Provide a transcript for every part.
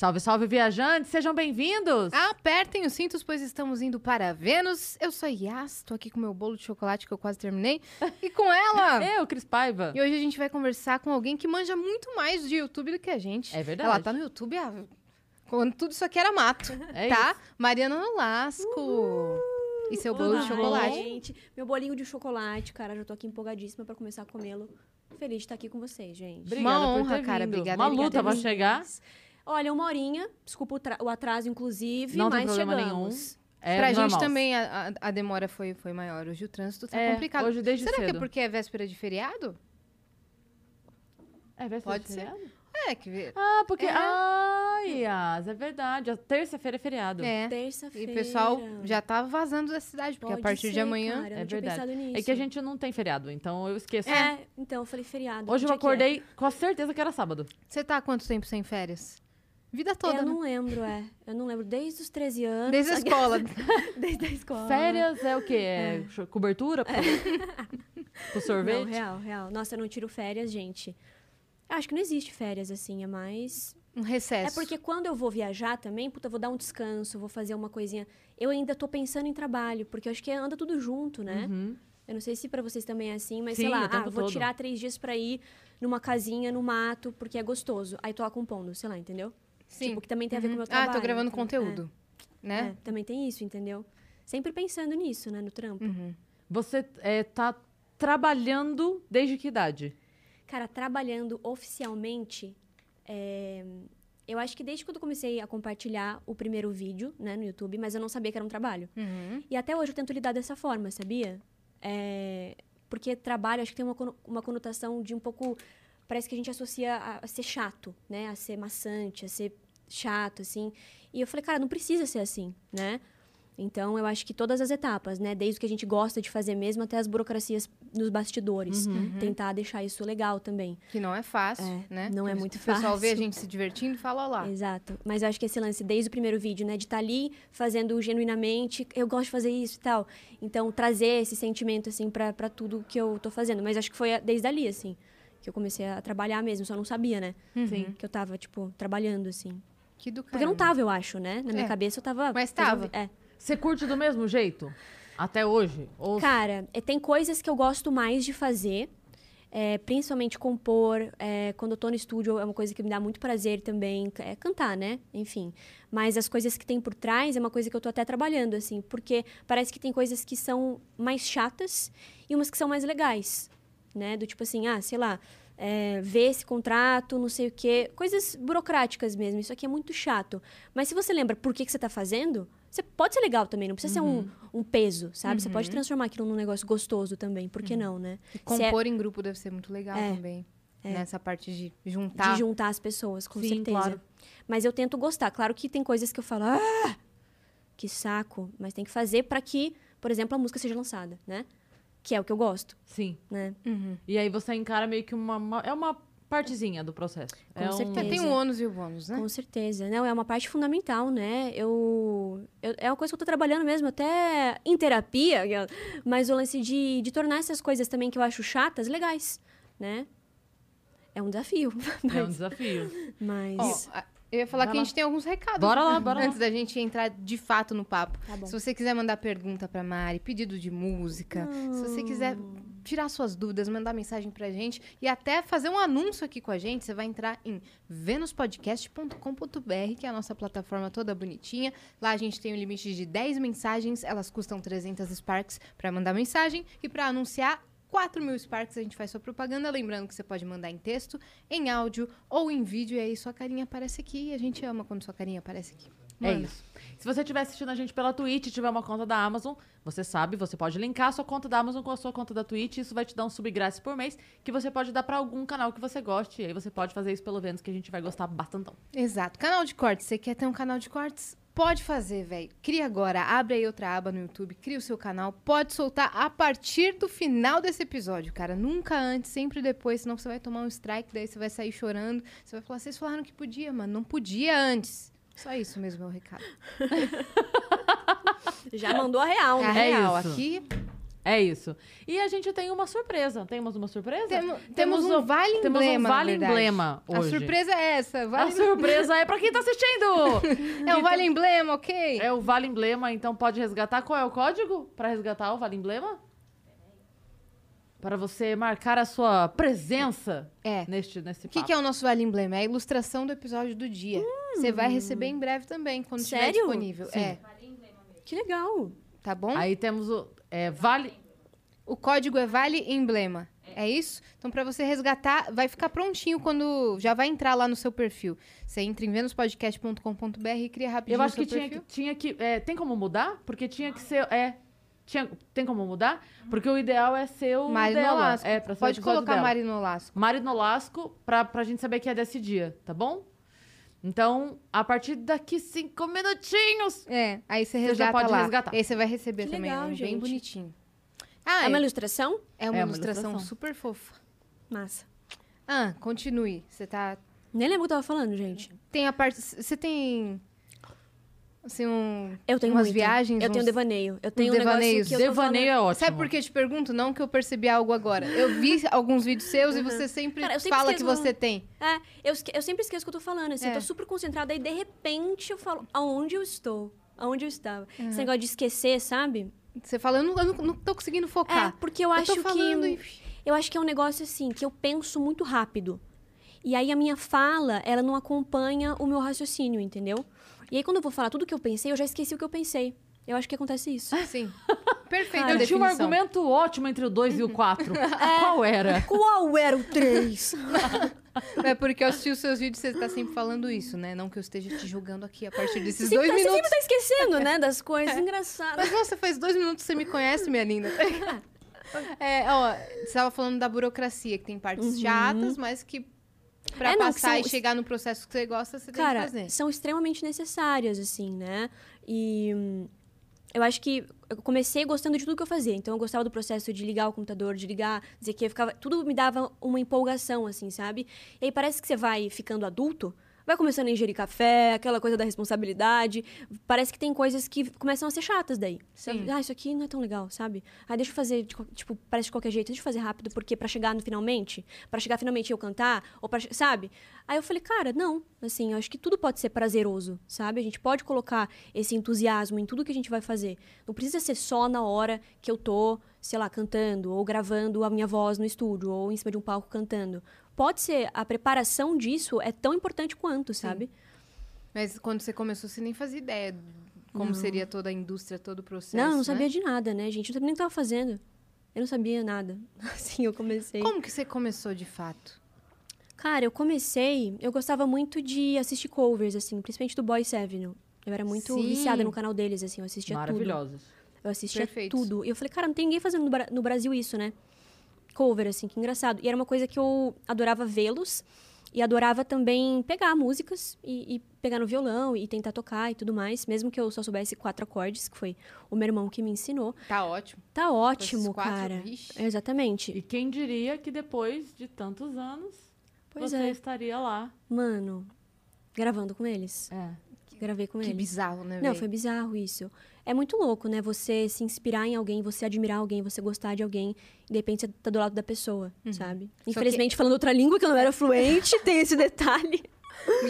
Salve, salve, viajantes! Sejam bem-vindos! Apertem os cintos, pois estamos indo para Vênus. Eu sou a Yas, tô aqui com meu bolo de chocolate que eu quase terminei. E com ela! Eu, Cris Paiva. E hoje a gente vai conversar com alguém que manja muito mais de YouTube do que a gente. É verdade. Ela tá no YouTube há... quando tudo isso aqui era mato, É tá? isso. Mariana Nolasco. E seu bolo de Tudo chocolate. Gente, meu bolinho de chocolate, cara, já tô aqui empolgadíssima pra começar a comê-lo. Feliz de estar aqui com vocês, gente. Obrigada Uma por honra, ter cara. vindo. Obrigada, Uma obrigada luta pra mesmo. chegar. Olha, uma horinha, desculpa o, tra- o atraso, inclusive, Não tem mas problema chegamos. É pra gente normal. também a, a- demora foi, foi maior. Hoje o trânsito tá É, complicado. hoje desde Será que é cedo. porque é véspera de feriado? É véspera Pode de ser. feriado? É, que... Ah, porque... É. Ai, Yas, é verdade. A terça-feira é feriado. É. E Terça-feira. o pessoal já tá vazando da cidade, porque Pode a partir de ser, amanhã. Cara, É verdade. É que a gente não tem feriado, então eu esqueço. É, então eu falei feriado. Hoje eu que é? acordei com a certeza que era sábado. Você tá há quanto tempo sem férias? Vida toda, eu né? não lembro, é. Eu não lembro. Desde os 13 anos. Desde a escola. Desde a escola. Férias é o quê? É, cho- cobertura? Pro, pro sorvete? Não, real, real. Nossa, eu não tiro férias, gente. Acho que não existe férias assim, é mais. Um recesso. É porque quando eu vou viajar também, puta, eu vou dar um descanso, vou fazer uma coisinha. Eu ainda tô pensando em trabalho, porque eu acho que anda tudo junto, né? Uhum. Eu não sei se pra vocês também é assim, mas Sim, sei lá, ah, vou todo. tirar três dias pra ir numa casinha no mato, porque é gostoso. Aí tô lá compondo, sei lá, entendeu? Sim. Tipo, que também tem a ver com o meu ah, trabalho. tô gravando então, conteúdo. É, Né? é, também tem isso, entendeu? Sempre pensando nisso, né, no trampo. Uhum. Você é, tá trabalhando desde que idade? Cara, trabalhando oficialmente, é, eu acho que desde quando eu comecei a compartilhar o primeiro vídeo, né, no YouTube, mas eu não sabia que era um trabalho. Uhum. E até hoje eu tento lidar dessa forma, sabia? É, porque trabalho, acho que tem uma, uma conotação de um pouco. Parece que a gente associa a, a ser chato, né? A ser maçante, a ser chato, assim. E eu falei, cara, não precisa ser assim, né? Então, eu acho que todas as etapas, né? Desde o que a gente gosta de fazer mesmo até as burocracias nos bastidores. Tentar deixar isso legal também. Que não é fácil, É, né? não é O muito O pessoal vê a fácil. gente se divertindo e fala, ó lá. Exato. Mas eu acho que esse lance, desde o primeiro vídeo, né? De estar ali fazendo genuinamente, eu gosto de fazer isso e tal. Então, trazer esse sentimento, assim, pra, pra tudo que eu tô fazendo. Mas acho que foi desde ali, assim, que eu comecei a trabalhar mesmo. Só não sabia, né? Sim. Que eu tava, tipo, trabalhando, assim. Que do Porque eu não tava, eu acho, né? Na minha É. cabeça eu tava... Mas tava. É. Você curte do mesmo jeito? Até hoje? Ou Cara, é, tem coisas que eu gosto mais de fazer, é, principalmente compor. é, quando eu tô no estúdio é uma coisa que me dá muito prazer também, é cantar, né? Enfim. Mas as coisas que tem por trás é uma coisa que eu tô até trabalhando, assim, porque parece que tem coisas que são mais chatas e umas que são mais legais, né? Do tipo assim, ah, sei lá. É, ver esse contrato, não sei o quê, coisas burocráticas mesmo. Isso aqui é muito chato. Mas se você lembra por que, que você tá fazendo, você pode ser legal também, não precisa ser um, um peso, sabe? Você pode transformar aquilo num negócio gostoso também, por que não, né? E é- compor em grupo deve ser muito legal É. também. É. Nessa parte de juntar. de juntar as pessoas, com Sim, certeza. claro. Mas eu tento gostar. Claro que tem coisas que eu falo, ah, que saco, mas tem que fazer pra que, por exemplo, a música seja lançada, né? Que é o que eu gosto, Sim. né? Uhum. E aí você encara meio que uma... uma- é uma partezinha do processo. Com é um- certeza. É, tem o ônus e o bônus, né? Com certeza. Não, é uma parte fundamental, né? Eu, eu- é uma coisa que eu tô trabalhando mesmo, até em terapia, mas o lance de, de tornar essas coisas também que eu acho chatas, legais, né? É um desafio. É um desafio. Mas. Ó, a- eu ia falar Vai que a lá. gente tem alguns recados. Bora lá, bora lá. Antes da gente entrar de fato no papo. Tá. Se você quiser mandar pergunta pra Mari, pedido de música, se você quiser tirar suas dúvidas, mandar mensagem pra gente e até fazer um anúncio aqui com a gente, você vai entrar em venuspodcast.com.br, que é a nossa plataforma toda bonitinha. Lá a gente tem um limite de 10 mensagens, elas custam 300 Sparks pra mandar mensagem e pra anunciar 4 mil Sparks a gente faz sua propaganda. Lembrando que você pode mandar em texto, em áudio ou em vídeo. E aí sua carinha aparece aqui. E a gente ama quando sua carinha aparece aqui. É Manda. isso. Se você estiver assistindo a gente pela Twitch e tiver uma conta da Amazon, você sabe, você pode linkar a sua conta da Amazon com a sua conta da Twitch. Isso vai te dar um sub grátis por mês que você pode dar pra algum canal que você goste. E aí você pode fazer isso pelo Vênus, que a gente vai gostar bastante. Exato. Canal de cortes. Você quer ter um canal de cortes? Pode fazer, velho. Cria agora. Abre aí outra aba no YouTube, cria o seu canal. Pode soltar a partir do final desse episódio, cara. Nunca antes, sempre depois, senão você vai tomar um strike, daí você vai sair chorando. Você vai falar, vocês falaram que podia, mano. Não podia antes. Só isso mesmo é o recado. Já mandou a real, É a né? É real. isso. Aqui É isso. E a gente tem uma surpresa. Temos uma surpresa? temo- temos um vale Temos um emblema. vale emblema A hoje. surpresa é essa. A Vale... surpresa é pra quem tá assistindo. É um vale emblema, ok? É o Vale Emblema, então pode resgatar. Qual é o código pra resgatar o Vale Emblema? Para você marcar a sua presença É. neste nesse O que, que é o nosso Vale Emblema? É a ilustração do episódio do dia. Você vai receber em breve também, quando estiver Sério? disponível. Sim. É, Que legal. tá bom? Aí temos o é, Vale O código é Vale Emblema. É isso? Então, pra você resgatar, vai ficar prontinho quando. Já vai entrar lá no seu perfil. Você entra em venuspodcast.com.br e cria rapidinho Eu acho que tinha, que tinha que. é, tem como mudar? Porque tinha que ser. É. Tinha, tem como mudar? Porque o ideal é ser o Mari dela. Nolasco. É, pra ser o Pode colocar dela. Mari Nolasco. Mari Nolasco, pra, pra gente saber que é desse dia, tá bom? Então, a partir daqui cinco minutinhos. É, aí você Você já pode lá. resgatar. E aí você vai receber Que também. legal, é bem gente. bonitinho. Ah, é é, uma ilustração? é uma é uma ilustração, ilustração. super fofa. Massa. Ah, continue. Você tá. Nem lembro o que eu tava falando, gente. Tem a parte. Você tem. Assim, um. Eu tenho Umas muito. viagens, Eu tenho uns- devaneio. Eu tenho um devaneios. Devaneio é ótimo. Sabe por que eu te pergunto? Não que eu percebi algo agora. Eu vi alguns vídeos seus e você sempre Cara, sempre fala que você tem. É, eu, esque- eu sempre esqueço o que eu tô falando, assim, É. eu tô super concentrada e de repente eu falo aonde eu estou, aonde eu estava. Esse negócio de esquecer, sabe? Você fala, eu não, eu não, não tô conseguindo É, focar. porque eu Eu acho tô falando que e- eu acho que é um negócio assim, que eu penso muito rápido. E aí a minha fala, ela não acompanha o meu raciocínio, entendeu? E aí quando eu vou falar tudo que eu pensei, eu já esqueci o que eu pensei. Eu acho que acontece isso. Sim. Perfeita Cara, Eu tinha um argumento ótimo entre o 2 e o 4. Qual era? Qual era o 3? É porque eu assisti os seus vídeos e você tá sempre falando isso, né? Não que eu esteja te julgando aqui a partir desses Você dois tá, você minutos. sempre tá esquecendo, né, das coisas. Engraçado. Mas nossa, faz dois minutos que você me conhece, minha linda. É, ó, você tava falando da burocracia, que tem partes chatas, mas que pra. É, não, passar são- e chegar no processo que você gosta, você tem que Cara, fazer. são extremamente necessárias, assim, né? E hum, eu acho que eu comecei gostando de tudo que eu fazia. Então, eu gostava do processo de ligar o computador, de ligar, dizer que eu ficava... Tudo me dava uma empolgação, assim, sabe? E aí parece que você vai ficando adulto, vai começando a ingerir café, aquela coisa da responsabilidade. Parece que tem coisas que começam a ser chatas daí. Sim. Ah, isso aqui não é tão legal, sabe? Ah, deixa eu fazer, tipo, parece de qualquer jeito. Deixa eu fazer rápido, porque pra chegar no finalmente, pra chegar finalmente eu cantar, ou sabe? Aí eu falei, cara, não. Assim, eu acho que tudo pode ser prazeroso, sabe? A gente pode colocar esse entusiasmo em tudo que a gente vai fazer. Não precisa ser só na hora que eu tô, sei lá, cantando, ou gravando a minha voz no estúdio, ou em cima de um palco cantando. Pode ser, a preparação disso é tão importante quanto, sabe? Mas quando você começou, você nem fazia ideia de como seria toda a indústria, todo o processo. Não, eu não né? sabia de nada, né, gente? Eu não sabia nem o que eu tava fazendo. Eu não sabia nada. Assim, eu comecei. Como que você começou de fato? Cara, eu comecei. Eu gostava muito de assistir covers, assim, principalmente do Boy Seven. Eu era muito Sim. viciada no canal deles, assim, eu assistia tudo. Maravilhosos. Eu assistia Perfeitos. tudo. E eu falei, cara, não tem ninguém fazendo no Brasil isso, né? Cover, assim, que engraçado. E era uma coisa que eu adorava vê-los. E adorava também pegar músicas e, e pegar no violão e tentar tocar e tudo mais. Mesmo que eu só soubesse quatro acordes, que foi o meu irmão que me ensinou. Tá ótimo. Tá ótimo, quatro, cara. vixe. Exatamente. E quem diria que depois de tantos anos Pois você é. estaria lá. Mano, gravando com eles. É. Gravei com Que eles. bizarro, né, Não, velho? foi bizarro isso. É muito louco, né? Você se inspirar em alguém, você admirar alguém, você gostar de alguém, e de tá do lado da pessoa, sabe? Infelizmente, falando outra língua que eu não era fluente, tem esse detalhe.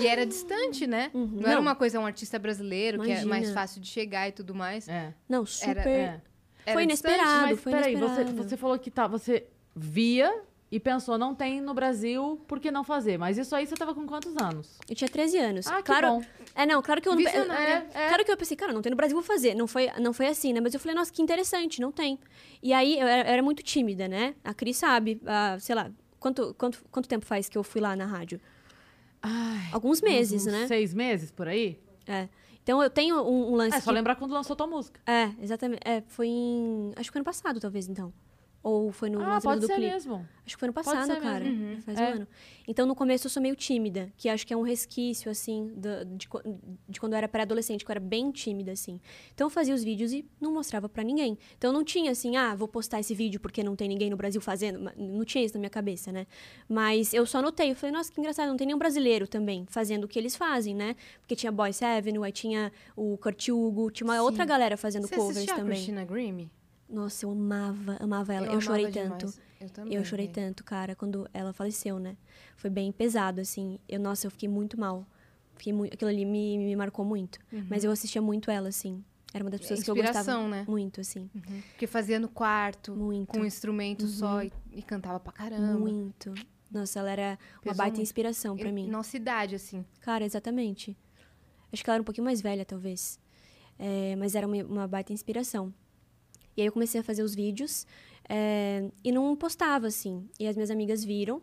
E era distante, né? Não, era Não. uma coisa, um artista brasileiro, que é Imagina. mais fácil de chegar e tudo mais. É. Não, super. é. Era Foi distante, inesperado. Mas foi peraí, você, você falou que tá, você via e pensou, não tem no Brasil, por que não fazer? Mas isso aí você tava com quantos anos? Eu tinha 13 anos. Ah, que claro, bom. É, não, claro que eu não. Visionária. É, Claro que eu pensei, cara, não tem no Brasil, vou fazer. Não foi, não foi assim, né? Mas eu falei, nossa, que interessante, não tem. E aí eu era, eu era muito tímida, né? A Cris sabe, ah, sei lá, quanto, quanto, quanto tempo faz que eu fui lá na rádio? Ai, Alguns meses, uns né? Seis meses por aí? É. Então eu tenho um, um lance. É só que- lembrar quando lançou tua música. É, exatamente. É, foi em. Acho que foi ano passado, talvez, então. Ou foi no Ah, lançamento do clipe. mesmo. Acho que foi Pode passado, cara. mesmo. Faz É. um ano. Então, no começo, eu sou meio tímida, que acho que é um resquício, assim, de, de quando eu era pré-adolescente, que eu era bem tímida, assim. Então, eu fazia os vídeos e não mostrava pra ninguém. Então, não tinha, assim, ah, vou postar esse vídeo porque não tem ninguém no Brasil fazendo. Não tinha isso na minha cabeça, né? Mas eu só notei, eu falei, nossa, que engraçado, não tem nenhum brasileiro também fazendo o que eles fazem, né? Porque tinha Boyce Avenue, aí tinha o Kurt Hugo, tinha uma Sim. outra galera fazendo Você covers assistiu a também. Christina Grimmie? Nossa, eu amava, amava ela. Eu, amava chorei demais. tanto. Eu também. Eu chorei tanto, cara, quando ela faleceu, né? Foi bem pesado, assim. Eu, nossa, eu fiquei muito mal. Fiquei muito, aquilo ali me, me marcou muito. Mas eu assistia muito ela, assim. Era uma das pessoas que eu gostava né? muito, assim. Porque fazia no quarto, Muito. com um instrumento só e, e cantava pra caramba. Muito. Nossa, ela era uma Pesou baita muito. inspiração pra E mim. Nossa idade, assim. Cara, exatamente. Acho que ela era um pouquinho mais velha, talvez. É, mas era uma, uma baita inspiração. E aí eu comecei a fazer os vídeos é, e não postava, assim. E as minhas amigas viram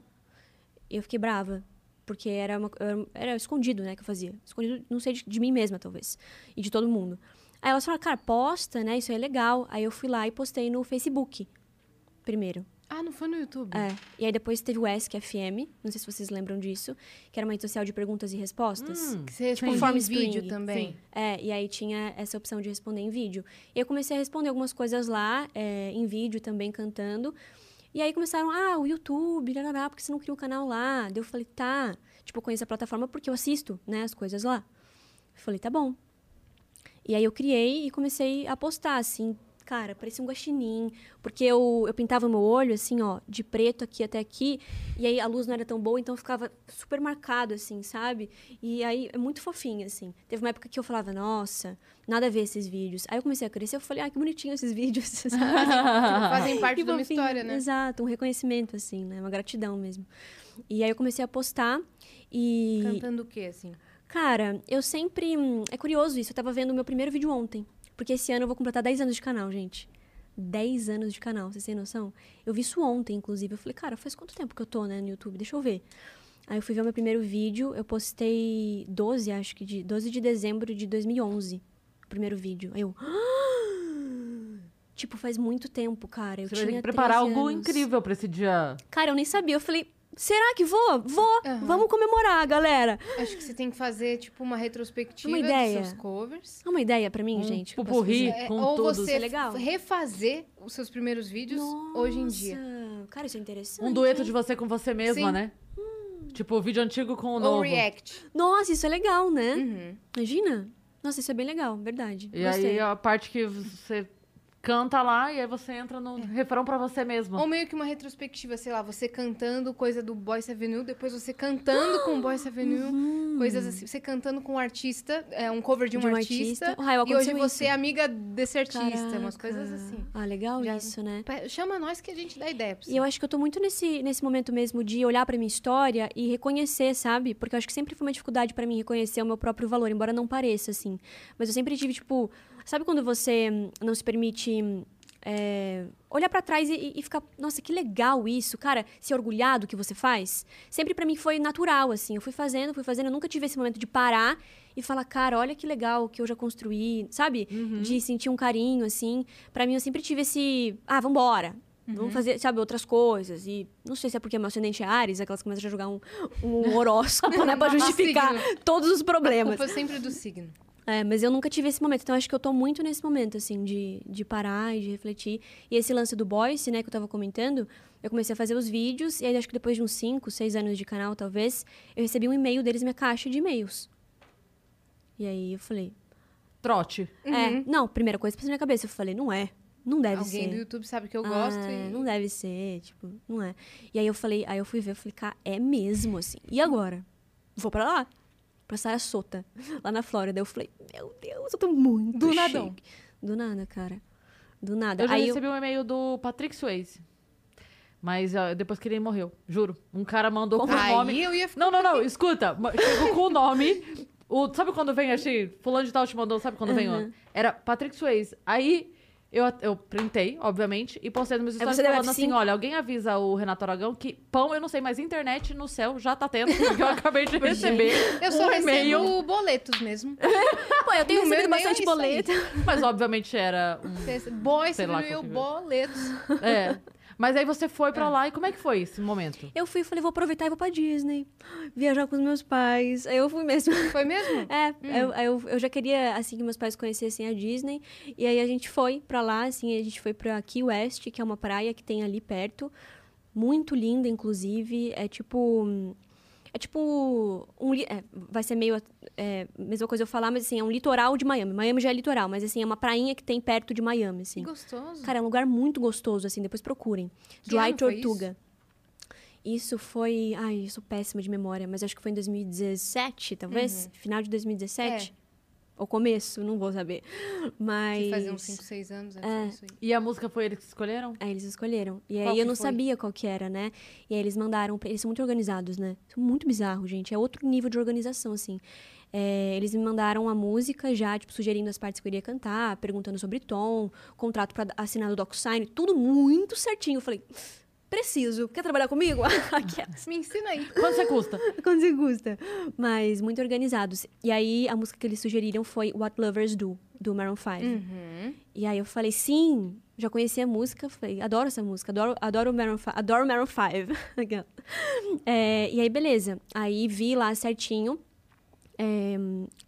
e eu fiquei brava. Porque era, uma- era, era escondido, né, que eu fazia. Escondido, não sei, de, de mim mesma, talvez. E de todo mundo. Aí elas falaram, cara, posta, né, isso é legal. Aí eu fui lá e postei no Facebook, primeiro. Ah, não foi no YouTube? É. E aí depois teve o Ask FM, não sei se vocês lembram disso, que era uma rede social de perguntas e respostas. Hum, Que você Form em vídeo também. Sim. É, e aí tinha essa opção de responder em vídeo. E eu comecei a responder algumas coisas lá, é, em vídeo também, cantando. E aí começaram, ah, o YouTube, larará, porque você não cria um canal lá? Daí eu falei, tá. Tipo, eu conheço a plataforma porque eu assisto, né, as coisas lá. Eu falei, tá bom. E aí eu criei e comecei a postar, assim, cara, parecia um guaxinim. Porque eu, eu pintava meu olho, assim, ó, de preto aqui até aqui. E aí a luz não era tão boa, então ficava super marcado, assim, sabe? E aí é muito fofinho, assim. Teve uma época que eu falava, nossa, nada a ver esses vídeos. Aí eu comecei a crescer, eu falei, ah, que bonitinho esses vídeos, sabe? Fazem parte de uma história, né? Exato, um reconhecimento, assim, né? Uma gratidão mesmo. E aí eu comecei a postar e... Cantando o quê, assim? Cara, eu sempre. hum, É curioso isso. Eu tava vendo o meu primeiro vídeo ontem. Porque esse ano eu vou completar 10 anos de canal, gente. 10 anos de canal, vocês têm noção? Eu vi isso ontem, inclusive. Eu falei, cara, faz quanto tempo que eu tô, né, no YouTube? Deixa eu ver. Aí eu fui ver o meu primeiro vídeo. Eu postei 12, acho que de. 12 de dezembro de 2011. O primeiro vídeo. Aí eu. Tipo, faz muito tempo, cara. Eu Você vai ter tinha que preparar 13 algo anos. incrível pra esse dia. Cara, eu nem sabia. Eu falei, será que vou? Vou! Aham. Vamos comemorar, galera! Acho que você tem que fazer, tipo, uma retrospectiva Uma ideia. dos seus covers. É uma ideia pra mim, Um gente. pupurri. fazer? É, com ou tudo. você é legal. refazer os seus primeiros vídeos hoje em dia. Nossa, Cara, isso é interessante. Um dueto hein? de você com você mesma, Sim. né? Tipo, o vídeo antigo com o Ou novo. react. Nossa, isso é legal, né? Uhum. Imagina. Nossa, isso é bem legal, verdade. E Gostei. aí a parte que você canta lá e aí você entra no refrão pra você mesmo. Ou meio que uma retrospectiva, sei lá, você cantando coisa do Boyce Avenue, depois você cantando com o Boyce Avenue, coisas assim. Você cantando com um artista, é, um cover de um, De um artista. artista. Ah, e hoje aconteceu você é isso. amiga desse artista, umas Caraca. coisas assim. Ah, legal Já- isso, né? Chama nós que a gente dá ideia pra você. E eu acho que eu tô muito nesse, nesse momento mesmo de olhar pra minha história e reconhecer, sabe? Porque eu acho que sempre foi uma dificuldade pra mim reconhecer o meu próprio valor, embora não pareça, assim. Mas eu sempre tive, tipo... Sabe quando você não se permite... é, olhar pra trás e, e ficar, nossa, que legal isso, cara, se orgulhar do que você faz. Sempre pra mim foi natural, assim. Eu fui fazendo, fui fazendo, eu nunca tive esse momento de parar e falar, cara, olha que legal que eu já construí, sabe? De sentir um carinho, assim. Pra mim, eu sempre tive esse, ah, vambora. Vamos fazer, sabe, outras coisas. E não sei se é porque meu ascendente é Ares, aquelas que começam a jogar um, um horóscopo, né? Pra justificar todos os A problemas. culpa é sempre do signo. É, mas eu nunca tive esse momento. Então, acho que eu tô muito nesse momento, assim, de, de parar e de refletir. E esse lance do Boyce, né, que eu tava comentando, eu comecei a fazer os vídeos, e aí acho que depois de uns 5, 6 anos de canal, talvez, eu recebi um e-mail deles, minha caixa de e-mails. E aí eu falei, Trote. é, não, primeira coisa que passou na minha cabeça, eu falei, não é. Não deve Alguém ser. do YouTube sabe que eu gosto Ah, e... Não deve ser, tipo, não é. E aí eu falei, aí eu fui ver, eu falei, cara, é mesmo, assim. E agora? Vou pra lá. Pra Sarasota, lá na Flórida. Eu falei, meu Deus, eu tô muito Do nadão. Do nada, cara. Do nada. Eu já aí recebi um e-mail do Patrick Swayze. Mas ó, depois que ele morreu, juro. Um cara mandou com o Aí nome. eu ia ficar... Não, não, não, escuta. Chegou com o nome. O, sabe quando vem assim, fulano de tal te mandou, sabe quando vem Uhum. o Era Patrick Swayze. Aí eu, eu printei, obviamente, e postei nos meus Aí stories você deu falando assim, F5? olha, alguém avisa o Renato Aragão que pão, eu não sei, mas internet no céu já tá tendo, porque eu acabei de receber Eu só um e-mail. recebo boletos mesmo. Pô, eu tenho No meu recebido e-mail bastante é isso aí. boleto. Mas obviamente era um Boy, Sei você lá viu qual que boletos. É. Mas aí você foi pra lá e como é que foi esse momento? Eu fui e falei, vou aproveitar e vou pra Disney. Viajar com os meus pais. Aí eu fui mesmo. Foi mesmo? É, eu, eu, eu já queria, assim, que meus pais conhecessem a Disney. E aí a gente foi pra lá, assim, a gente foi pra Key West, que é uma praia que tem ali perto. Muito linda, inclusive. É tipo... É tipo... Um, é, vai ser meio... É, mesma coisa eu falar, mas assim, é um litoral de Miami. Miami já é litoral, mas assim, é uma prainha que tem perto de Miami, assim. Que gostoso. Cara, é um lugar muito gostoso, assim, depois procurem. Que Dry foi isso? Tortuga. Isso foi. Ai, eu sou péssima de memória, mas acho que foi em 2017, talvez? Uhum. Final de 2017? Ou começo, não vou saber. Mas. Que fazia uns 5, 6 anos. É. Foi isso aí. E a música foi eles que escolheram? Aí eles escolheram. E Qual aí eu não foi? sabia qual que era, né? E aí eles mandaram. Eles são muito organizados, né? São muito bizarros, gente. É outro nível de organização, assim. É, eles me mandaram a música já, tipo, sugerindo as partes que eu iria cantar, perguntando sobre tom, contrato pra assinar no DocuSign, tudo muito certinho. Eu falei, preciso. Quer trabalhar comigo? Aquelas. Me ensina aí. Quanto você custa? Quando você custa. Mas muito organizados. E aí, a música que eles sugeriram foi What Lovers Do, do Maroon 5. Uhum. E aí eu falei, sim, já conhecia a música, falei, adoro essa música, adoro, adoro Maroon 5, adoro Maroon 5. Aquela. É, e aí, beleza. Aí vi lá certinho é,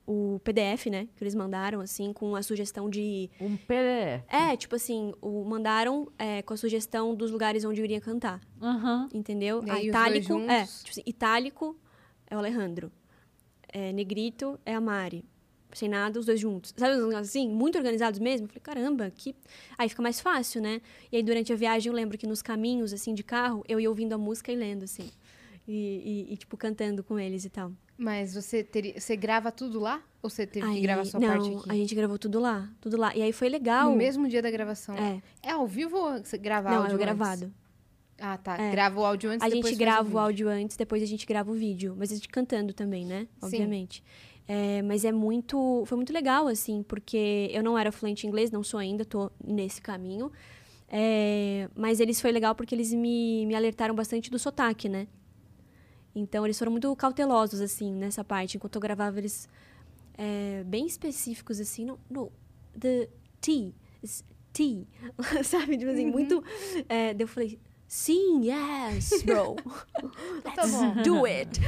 o PDF, né, que eles mandaram, assim, com a sugestão de... Um PDF. É, tipo assim, o, mandaram é, com a sugestão dos lugares onde eu iria cantar, Aham. entendeu? E aí os dois itálico, é, tipo assim, itálico é o Alejandro. É, negrito é a Mari. Sem nada, os dois juntos. Sabe uns negócios assim? Muito organizados mesmo. Eu falei, caramba, que. Aí fica mais fácil, né? E aí, durante a viagem, eu lembro que nos caminhos, assim, de carro, eu ia ouvindo a música e lendo, assim. E, e- e, tipo, cantando com eles e tal. Mas você, teria, você grava tudo lá? Ou você teve que Aí- gravar sua não, parte aqui? a gente gravou tudo lá. Tudo lá. E aí foi legal. No mesmo dia da gravação? É. É ao vivo ou você grava Não, áudio é antes? gravado. Ah, tá. É. Grava o áudio antes A depois gente grava o vídeo. áudio antes, depois a gente grava o vídeo. Mas a gente cantando também, né? Obviamente. É, mas é muito. Foi muito legal, assim, porque eu não era fluente em inglês, não sou ainda, tô nesse caminho. É, mas eles foi legal porque eles me, me alertaram bastante do sotaque, né? Então eles foram muito cautelosos, assim, nessa parte. Enquanto eu gravava, eles é, bem específicos, assim, no, no the T, T, sabe? Tipo assim, muito. É, daí eu falei, sim, yes, bro. Tá bom. Do it!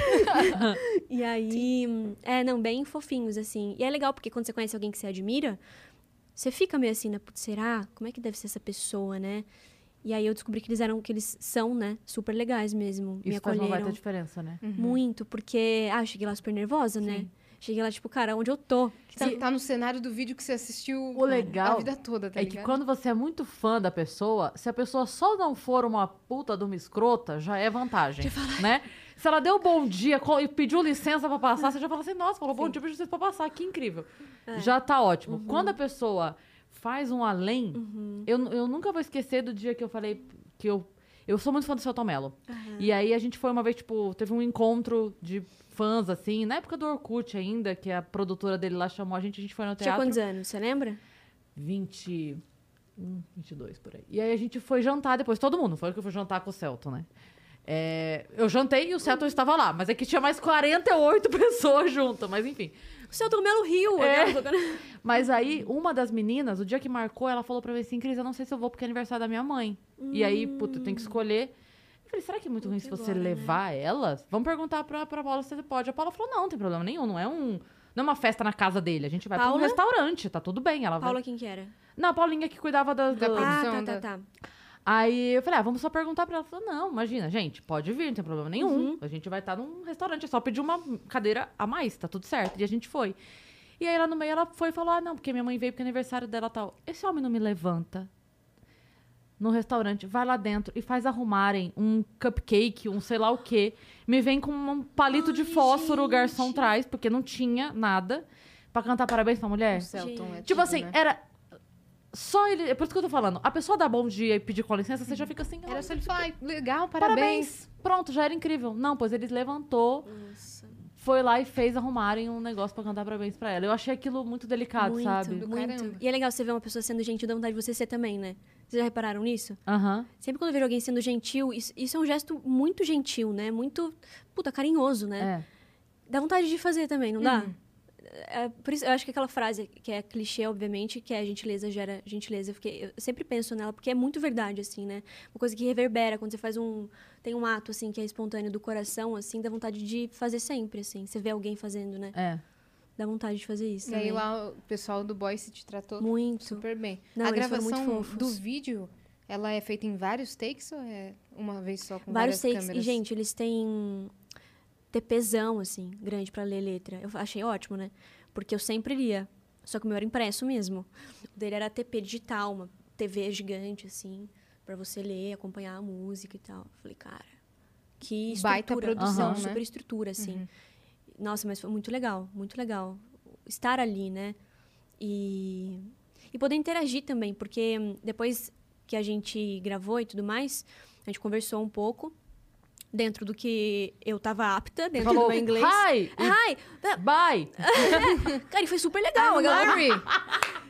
e aí, é, não, bem fofinhos, assim. E é legal, porque quando você conhece alguém que você admira, você fica meio assim, né? Putz, será? Como é que deve ser essa pessoa, né? E aí eu descobri que eles eram, que eles são, né? Super legais mesmo. me Isso faz uma acolheram baita diferença, né? muito, porque, ah, eu cheguei lá super nervosa, né? Cheguei lá, tipo, cara, onde eu tô? Tá, tá no cenário do vídeo que você assistiu O legal a vida toda, tá é que ligado? quando você é muito fã da pessoa, se a pessoa só não for uma puta de uma escrota, já é vantagem, né? Se ela deu bom dia e pediu licença pra passar, você já fala assim, nossa, falou bom dia, pediu licença pra passar, que incrível. Já tá ótimo. Uhum. Quando a pessoa faz um além, eu, eu nunca vou esquecer do dia que eu falei que eu... Eu sou muito fã do Celton Mello. E aí a gente foi uma vez, tipo, teve um encontro de fãs, assim, na época do Orkut ainda, que a produtora dele lá chamou a gente, a gente foi no Tinha teatro. quantos anos, você lembra? 20. hum, 22 por aí. E aí a gente foi jantar depois, todo mundo. Foi que eu fui jantar com o Celton, né? É, eu jantei e o Celton estava lá, mas é que tinha mais 48 pessoas juntas, mas enfim. O seu Melo Rio. É. Mas aí, uma das meninas, o dia que marcou, ela falou pra mim assim, Cris, eu não sei se eu vou porque é aniversário da minha mãe. E aí, puta, eu tenho que escolher. Eu falei, será que é muito ruim se Puta, você agora, né? levar ela? Vamos perguntar pra, pra Paula se você pode. A Paula falou, não, não tem problema nenhum, não é um... Não é uma festa na casa dele, a gente vai pra um Paula? restaurante, tá tudo bem. Ela Paula, vai... quem que era? Não, a Paulinha que cuidava da, Da do- produção. Ah, Produção tá, da- tá, tá. Aí eu falei, ah, vamos só perguntar pra ela. Ela falou, não, imagina, gente, pode vir, não tem problema nenhum. Uhum. A gente vai estar num restaurante, é só pedir uma cadeira a mais, tá tudo certo. E a gente foi. E aí ela no meio, ela foi e falou, ah, não, porque minha mãe veio porque é aniversário dela e tal. Esse homem não me levanta no restaurante, vai lá dentro e faz arrumarem um cupcake, um sei lá o quê. Me vem com um palito de Ai, fósforo, o gente. garçom traz, porque não tinha nada pra cantar parabéns pra mulher. O Celton é Tipo assim, né? era. Só ele. É por isso que eu tô falando. A pessoa dá bom dia e pedir com licença, você já fica assim. Era "Ah, só ele falar, "Ai, legal, parabéns. Parabéns. Pronto, já era incrível. Não, pois eles levantou, Nossa. foi lá e fez arrumarem um negócio pra cantar parabéns pra ela. Eu achei aquilo muito delicado, muito, sabe? Muito. caramba. E é legal você ver uma pessoa sendo gentil, dá vontade de você ser também, né? Vocês já repararam nisso? Aham. Sempre quando eu vejo alguém sendo gentil, isso, isso é um gesto muito gentil, né? Muito, puta, carinhoso, né? É. Dá vontade de fazer também, não dá? É, por isso, eu acho que aquela frase que é clichê, obviamente, que é a gentileza gera gentileza. Eu, fiquei, eu sempre penso nela, porque é muito verdade, assim, né? Uma coisa que reverbera quando você faz um. Tem um ato, assim, que é espontâneo do coração, assim, dá vontade de fazer sempre, assim. Você vê alguém fazendo, né? É. Dá vontade de fazer isso. E aí também. lá o pessoal do Boy se te tratou Muito. super bem. Não, a gravação do vídeo, ela é feita em vários takes ou é uma vez só com Vários várias takes. câmeras? E, gente, eles têm TPzão, assim, grande pra ler letra. Eu achei ótimo, né? Porque eu sempre lia. Só que o meu era impresso mesmo. O dele era TP digital, uma TV gigante, assim, pra você ler, acompanhar a música e tal. Falei, cara, que estrutura. Baita produção, Aham, né? Super estrutura, assim. Uhum. Nossa, mas foi muito legal, muito legal. Estar ali, né? E, e poder interagir também, porque depois que a gente gravou e tudo mais, a gente conversou um pouco dentro do que eu tava apta, dentro Falou, do meu inglês. hi, Hi! bye. Cara, e foi super legal. I'm galera- Larry.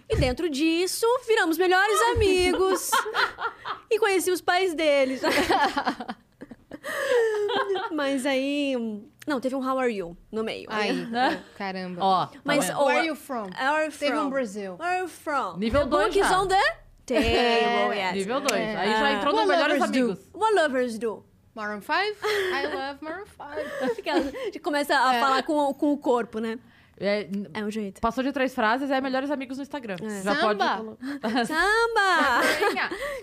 E dentro disso, viramos melhores amigos. e conheci os pais deles. Mas aí. Não, teve um How Are You no meio. Aí, caramba. Ó, tá Mas, ó, Where are you from? Where are you Teve from? um Brasil. Where are you from? Nível The dois book is já. on the table, yes. Nível 2. É. Aí já Ah. entrou no What Melhores lovers do? Amigos. What lovers do? Maroon 5? I love Maroon 5. Fica- A gente começa a falar com, o- com o corpo, né? É, É um jeito. passou de três frases, é Melhores Amigos no Instagram. É. Já pode... Samba. Samba!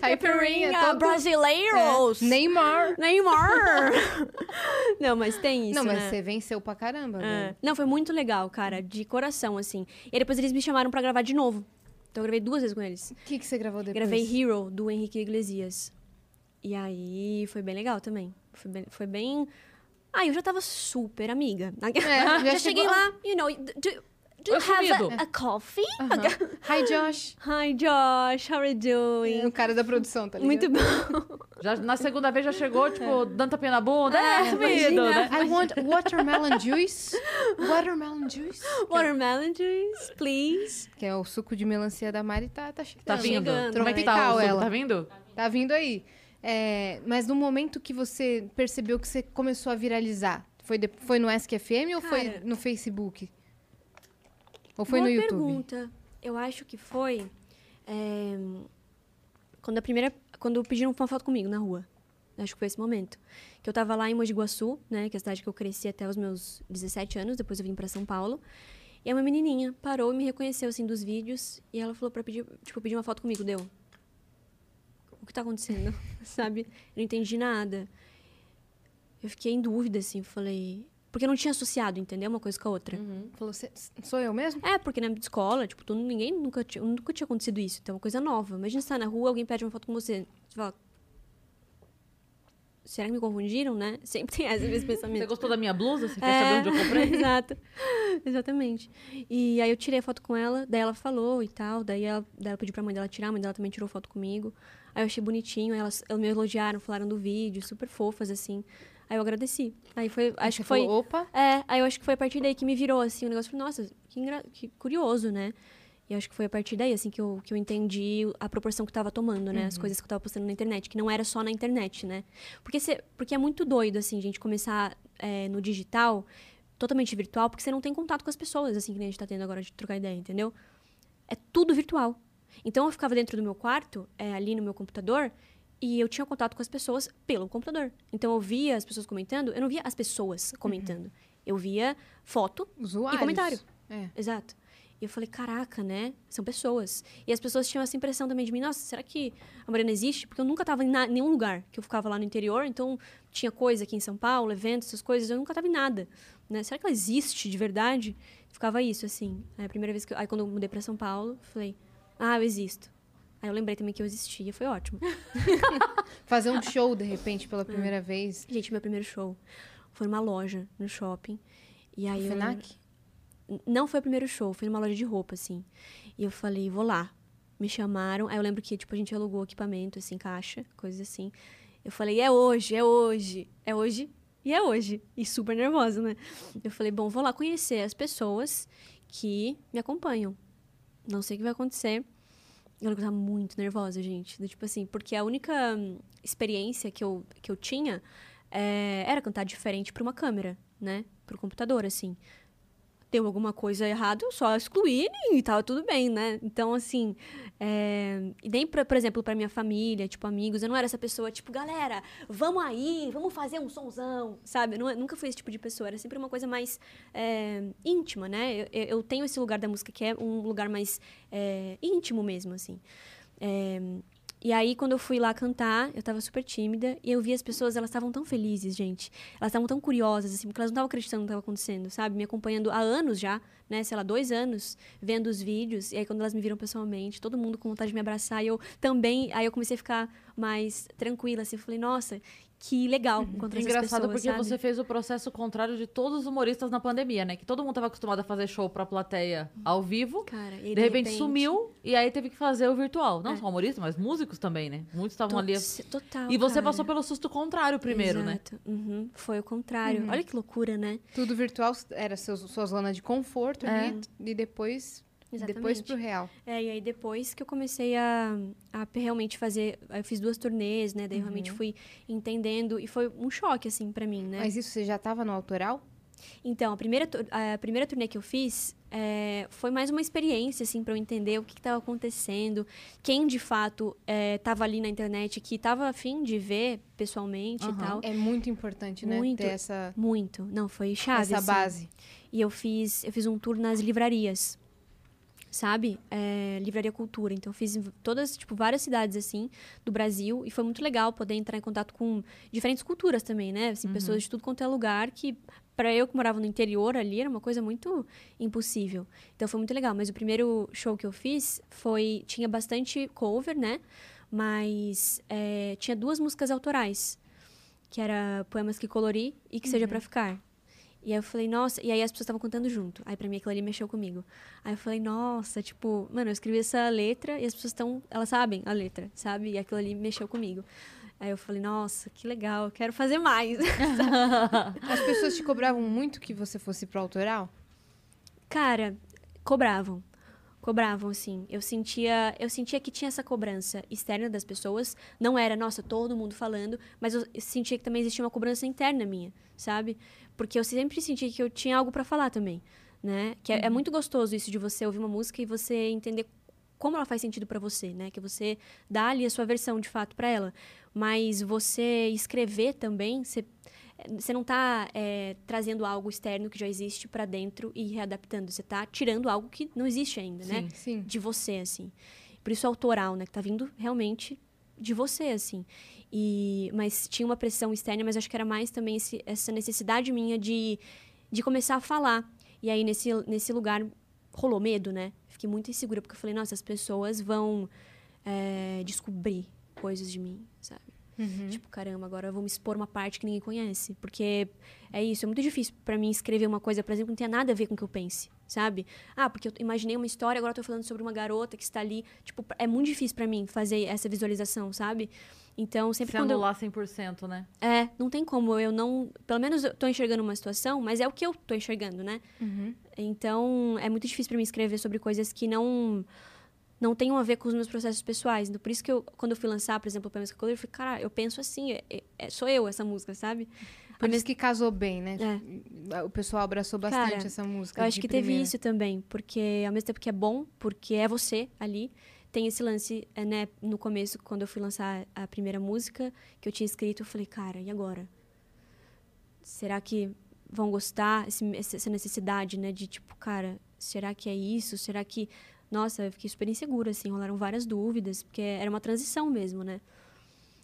Caipirinha, todo... Brasileiros! É. Neymar. Neymar! Não, mas tem isso, Não, mas né? você venceu pra caramba, É. velho. Não, foi muito legal, cara, de coração, assim. E aí depois eles me chamaram pra gravar de novo. Então eu gravei duas vezes com eles. O que, que você gravou depois? Gravei Hero, do Henrique Iglesias. E aí foi bem legal também. Foi bem. Foi bem... Ah, eu já tava super amiga. É, já cheguei lá, you know, do, do you Eu have a, a coffee? Hi, Josh. Hi, Josh, how are you doing? É o cara da produção, tá ligado? Muito bom. Já, na segunda vez já chegou, tipo, dando tapinha na bunda. É, É, sumido, né? I want watermelon juice. Watermelon juice. Watermelon juice, please. Que é o suco de melancia da Mari, tá, tá chegando. Tá vindo? chegando, Como é que tá Tropical ela. Tá vindo? Tá vindo aí. É, mas no momento que você percebeu que você começou a viralizar, foi, de- foi no SQFM ou foi Cara. no Facebook? Ou foi no YouTube? pergunta. Eu acho que foi é, quando a primeira, quando pediram uma foto comigo na rua. Acho que foi esse momento. Que eu tava lá em Mogi Guaçu, né, que é a cidade que eu cresci até os meus 17 anos, depois eu vim pra São Paulo. E uma menininha parou e me reconheceu assim dos vídeos e ela falou para pedir, tipo, pedir uma foto comigo, deu. Que tá acontecendo? Sabe? Eu não entendi nada. Eu fiquei em dúvida assim, falei, porque eu não tinha associado, entendeu? Uma coisa com a outra. Falou, "Cê- sou eu mesmo? É, porque na escola, tipo, todo, ninguém nunca tinha, nunca tinha acontecido isso. Então é uma coisa nova. Imagina você tá na rua, alguém pede uma foto com você. Você fala. Será que me confundiram, né? Sempre tem esse Você pensamento. gostou da minha blusa? Você quer É, saber onde eu comprei? Exato. Exatamente. E aí eu tirei a foto com ela, daí ela falou e tal, daí ela, daí ela pediu pra mãe dela tirar, a mãe dela também tirou foto comigo. Aí eu achei bonitinho, elas, elas me elogiaram, falaram do vídeo, super fofas, assim. Aí eu agradeci. Aí foi, acho Você que foi... falou, opa, É, aí eu acho que foi a partir daí que me virou, assim, o negócio. Nossa, que, engra- que curioso, né? E acho que foi a partir daí, assim, que eu, que eu entendi a proporção que tava tomando, né? As coisas que eu tava postando na internet, que não era só na internet, né? Porque, cê, porque é muito doido, assim, gente, começar é, no digital, totalmente virtual, porque você não tem contato com as pessoas, assim, que a gente tá tendo agora de trocar ideia, entendeu? É tudo virtual. Então eu ficava dentro do meu quarto, é, ali no meu computador, e eu tinha contato com as pessoas pelo computador. Então eu via as pessoas comentando, eu não via as pessoas comentando. Eu via foto usuários. e comentário. É. Exato. E eu falei, caraca, né? São pessoas. E as pessoas tinham essa impressão também de mim, nossa, será que a Mariana existe? Porque eu nunca estava em nenhum lugar, que eu ficava lá no interior, então tinha coisa aqui em São Paulo, eventos, essas coisas, eu nunca estava em nada. Né? Será que ela existe de verdade? Ficava isso, assim. Aí a primeira vez que eu, aí quando eu mudei para São Paulo, falei, ah, eu existo. Aí eu lembrei também que eu existia, foi ótimo. Fazer um show, de repente, pela primeira vez. Gente, meu primeiro show foi numa loja, no shopping. E aí eu FENAC? N- Não foi o primeiro show, foi numa loja de roupa, assim. E eu falei, vou lá. Me chamaram. Aí eu lembro que, tipo, a gente alugou equipamento, assim, caixa, coisas assim. Eu falei, é hoje, é hoje, é hoje e é hoje. E super nervosa, né? Eu falei, bom, vou lá conhecer as pessoas que me acompanham. Não sei o que vai acontecer. Eu tava muito nervosa, gente. Do tipo assim, porque a única hum, experiência que eu, que eu tinha é, era cantar diferente pra uma câmera, né? Pro computador, assim deu alguma coisa errada, eu só excluí e tava tudo bem, né? Então, assim, é... e nem, pra, por exemplo, pra minha família, tipo, amigos, eu não era essa pessoa, tipo, galera, vamos aí, vamos fazer um sonzão, sabe? Eu não, nunca fui esse tipo de pessoa, era sempre uma coisa mais é, íntima, né? Eu, eu, tenho esse lugar da música que é um lugar mais é, íntimo mesmo, assim. É, e aí, quando eu fui lá cantar, eu tava super tímida e eu vi as pessoas, elas estavam tão felizes, gente. Elas estavam tão curiosas, assim, porque elas não estavam acreditando no que estava acontecendo, sabe? Me acompanhando há anos já, né? Sei lá, dois anos, vendo os vídeos. E aí, quando elas me viram pessoalmente, todo mundo com vontade de me abraçar. E eu também, aí eu comecei a ficar mais tranquila, assim. Eu falei, nossa, que legal uhum. encontrar Engraçado essas pessoas, porque sabe? você fez o processo contrário de todos os humoristas na pandemia, né? Que todo mundo estava acostumado a fazer show pra plateia ao vivo. Cara, e de, de repente, sumiu e aí teve que fazer o virtual. Não É. só humoristas, mas músicos também, né? Muitos estavam ali. Total, E você cara. passou pelo susto contrário primeiro, né? Exato. Uhum. Foi o contrário. Olha que loucura, né? Tudo virtual era seus, sua zona de conforto É. ali, e depois, depois Exatamente. pro real. É, e aí depois que eu comecei a, a realmente fazer, eu fiz duas turnês, né? Daí Uhum. realmente fui entendendo e foi um choque assim pra mim, né? Mas isso você já tava no autoral? Então, a primeira, a primeira turnê que eu fiz é, foi mais uma experiência, assim, para eu entender o que estava acontecendo, quem de fato estava ali na internet, que estava afim de ver pessoalmente Aham. e tal. É muito importante, né? Muito. Essa, Muito. Não, foi chave. essa assim. base. E eu fiz, eu fiz um tour nas livrarias, sabe? É, Livraria Cultura. Então, fiz em todas, tipo, várias cidades, assim, do Brasil. E foi muito legal poder entrar em contato com diferentes culturas também, né? Assim, Pessoas de tudo quanto é lugar que... Para eu que morava no interior ali, era uma coisa muito impossível. Então, foi muito legal. Mas o primeiro show que eu fiz foi... Tinha bastante cover, né? Mas é, tinha duas músicas autorais. Que era Poemas que Colori e Que Seja Pra Ficar. E aí eu falei, nossa, e aí as pessoas estavam cantando junto. Aí pra mim aquilo ali mexeu comigo. Aí eu falei, nossa, tipo, mano, eu escrevi essa letra e as pessoas estão, elas sabem a letra, sabe? E aquilo ali mexeu comigo. Aí eu falei, nossa, que legal, quero fazer mais. As pessoas te cobravam muito que você fosse pro autoral? Cara, cobravam. Cobravam, assim. Eu sentia, eu sentia que tinha essa cobrança externa das pessoas. Não era, nossa, todo mundo falando, mas eu sentia que também existia uma cobrança interna minha, sabe? Porque eu sempre senti que eu tinha algo pra falar também, né? Que é, é muito gostoso isso de você ouvir uma música e você entender como ela faz sentido pra você, né? Que você dá ali a sua versão de fato pra ela. Mas você escrever também, você você não está trazendo algo externo que já existe para dentro e readaptando. Você está tirando algo que não existe ainda, né? Sim. De você, assim. Por isso autoral, né? Que tá vindo realmente de você, assim. E, mas tinha uma pressão externa, mas acho que era mais também esse- essa necessidade minha de, de começar a falar. E aí, nesse, nesse lugar, rolou medo, né? Fiquei muito insegura, porque eu falei, nossa, as pessoas vão é, descobrir coisas de mim, sabe? Uhum. Tipo, caramba, agora eu vou me expor uma parte que ninguém conhece. Porque é isso, é muito difícil pra mim escrever uma coisa, por exemplo, que não tem nada a ver com o que eu pense, sabe? Ah, porque eu imaginei uma história, agora eu tô falando sobre uma garota que está ali. Tipo, é muito difícil pra mim fazer essa visualização, sabe? Então, sempre Se quando eu... anular 100%, né? É, não tem como eu não... Pelo menos eu tô enxergando uma situação, mas é o que eu tô enxergando, né? Uhum. Então, é muito difícil pra mim escrever sobre coisas que não não tenham a ver com os meus processos pessoais. Então, por isso que eu, quando eu fui lançar, por exemplo, o Poemas que eu falei, cara, eu penso assim, é- é- é- sou eu essa música, sabe? Por isso que casou bem, né? É. O pessoal abraçou bastante Cara, essa música. Eu acho que teve primeira. isso também, porque ao mesmo tempo que é bom, porque é você ali, tem esse lance, é, né, no começo, quando eu fui lançar a primeira música que eu tinha escrito, eu falei, cara, e agora? Será que vão gostar? Esse- essa necessidade, né, de tipo, cara, será que é isso? Será que. Nossa, eu fiquei super insegura, assim, rolaram várias dúvidas, porque era uma transição mesmo, né?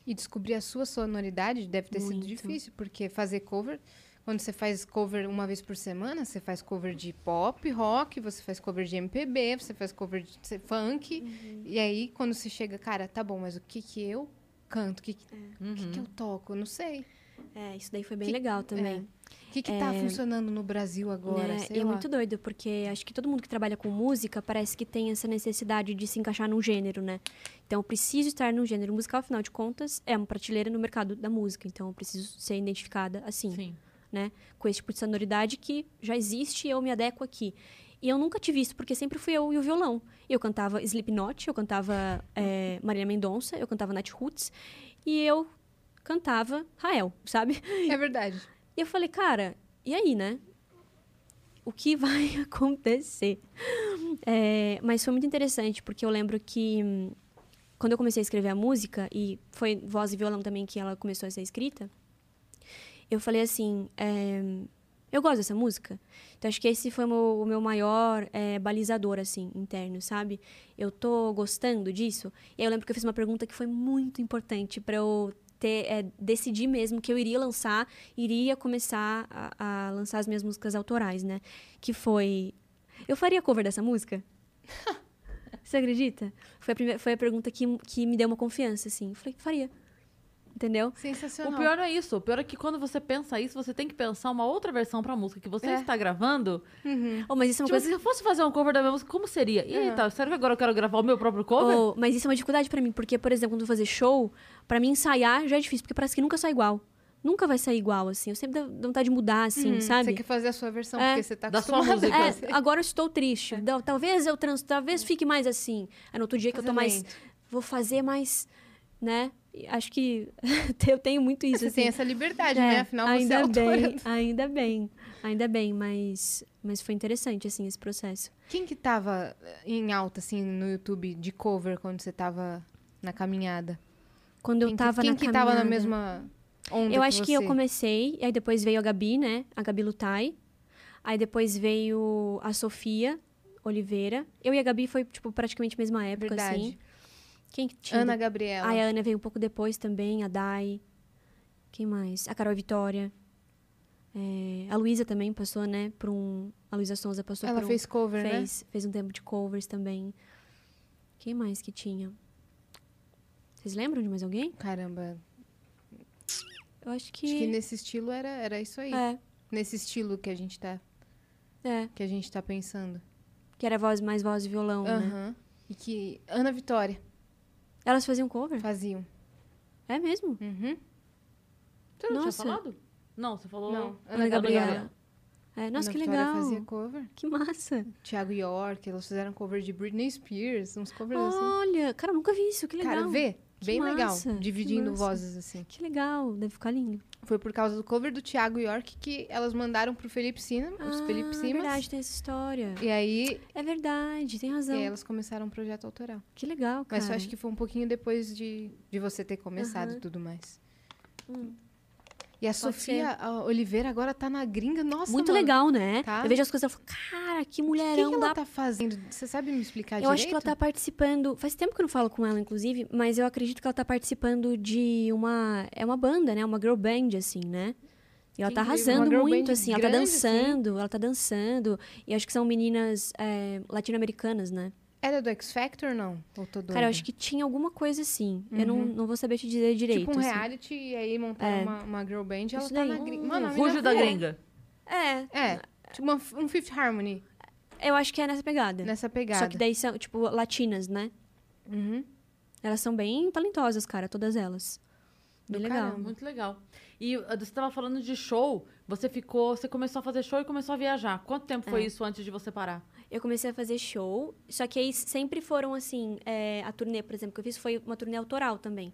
E descobrir a sua sonoridade deve ter sido Muito. difícil, porque fazer cover, quando você faz cover uma vez por semana, você faz cover de pop, rock, você faz cover de MPB, você faz cover de funk. Uhum. E aí, quando você chega, cara, tá bom, mas o que que eu canto? O que, que, o que, que eu toco? Eu não sei. É, isso daí foi bem Que- legal também. O que que tá funcionando no Brasil agora? né? Sei E é lá. muito doido, porque acho que todo mundo que trabalha com música parece que tem essa necessidade de se encaixar num gênero, né? Então, eu preciso estar num gênero musical, afinal de contas, é uma prateleira no mercado da música. Então, eu preciso ser identificada assim, Sim. né? Com esse tipo de sonoridade que já existe e eu me adequo aqui. E eu nunca tive isso, porque sempre fui eu e o violão. Eu cantava Slipknot, eu cantava é, Marília Mendonça, eu cantava Nat Roots, e eu cantava Rael, sabe? É verdade. E eu falei, cara, e aí, né? o que vai acontecer. É, mas foi muito interessante, porque eu lembro que hum, quando eu comecei a escrever a música, e foi voz e violão também que ela começou a ser escrita, eu falei assim: é, eu gosto dessa música. Então acho que esse foi o meu, o meu maior é, balizador, assim, interno, sabe? Eu tô gostando disso. E aí eu lembro que eu fiz uma pergunta que foi muito importante para eu ter, é, decidir mesmo que eu iria lançar, iria começar a, a lançar as minhas músicas autorais, né? Que foi. Eu faria cover dessa música? Você acredita? Foi a, primeira, foi a pergunta que, que me deu uma confiança, assim. Eu falei, faria. Entendeu? Sensacional. O pior é isso. O pior é que quando você pensa isso, você tem que pensar uma outra versão pra música que você É. está gravando. Oh, mas isso é uma Tipo, coisa. se eu fosse fazer um cover da minha música, como seria? É. tá, sério que agora eu quero gravar o meu próprio cover? Oh, mas isso é uma dificuldade pra mim, porque, por exemplo, quando eu vou fazer show, pra mim ensaiar já é difícil, porque parece que nunca sai igual. Nunca vai sair igual, assim. Eu sempre dou dou vontade de mudar, assim, Uhum, sabe? Você quer fazer a sua versão, É. porque você tá Da sua a música. É, fazer. agora eu estou triste. Dá- Talvez eu trans, talvez fique mais assim. Aí no outro dia que eu tô mais. Vou fazer mais. Né? Acho que eu tenho muito isso. Você assim. tem essa liberdade, É, né? Afinal, você é ainda bem, ainda bem, ainda bem, mas, mas foi interessante, assim, esse processo. Quem que tava em alta, assim, no YouTube de cover quando você tava na caminhada? Quando Quem eu que- tava quem na que tava na caminhada- mesma onda Eu acho que eu você? comecei, e aí depois veio a Gabi, né? A Gabi Lutai. Aí depois veio a Sofia Oliveira. Eu e a Gabi foi, tipo, praticamente a mesma época, Verdade. assim. Quem que tinha? Ana Gabriela. Aí a Ana veio um pouco depois também, a Dai. Quem mais? A Carol Vitória. É, a Luísa também passou, né? Por um. A Luísa Sonza passou Ela por um. fez cover, né? fez, fez um tempo de covers também. Quem mais que tinha? Vocês lembram de mais alguém? Caramba. Eu acho que. Acho que nesse estilo era, era isso aí. É, Nesse estilo que a gente tá, é. que a gente tá pensando. Que era voz, mais voz e violão, né? Aham. E que Ana Vitória Elas faziam cover? faziam. É mesmo? Uhum. Você não Nossa. tinha falado? Não, você falou. Não, Ana Gabriela. É, nossa, Ana que Vitória legal. fazia cover. Que massa. Thiago York, elas fizeram cover de Britney Spears, uns covers assim. Olha, cara, nunca vi isso. Que legal. Cara, vê? Que Bem massa, legal. Dividindo vozes assim. Que legal. Deve ficar lindo. Foi por causa do cover do Thiago York que elas mandaram pro Felipe os ah, Felipe é Simas. verdade, tem essa história. E aí, É verdade, tem e razão. aí elas começaram um projeto autoral. Que legal, cara. Mas eu acho que foi um pouquinho depois de, de você ter começado e Aham. tudo mais. Hum. E a Pode Sofia Oliveira agora tá na gringa. Nossa, Muito mano. legal, né? Tá. Eu vejo as coisas e falo, cara, que O que, mulherão que ela da tá fazendo? Você sabe me explicar Eu direito? acho que ela tá participando. Faz tempo que eu não falo com ela, inclusive, mas eu acredito que ela tá participando de uma. É uma banda, né? Uma girl band, assim, né? E ela Que tá arrasando muito, assim. Ela tá grande, assim. dançando, ela tá dançando. E acho que são meninas é, latino-americanas, né? Era do X Factor, não? Ou tô Cara, eu acho que tinha alguma coisa assim. Eu não, Uhum. não vou saber te dizer direito. Tipo um assim. reality e aí montaram É. uma, uma girl band e ela Isso tá daí. na gringa. Hum, Mano, Rujo da gringa. É, É, tipo uma, um Fifth Harmony eu acho que é nessa pegada. nessa pegada. Só que daí são, tipo, latinas, né? Uhum. Elas são bem talentosas, cara, todas elas. Bem legal. caramba. Muito legal. E uh, você tava falando de show, você ficou, você começou a fazer show e começou a viajar. Quanto tempo foi É. isso antes de você parar? Eu comecei a fazer show, só que aí sempre foram assim, é, a turnê, por exemplo, que eu fiz foi uma turnê autoral também,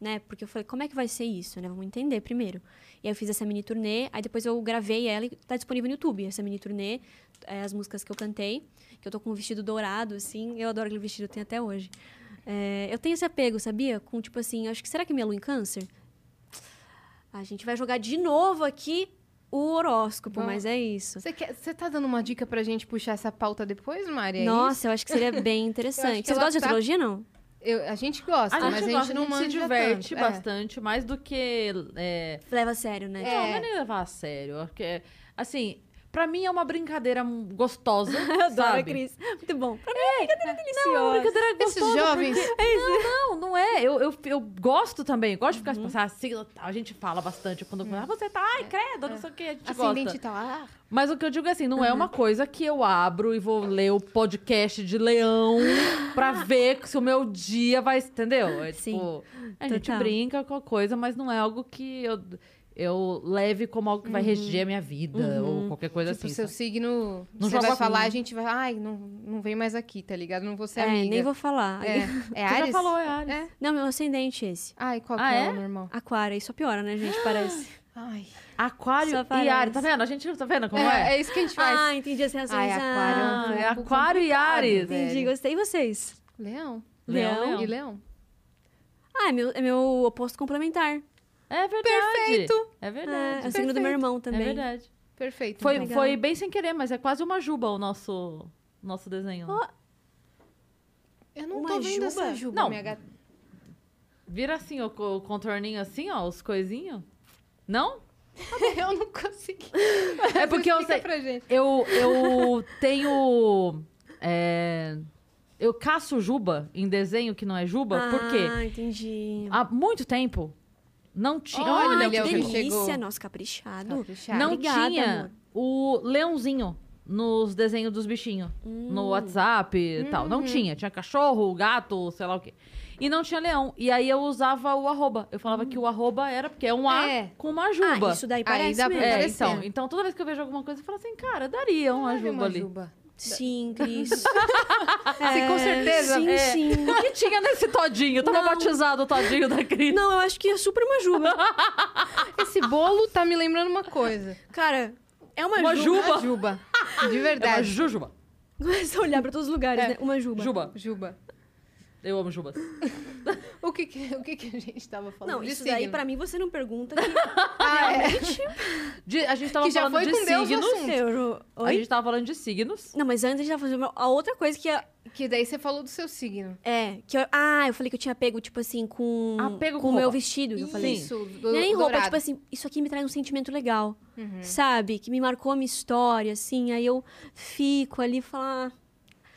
né? Porque eu falei, como é que vai ser isso, né? Vamos entender primeiro. E aí eu fiz essa mini turnê, aí depois eu gravei ela e tá disponível no YouTube, essa mini turnê, é, as músicas que eu cantei, que eu tô com um vestido dourado, assim, eu adoro aquele vestido, eu tenho até hoje. É, eu tenho esse apego, sabia? Com, tipo assim, acho que, será que minha lua em câncer? A gente vai jogar de novo aqui o horóscopo, Vamos. mas é isso. Você, tá dando uma dica pra gente puxar essa pauta depois, Mari? É Nossa, eu acho que seria bem interessante. Vocês gostam de tá- astrologia, não? isso? Eu- a gente gosta, A mas gente a gosta, gente não a gente se diverte tanto. É. bastante, mais do que. É... Leva a sério, né? Não, não é nem levar a sério. Porque, assim, pra mim é uma brincadeira gostosa. Eu adoro? Cris. Muito bom. Pra mim é brincadeira Não, é uma brincadeira Esses gostosa. jovens... Não, não é. Eu, eu, eu gosto também. Gosto de ficar Uhum. tipo, ah, sigla, tal. a gente fala bastante quando ah, você tá, ai, credo, não sei o que, a gente Ascendente gosta. tal. Ah, Mas o que eu digo é assim, não Uhum. é uma coisa que eu abro e vou ler o podcast de leão pra ver se o meu dia vai, entendeu? É Sim, tipo, a gente total. brinca com a coisa, mas não é algo que eu, eu leve como algo que vai reger a minha vida ou qualquer coisa tipo, assim. seu sabe? signo... Não você joga vai falar, com- a gente vai... Ai, não, não vem mais aqui, tá ligado? Não vou ser É, amiga. nem vou falar. É, é Você Ares? já falou, é Ares. É. Não, meu ascendente é esse. Ai, qual Ah, que é? é? o normal? Aquário, aí só piora, né, gente? Parece. Ai. Aquário e. Ares. Tá vendo? A gente tá vendo como É, é? é isso que a gente faz. Ah, entendi as reações. Ai, aquário é Ah, é aquário e Ares. Entendi, gostei. E vocês? Leão. Leão, Leão. leão. E leão. Ah, é meu, é meu oposto complementar. É verdade. Perfeito. É É, verdade. é o signo do meu irmão É também. verdade. Perfeito. Foi, então. Legal. foi bem sem querer, mas é quase uma juba o nosso, nosso desenho. Eu não Uma tô vendo juba? essa juba, Não. minha gata. Vira assim o, o contorninho assim, ó, os coisinhos. Não? eu não consegui. É porque eu sei. pra gente. Eu, eu tenho. é, eu caço juba em desenho que não é juba, por quê? Ah, entendi. Há muito tempo não tinha. Olha, Léo, que delícia. chegou. Nossa, caprichado. Caprichado. não Obrigada, tinha amor. o leãozinho nos desenhos dos bichinhos. Hum. No WhatsApp e tal. Uhum. Não tinha. Tinha cachorro, gato, sei lá o quê. E não tinha leão. E aí eu usava o arroba. Eu falava que o arroba era porque é um A É. com uma juba. Ah, isso daí parece dá pra mesmo. É, então, então toda vez que eu vejo alguma coisa, eu falo assim, cara, daria uma Olha juba uma ali. juba. Sim, Cris. Sim, com certeza. Sim, É. sim. O que tinha nesse todinho? Tava Não. batizado o todinho da Cris. Não, eu acho que é super uma juba. Esse bolo tá me lembrando uma coisa. Cara, é uma, Uma juba. juba. Uma juba. De É uma verdade. jujuba. Começa a olhar pra todos os lugares, É. né? Uma juba. Juba. Juba. Eu amo jubas. O que que, o que que a gente tava falando? Não, De isso daí signo. pra mim você não pergunta. Que... Ah, é. De- a gente tava Que já falando foi de com Deus o signos. assunto. Eu... A gente tava falando de signos. Não, mas antes a gente tava fazendo a outra coisa que é... Que daí você falou do seu signo. É, que eu... Ah, eu falei que eu tinha pego, tipo assim, com... Apego com com o meu vestido. que Eu falei. Isso, do, é nem roupa, dourado. tipo assim, isso aqui me traz um sentimento legal. Uhum. Sabe? Que me marcou a minha história, assim. Aí eu fico ali e falo...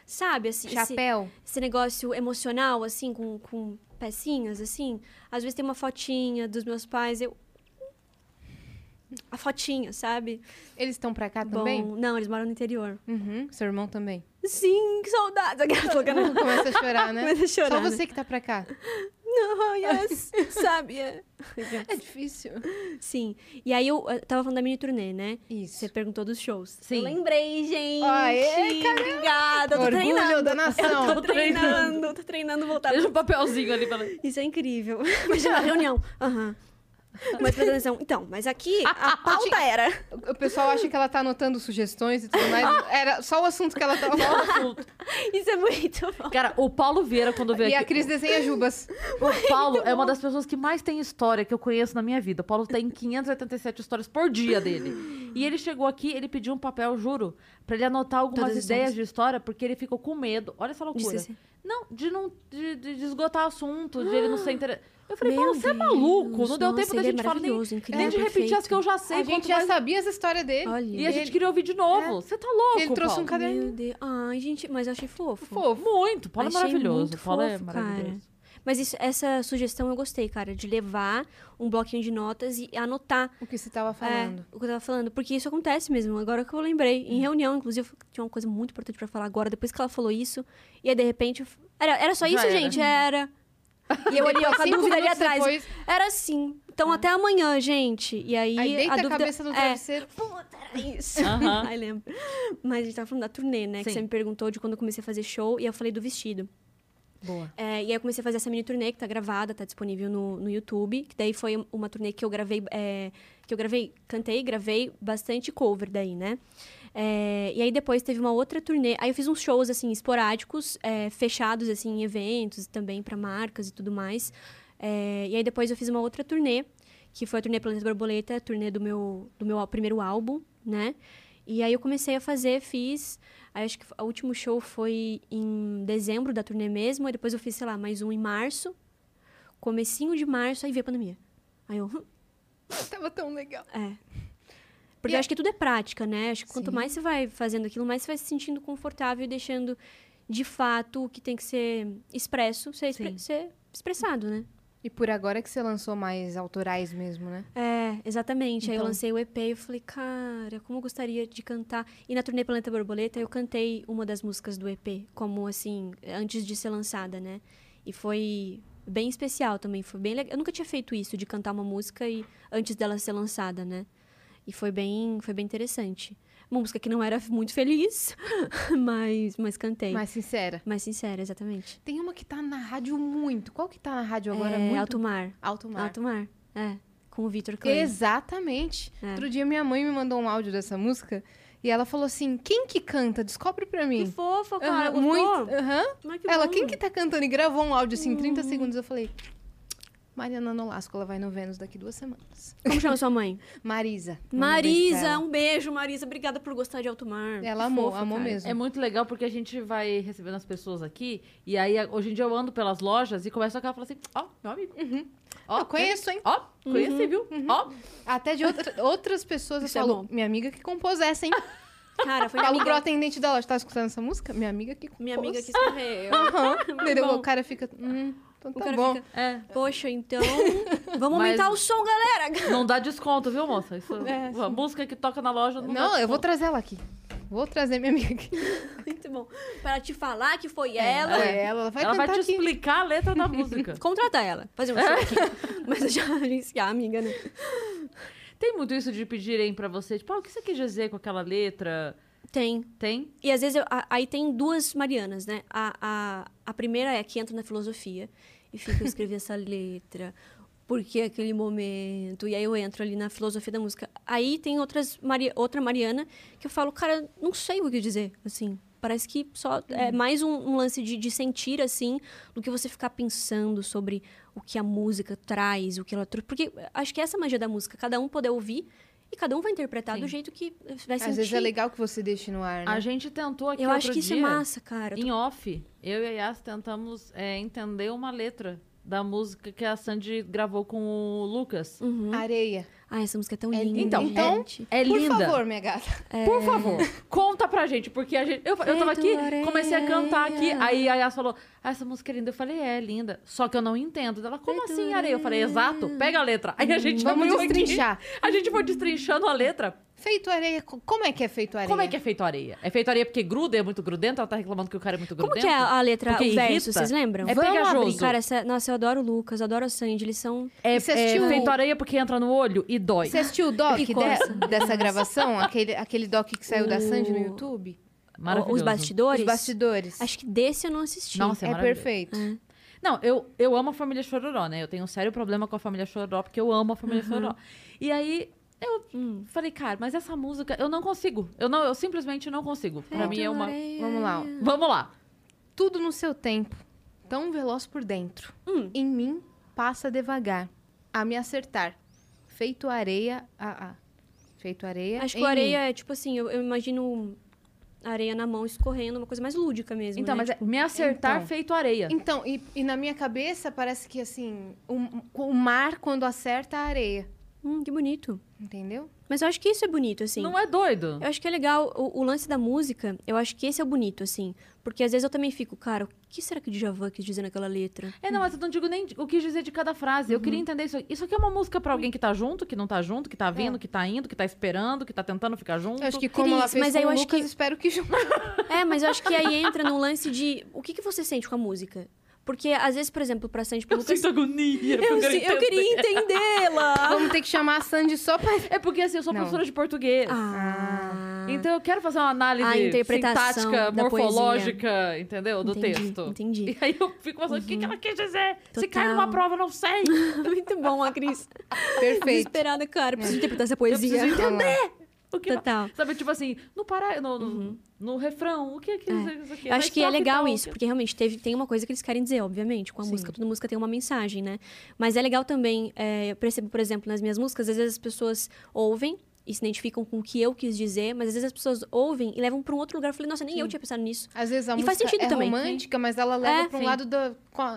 Sabe, assim, esse, Chapéu. esse negócio emocional, assim, com, com pecinhas, assim. Às vezes tem uma fotinha dos meus pais, eu... A fotinha, sabe? Eles estão pra cá também? Bom, não, eles moram no interior. Uhum. Seu irmão também. Sim, que saudades. Colocando... Começa a chorar, né? Começa a chorar, Só né? você que tá pra cá. Não, yes, sabe? é. É difícil. Sim. E aí eu, eu tava falando da mini turnê, né? Isso. Você perguntou dos shows. Sim. Eu lembrei, gente. Aê, Obrigada. Eu tô Orgulho treinando. da nação. Eu tô treinando. Tô treinando voltar. Deixa um papelzinho ali pra Isso é incrível. Imagina a reunião. Aham. Mas presta atenção. Então, mas aqui a pauta era. O pessoal acha que ela tá anotando sugestões e tudo mais. Era só o assunto que ela tava falando. Isso é muito bom. Cara, o Paulo Vieira, quando veio E a aqui... Cris desenha jubas. O Paulo é uma das pessoas que mais tem história que eu conheço na minha vida. O Paulo tem 587 histórias por dia dele. E ele chegou aqui, ele pediu um papel, juro, pra ele anotar algumas Todas as ideias de história, porque ele ficou com medo. Olha essa loucura. Disse assim, Não, de não de, de esgotar assunto, de ele não ser interessado. Eu falei, Meu Paulo, você é Deus, maluco. Não deu nossa, tempo da ele é gente falar nem, maravilhoso, incrível, nem de repetir perfeito. as que eu já sei. A gente já mais- sabia as histórias dele. Olha. E a gente Ele- queria ouvir de novo. Você tá louco, Ele trouxe um Paulo. caderno. Meu Deus. Ai, gente, mas eu achei fofo. Fofo. Muito. Paulo é Achei maravilhoso. muito Paulo é fofo, cara. Mas isso- essa sugestão eu gostei, cara, de levar um bloquinho de notas e anotar O que você tava falando. É, o que eu tava falando. Porque isso acontece mesmo, agora que eu lembrei. Em reunião, inclusive, tinha uma coisa muito importante pra falar agora, depois que ela falou isso. E aí, de repente, era, era só Já isso, era. gente? Era. E eu ali, ó, com a dúvida ali atrás. depois, Era assim. Então, até amanhã, gente. E aí, aí deita a a, dúvida... cabeça no é, travesseiro. Puta, era isso. Aham. Ai, lembro. Mas a gente tava falando da turnê, né? Que Sim. você me perguntou de quando eu comecei a fazer show. E eu falei do vestido. Boa. É, e aí eu comecei a fazer essa mini turnê que tá gravada, tá disponível no, no YouTube. Que daí foi uma turnê que eu gravei, é, que eu gravei, cantei, gravei bastante cover daí, né? É, e aí depois teve uma outra turnê. Aí eu fiz uns shows, assim, esporádicos, é, fechados, assim, em eventos, também pra marcas e tudo mais. É, e aí depois eu fiz uma outra turnê, que foi a turnê Planeta Borboleta, a turnê do meu, do meu primeiro álbum, né? E aí eu comecei a fazer, fiz. Aí acho que o último show foi em dezembro da turnê mesmo. Aí depois eu fiz, sei lá, mais um em março. Comecinho de março, aí veio a pandemia. Aí eu. hum, Tava tão legal. É. Porque E eu acho que tudo é prática, né? Acho que quanto Sim. mais você vai fazendo aquilo, mais você vai se sentindo confortável e deixando de fato o que tem que ser expresso, ser, expre- ser expressado, né? E por agora que você lançou mais autorais mesmo, né? É, exatamente. Aí eu Então- lancei o EP e falei, cara, como eu gostaria de cantar. E na turnê Planeta Borboleta eu cantei uma das músicas do EP, como assim, antes de ser lançada, né? E foi bem especial também, foi bem legal. Eu nunca tinha feito isso, de cantar uma música e antes dela ser lançada, né? E foi bem, foi bem interessante. Uma música que não era muito feliz, mas, mas cantei. Mais sincera. Mais sincera, exatamente. Tem uma que tá na rádio muito. Qual que tá na rádio agora? é, muito? Alto Mar. Alto Mar. Alto Mar, é. com o Vitor Clay. Exatamente. É. Outro dia minha mãe me mandou um áudio dessa música e ela falou assim: quem que canta? Descobre pra Que mim. fofa, cara. Gostou? muito. aham. Mas que Ela, bom. quem que tá cantando? E gravou um áudio assim, 30 segundos. Eu falei, Mariana Nolasco, ela vai no Vênus daqui duas semanas. Como chama sua mãe? Marisa. Um Marisa, um beijo, Marisa. Obrigada por gostar de alto mar. Ela amou, Fofa, amou cara. mesmo. É muito legal porque a gente vai recebendo as pessoas aqui e aí a- hoje em dia eu ando pelas lojas e começa aquela fala assim: Ó, meu amigo. Ó, Eu conheço, hein? Ó, conheci, viu? Ó, Até de outra- outras pessoas eu Isso é falo, bom. minha amiga que compôs essa, hein? Cara, foi Falo pro amiga, atendente da loja, tá escutando essa música? Minha amiga que compôs. minha amiga que escreveu. Aham. Entendeu? bom. O cara fica, hum, então O tá bom. fica, é. Poxa, então. Vamos Mas- aumentar o som, galera! Não dá desconto, viu, moça? Isso, É, a música que toca na loja não, Não, eu vou trazer ela aqui. Vou trazer minha amiga aqui. Muito bom. Para te falar que foi ela. É, ela, ela vai Ela vai te aqui. explicar a letra da música. Contrata ela. Fazer um show aqui. Mas eu já agenciar, amiga, né? Tem muito isso de pedirem pra você, tipo, ah, o que você quis dizer com aquela letra? Tem. Tem? E às vezes eu- a- aí tem duas Marianas, né? A, a, a primeira é a que entra na filosofia e fica eu escrevi essa letra, porque aquele momento. E aí eu entro ali na filosofia da música. Aí tem outras Maria, outra Mariana que eu falo, cara, não sei o que dizer, assim. Parece que só é mais um, um lance de, de sentir, assim, do que você ficar pensando sobre o que a música traz, o que ela trouxe. Porque acho que essa é a magia da música, cada um poder ouvir e cada um vai interpretar Sim. do jeito que vai sentir. Às vezes é legal que você deixe no ar, né? A gente tentou aqui Eu acho que isso dia, é massa, cara. Em off, eu e a Yas tentamos é, entender uma letra da música que a Sandy gravou com o Lucas. Uhum. Areia. Ah, essa música é tão É linda. Então, Então, gente. É Por linda. favor, minha gata. Por favor, conta pra gente, porque a gente, eu, eu tava aqui, comecei a cantar aqui, aí a Yas falou, ah, essa música é linda. Eu falei, é, linda. Só que eu não entendo. Ela, como Feito assim, areia? Eu falei, exato, pega a letra. Aí a gente Vamos abriu aqui, destrinchar. A gente foi destrinchando a letra. Feito areia. co- Como é que é feito areia? Como é que é feito areia? É feito areia porque gruda, é muito grudento? Ela tá reclamando que o cara é muito Como grudento? que é a letra, Porque o verso, vocês lembram? É Vamos pegajoso. abrir, Cara, essa, nossa, eu adoro o Lucas, eu adoro a Sandy, eles são... É, é assistiu- feito areia porque entra no olho e dói. Você assistiu o doc de- dessa gravação? Aquele, aquele doc que saiu da O- Sandy no YouTube? Maravilhoso. Os bastidores? Os bastidores. Acho que desse eu não assisti. Nossa, é é perfeito. Não, eu, eu amo a família Chororó, né? Eu tenho um sério problema com a família Chororó, porque eu amo a família Chororó. E aí, eu falei, cara, mas essa música, eu não consigo. Eu, não, eu simplesmente não consigo. Pra mim é uma... Vamos lá. Vamos lá. Tudo no seu tempo, tão veloz por dentro. Hum. Em mim, passa devagar, a me acertar. Feito areia, ah, ah. Feito areia. Acho que areia mim. é, tipo assim, eu, eu imagino areia na mão escorrendo, uma coisa mais lúdica mesmo, Então, né? mas é Tipo, me acertar Então. feito areia. Então, e, e na minha cabeça parece que assim, o, o mar quando acerta a areia. Hum, que bonito. Entendeu? Mas eu acho que isso é bonito, assim. Não é doido? Eu acho que é legal o, o lance da música. Eu acho que esse é o bonito, assim. Porque às vezes eu também fico, cara, o que será que o Djavan quis dizer naquela letra? É, não, mas eu não digo nem o que dizer de cada frase. Eu Uhum. queria entender isso. Isso aqui é uma música pra alguém que tá junto, que não tá junto, que tá vindo, que tá indo, que tá esperando, que tá tentando ficar junto. Eu acho que como ela Cris, fez mas com aí eu o acho Lucas, que- espero que junto. É, mas eu acho que aí entra no lance de o que, que você sente com a música. Porque às vezes, por exemplo, pra Sandy pro Eu Lucas. sinto agonia. Eu, eu entender. queria entendê-la! Vamos ter que chamar a Sandy só pra... É porque assim, eu sou Não. professora de português. Ah. Então eu quero fazer uma análise A interpretação sintática, morfológica, entendeu? Do Entendi, texto. entendi. E aí eu fico pensando, o que, que ela quis dizer? Se cai Total. numa prova, eu não sei. Muito bom, a Cris. Perfeito. Desesperada, cara. Preciso interpretar essa poesia. preciso Vamos lá. O que Total. Sabe, tipo assim, no, para... no, no, no refrão, o que é que É. Na acho que é legal isso, que- porque realmente teve, tem uma coisa que eles querem dizer, obviamente, com a Sim. música. Toda música tem uma mensagem, né? Mas é legal também, é, eu percebo, por exemplo, nas minhas músicas, às vezes as pessoas ouvem e se identificam com o que eu quis dizer, mas às vezes as pessoas ouvem e levam pra um outro lugar. Eu falei, nossa, nem eu tinha pensado nisso. Às vezes a E música faz sentido é também. romântica, mas ela leva É, pra um sim. lado da,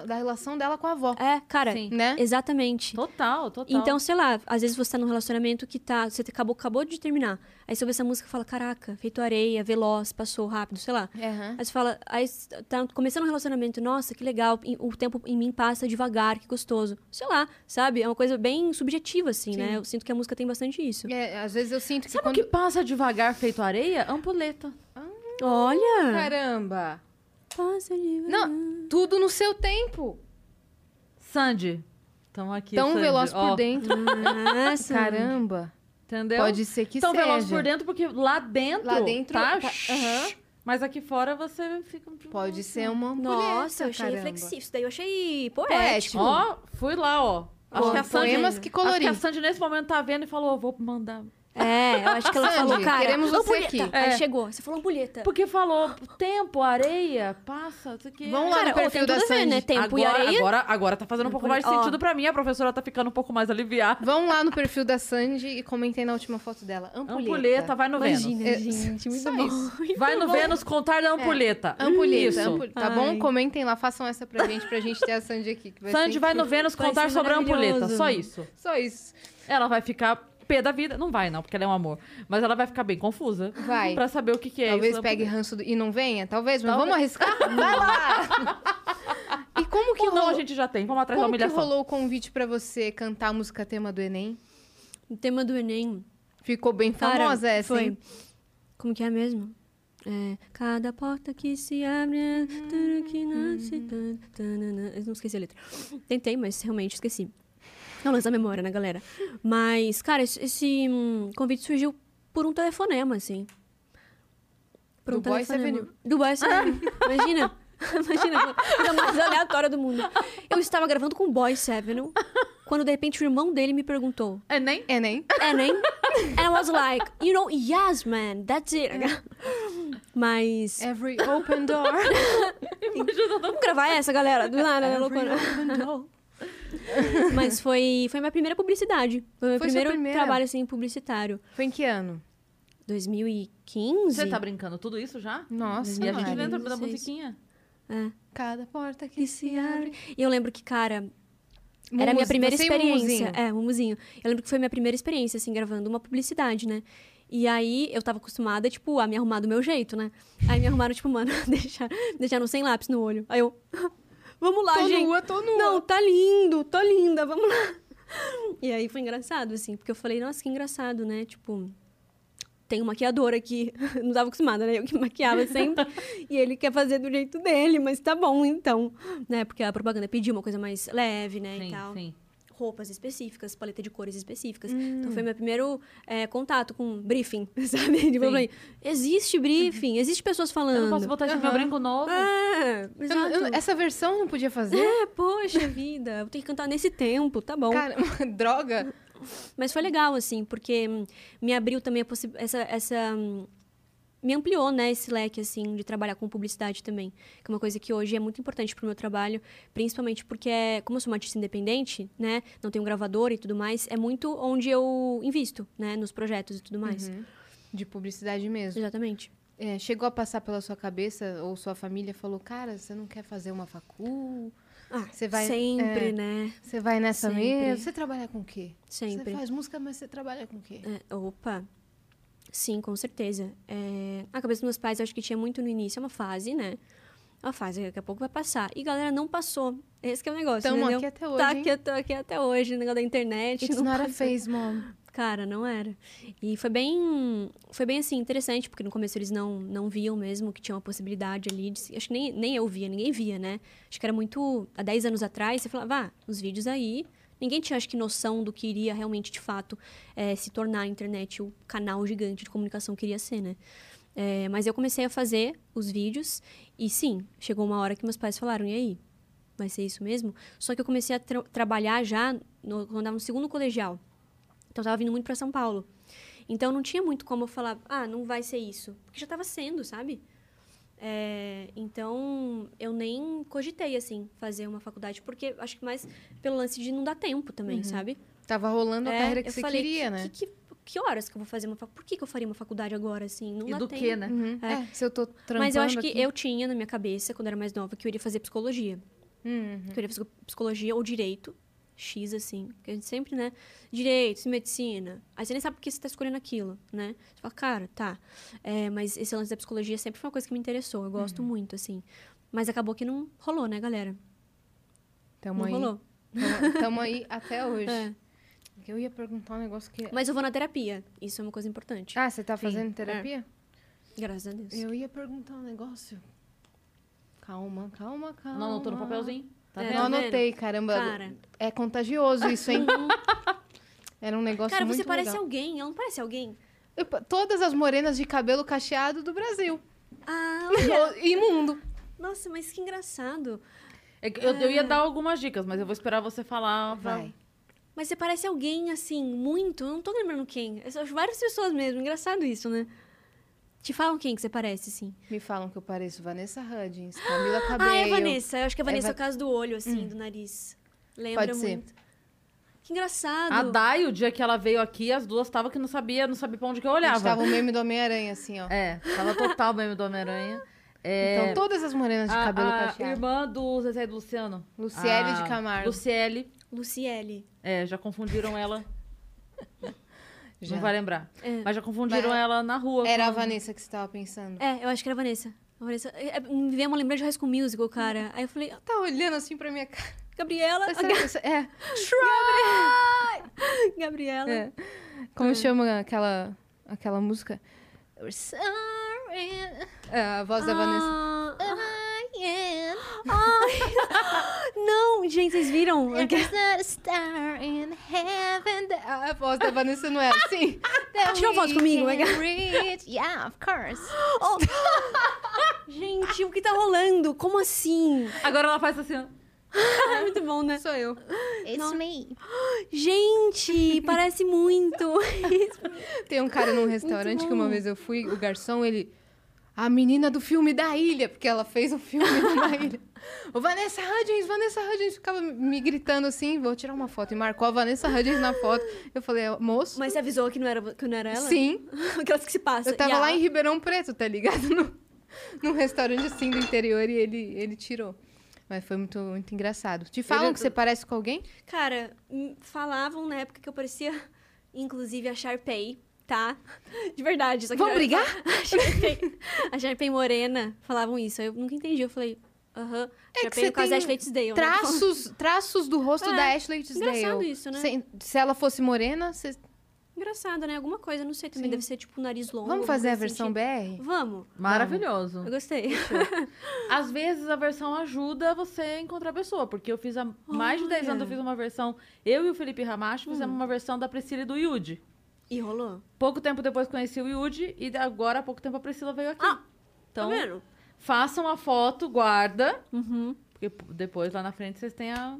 da relação dela com a avó, É, cara, Sim. né? exatamente. Total, total. Então, sei lá, às vezes você tá num relacionamento que tá. Você acabou, acabou de terminar. Aí você ouve essa música e fala, caraca, feito areia, veloz, passou rápido, sei lá. Aham. Aí você fala, aí tá começando um relacionamento, nossa, que legal, o tempo em mim passa devagar, que gostoso. Sei lá, sabe? É uma coisa bem subjetiva, assim, Sim. né? Eu sinto que a música tem bastante isso. É, às vezes eu sinto que Sabe quando... o que passa devagar feito areia? Ampuleta. Olha! Caramba! Passa devagar. Não, tudo no seu tempo. Sandy. Tamo aqui, Tão Sandy. veloz por dentro. Nossa. Caramba. Entendeu? Pode ser que Tão seja. veloz por dentro porque lá dentro, Lá dentro tá... tá-. Mas aqui fora você fica... Pode ser uma ampulheta, Nossa, eu achei caramba. reflexivo. Isso daí eu achei poético. Ó, fui lá, ó. Acho que a Sandy, Poemas que acho que a Sandy nesse momento tá vendo e falou, vou mandar. É, eu acho que ela Sandy, falou, cara, queremos você ampulheta. aqui. Aí É. chegou, você falou ampulheta. Porque falou tempo, areia, passa, isso aqui. Vamos lá Cara, no ó, perfil tem da a ver, Sandy. né? Tempo agora, e areia. Agora, agora tá fazendo um pouco mais de sentido pra mim, a professora tá ficando um pouco mais aliviada. Vão lá no perfil da Sandy e comentem na última foto dela. Ampulheta. Ampulheta, vai no Vênus. Imagina, É, gente, muito só bom. isso. Vai no Vênus contar da ampulheta. Ampulheta, Isso. ampul- tá Ai. bom? Comentem lá, façam essa pra gente, pra gente ter a Sandy aqui. Que vai Sandy ser vai no. Vênus contar sobre a ampulheta, só isso. Só isso. Ela vai ficar pé da vida. Não vai, não, porque ela é um amor. Mas ela vai ficar bem confusa. Vai. Pra saber o que, que é Talvez isso. da pegue ranço do- e não venha, talvez, mas Talvez. vamos arriscar? Vai lá! e como que Ou não, rolou, a gente já tem. Vamos atrás da como que humilhação. rolou o convite pra você cantar a música tema do Enem? O tema do Enem. Ficou bem Cara, famosa essa, foi. hein? Como que é mesmo? É, cada porta que se abre, tudo que nasce. tan, tanana. Eu não esqueci a letra. Tentei, mas realmente esqueci. É lance da memória, né, galera? Mas, cara, esse, esse, hum, convite surgiu por um telefonema, assim. Por Do um Boyce telefonema. Avenue. Boyce Avenue. Imagina. Imagina, a coisa mais aleatória do mundo. Eu estava gravando com o Boyce Avenue, quando de repente o irmão dele me perguntou: Enem? Enem? Enem? And I was like, you know, yes, man, that's it. Mas. Every open door. Vamos gravar essa, galera? Do nada, né, loucura? Mas foi, foi minha primeira publicidade. Foi meu Foi primeiro trabalho, assim, publicitário. Foi em que ano? 2015? Você tá brincando tudo isso já? Nossa, E a gente lembra da 16. musiquinha. É. Cada porta que Que se abre. E eu lembro que, cara, Era a minha primeira experiência. É, Mumuzinho. Eu lembro que foi a minha primeira experiência, assim, gravando uma publicidade, né? E aí eu tava acostumada, tipo, a me arrumar do meu jeito, né? Aí me arrumaram, tipo, mano, deixar, deixaram sem lápis no olho. Aí eu. Vamos lá, Tô gente. nua, tô nua. Não, tá lindo, tô linda, vamos lá. E aí foi engraçado, assim, porque eu falei, nossa, que engraçado, né? Tipo, tem um maquiador aqui. Não tava acostumada, né? Eu que maquiava sempre. e ele quer fazer do jeito dele, mas tá bom, então. Né? Porque a propaganda pediu uma coisa mais leve, né? e Sim, tal. sim. Roupas específicas, paleta de cores específicas. Hum. Então foi meu primeiro é, contato com briefing, sabe? Tipo, eu Sim. falei, existe briefing, existe pessoas falando. Eu não posso botar Aham. brinco novo. É, Eu eu essa versão eu não podia fazer? É, poxa vida, eu tenho que cantar nesse tempo, tá bom. Cara, droga. Mas foi legal, assim, porque me abriu também essa, essa hum, me ampliou, né, esse leque, assim, de trabalhar com publicidade também. Que é uma coisa que hoje é muito importante pro meu trabalho, principalmente porque, é, como eu sou uma artista independente, né, não tenho gravador e tudo mais, é muito onde eu invisto, né, nos projetos e tudo mais. Uhum. De publicidade mesmo. Exatamente. É, chegou a passar pela sua cabeça, ou sua família falou, cara, você não quer fazer uma facul? Ah, Você vai- sempre, é. né, Você vai nessa Sempre. mesmo? Você trabalha com o quê? sempre. Você faz música, mas você trabalha com o quê? É, opa, sim, com certeza. É, a cabeça dos meus pais, eu acho que tinha muito no início, é uma fase, né? É uma fase, daqui a pouco vai passar. E galera, não passou. Esse que é o negócio, Tamo entendeu? aqui até hoje, Tá aqui, tô aqui até hoje, o negócio da internet. It's não not a passou. phase, mom. Cara, não era. E foi bem, foi bem assim, interessante, porque no começo eles não, não viam mesmo que tinha uma possibilidade ali. De, acho que nem, nem eu via, ninguém via, né? Acho que era muito. Há 10 anos atrás, você falava, ah, os vídeos aí. Ninguém tinha, acho que, noção do que iria realmente, de fato, eh, se tornar a internet o canal gigante de comunicação que iria ser, né? Eh, mas eu comecei a fazer os vídeos e sim, chegou uma hora que meus pais falaram, e aí? Vai ser isso mesmo? Só que eu comecei a tra- trabalhar já no, quando eu estava no segundo colegial. Então eu tava vindo muito para São Paulo. Então não tinha muito como eu falar, ah, não vai ser isso. Porque já tava sendo, sabe? É, então eu nem cogitei, assim, fazer uma faculdade. Porque acho que mais pelo lance de não dar tempo também, sabe? Tava rolando a É, carreira que você falei, queria, que, né? Que, que, que horas que eu vou fazer uma faculdade? Por que, que eu faria uma faculdade agora, assim? Não E dá do tempo. que, né? Uhum. É. É, se eu tô trampando Mas eu acho que aqui- eu tinha na minha cabeça, quando era mais nova, que eu iria fazer psicologia. Uhum. que eu iria fazer psicologia ou direito, X, assim. Porque a gente sempre, né? Direito, medicina. Aí você nem sabe por que você tá escolhendo aquilo, né? Você fala, cara, tá. É, mas esse lance da psicologia sempre foi uma coisa que me interessou. Eu gosto muito, assim. Mas acabou que não rolou, né, galera? Tamo não aí. rolou. Tamo, tamo aí até hoje. É. Eu ia perguntar um negócio que... Mas eu vou na terapia. Isso é uma coisa importante. Ah, você tá Sim, fazendo é. terapia? Graças a Deus. Eu ia perguntar um negócio. Calma, calma, calma. Não anotou no papelzinho? Tá É? Não anotei, caramba. Cara. É contagioso isso, hein? Era um negócio Cara, muito você parece legal. alguém. Ela não parece alguém? Eu- Todas as morenas de cabelo cacheado do Brasil. Ah, Imundo. nossa, mas que engraçado. É que Eu, eu ia dar algumas dicas, mas eu vou esperar você falar. pra- Vai. Mas você parece alguém, assim, muito. Eu não tô lembrando quem. Várias pessoas mesmo. Engraçado isso, né? Te falam quem que você parece, assim. Me falam que eu pareço Vanessa Hudgens, Camila Cabello. Ah, é a Vanessa. Eu acho que a Vanessa é, Va- o caso do olho, assim, do nariz. Lembra Pode ser. muito. Que engraçado. A Dai, o dia que ela veio aqui, as duas estavam que não sabia, não sabia pra onde que eu A gente olhava. tava o meme do Homem-Aranha, assim, ó. É, tava total meme do Homem-Aranha. É, Então, todas as morenas de a, cabelo a cacheado. irmã do Zezé e do Luciano. Luciele A de Camargo. Luciele. Luciele. É, já confundiram ela. Já. Não vai lembrar. É. Mas já confundiram Mas- ela na rua. Era a Vanessa que você tava pensando. É, eu acho que era a Vanessa. A Vanessa. é, é, Me veio uma lembrança de High School Musical, cara. Aí eu falei, "Ah, Tá olhando assim pra minha cara. Gabriela. Será que isso- É. Gabriela. é. Como chama aquela, aquela música? É, a voz da Vanessa. Ah, Ai, não, gente, vocês viram? A voz da Vanessa não é assim? Tira uma foto comigo, cá. Yeah, of course. Gente, o que tá rolando? Como assim? Agora ela faz assim. ó. É muito bom, né? Sou eu. Não. me. Gente, parece muito. Tem um cara num restaurante que uma vez eu fui, o garçom, ele. A menina do filme da ilha, porque ela fez o filme da ilha. O Vanessa Hudgens, Vanessa Hudgens ficava me gritando assim, vou tirar uma foto. E marcou a Vanessa Hudgens na foto. Eu falei, moço. Mas você avisou que não era, que não era ela? Sim. Aquelas que se passam. Eu tava E lá em Ribeirão Preto, tá ligado? No, num restaurante assim do interior e ele, ele tirou. Mas foi muito, muito engraçado. Te falam Ele- que você parece com alguém? Cara, hum, falavam na época que eu parecia, inclusive, a Sharpay, tá? De verdade. Só que Vamos brigar? A Sharpay, a Sharpay morena falavam isso. Eu nunca entendi. Eu falei, aham. É que Sharpay você no caso tem é Ashley Tisdale. né? Traços, traços do rosto É, da Ashley Tisdale. engraçado isso, né? Se, se ela fosse morena, você... Engraçado, né? Alguma coisa, não sei também. Sim. Deve ser tipo nariz longo. vamos fazer a coisa versão assim, tipo- BR? Vamos. Maravilhoso. Eu gostei. Às vezes a versão ajuda você a encontrar a pessoa, porque eu fiz há mais de 10 anos, eu fiz uma versão. Eu e o Felipe Ramacho fizemos uma versão da Priscila e do Yudi. E rolou. Pouco tempo depois conheci o Yudi e agora há pouco tempo a Priscila veio aqui. Ah, então, tá vendo? façam a foto, guarda, Uhum. porque depois lá na frente vocês têm a.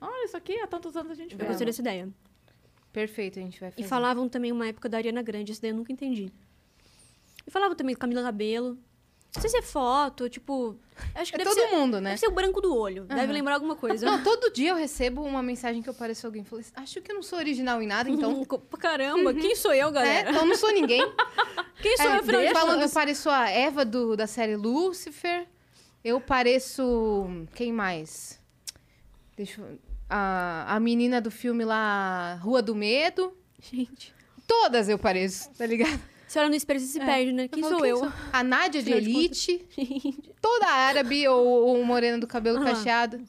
Olha, isso aqui há tantos anos a gente Eu fez. gostei dessa ideia. Perfeito, a gente vai fazer. E falavam também uma época da Ariana Grande, essa daí eu nunca entendi. E falavam também do Camila Cabelo. Não sei se é foto, tipo. Acho que É deve todo ser. mundo, né? Deve ser o branco do olho. Deve Aham. lembrar alguma coisa. Não, todo dia eu recebo uma mensagem que eu pareço alguém. Falei, acho que eu não sou original em nada, então... Então, caramba, quem sou eu, É, galera? então eu não sou ninguém. Quem sou É, eu, afinal de eu pareço a Eva do, da série Lucifer. Eu pareço. Quem mais? Deixa eu. A, a menina do filme lá, Rua do Medo. Gente. Todas eu pareço, tá ligado? Olha no espelho e se É. perde, né? Quem falo, sou eu? A Nádia de Elite. Toda árabe ou, ou morena do cabelo Ah. cacheado.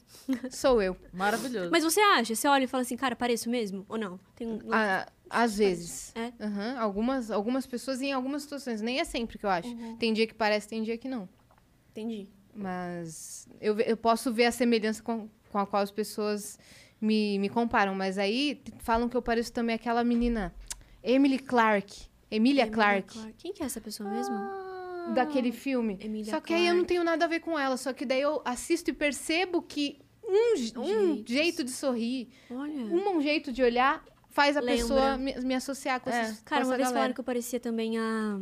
Sou eu. Maravilhoso. Mas você acha? Você olha e fala assim, cara, pareço mesmo? Ou não? Tem um... Ah, às vezes. É? Aham, Algumas, algumas pessoas em algumas situações. Nem é sempre que eu acho. Uhum. Tem dia que parece, tem dia que não. Entendi. Mas eu, eu posso ver a semelhança com, com a qual as pessoas me, me comparam. Mas aí falam que eu pareço também aquela menina, Emily Clark. Emilia Emilia Clark. Quem que é essa pessoa mesmo? Daquele filme. Só que aí eu não Clarke. tenho nada a ver com ela. Só que daí eu assisto e percebo que um, um jeito de sorrir, Olha. um, um jeito de olhar faz a Lembra. pessoa me, me associar com, É. essas, Cara, com uma vez galera. falaram que eu parecia também a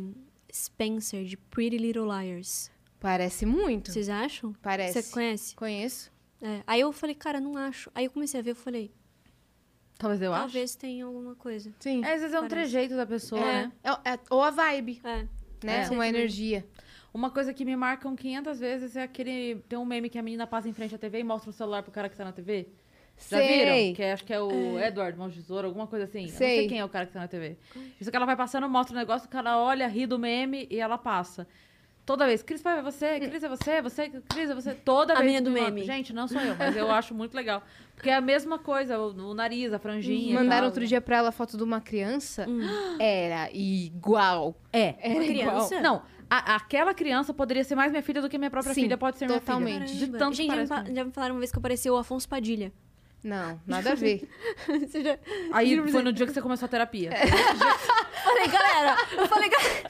Spencer, de Pretty Little Liars. Parece muito. Vocês acham? Parece. Você conhece? Conheço. É. Aí eu falei, cara, não acho. Aí eu comecei a ver, eu falei, Talvez eu acho. talvez tenha alguma coisa. Sim. É, às vezes é um Parece. trejeito da pessoa, É. né? É- é- ou a vibe, É. né? É. Uma energia. Uma coisa que me marcam 500 vezes é aquele. Tem um meme que a menina passa em frente à TV e mostra o celular pro cara que tá na TV. Já Sei. viram? Que é- acho que é o Edward Mão de Tesoura, alguma coisa assim. Eu não sei Sei. quem é o cara que tá na TV. Isso que ela vai passando, mostra o negócio, o cara olha, ri do meme e ela passa. Toda vez, Cris, pai, é você, Cris, é você, você, Cris, é você. Toda A vez. menina que do me meme. Gente, não sou eu, mas eu acho muito legal. Porque é a mesma coisa, o, o nariz, a franjinha. Mandaram outro dia pra ela foto de uma criança. Hum. Era igual. É. Era Uma igual. criança? Não, a- aquela criança poderia ser mais minha filha do que minha própria Sim, filha pode ser minha totalmente. filha. De tanto Gente, que já me, parece já me falaram uma vez que eu parecia o Afonso Padilha. Não, nada a ver. Você já... Aí foi no dia que você começou a terapia. Falei, galera, eu falei, galera.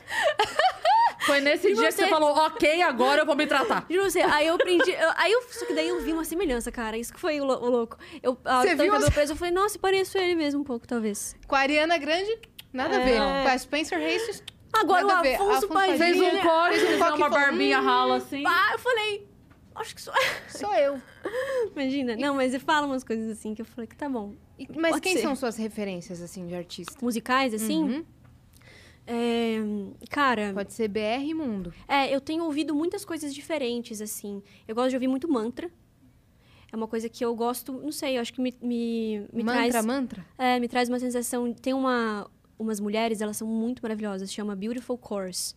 Foi nesse E dia que você? você falou, ok, agora eu vou me tratar. Juro você, aí eu aprendi. eu- aí eu, só que daí eu vi uma semelhança, cara. Isso que foi o, o louco. Eu, a hora Você que eu cabelo preso, eu falei, nossa, pareço ele mesmo um pouco, talvez. Com a Ariana Grande, nada a É. ver. Com a Spencer Hayes, Agora Nada a o. Afonso Afonso Padilha. Fez um corte, Fez um e uma falou, barbinha "Hum". rala assim. Ah, eu falei, acho que sou. sou eu. Imagina. Não, mas ele fala umas coisas assim que eu falei que tá bom. E- Mas Pode quem ser. são suas referências, assim, de artista? Musicais, assim. Uhum. É, cara, Pode ser BR e Mundo. é, eu tenho ouvido muitas coisas diferentes, assim. Eu gosto de ouvir muito mantra. É uma coisa que eu gosto, não sei, eu acho que me, me, me mantra, traz. mantra? É, me traz uma sensação. Tem uma, umas mulheres, elas são muito maravilhosas, chama Beautiful Course.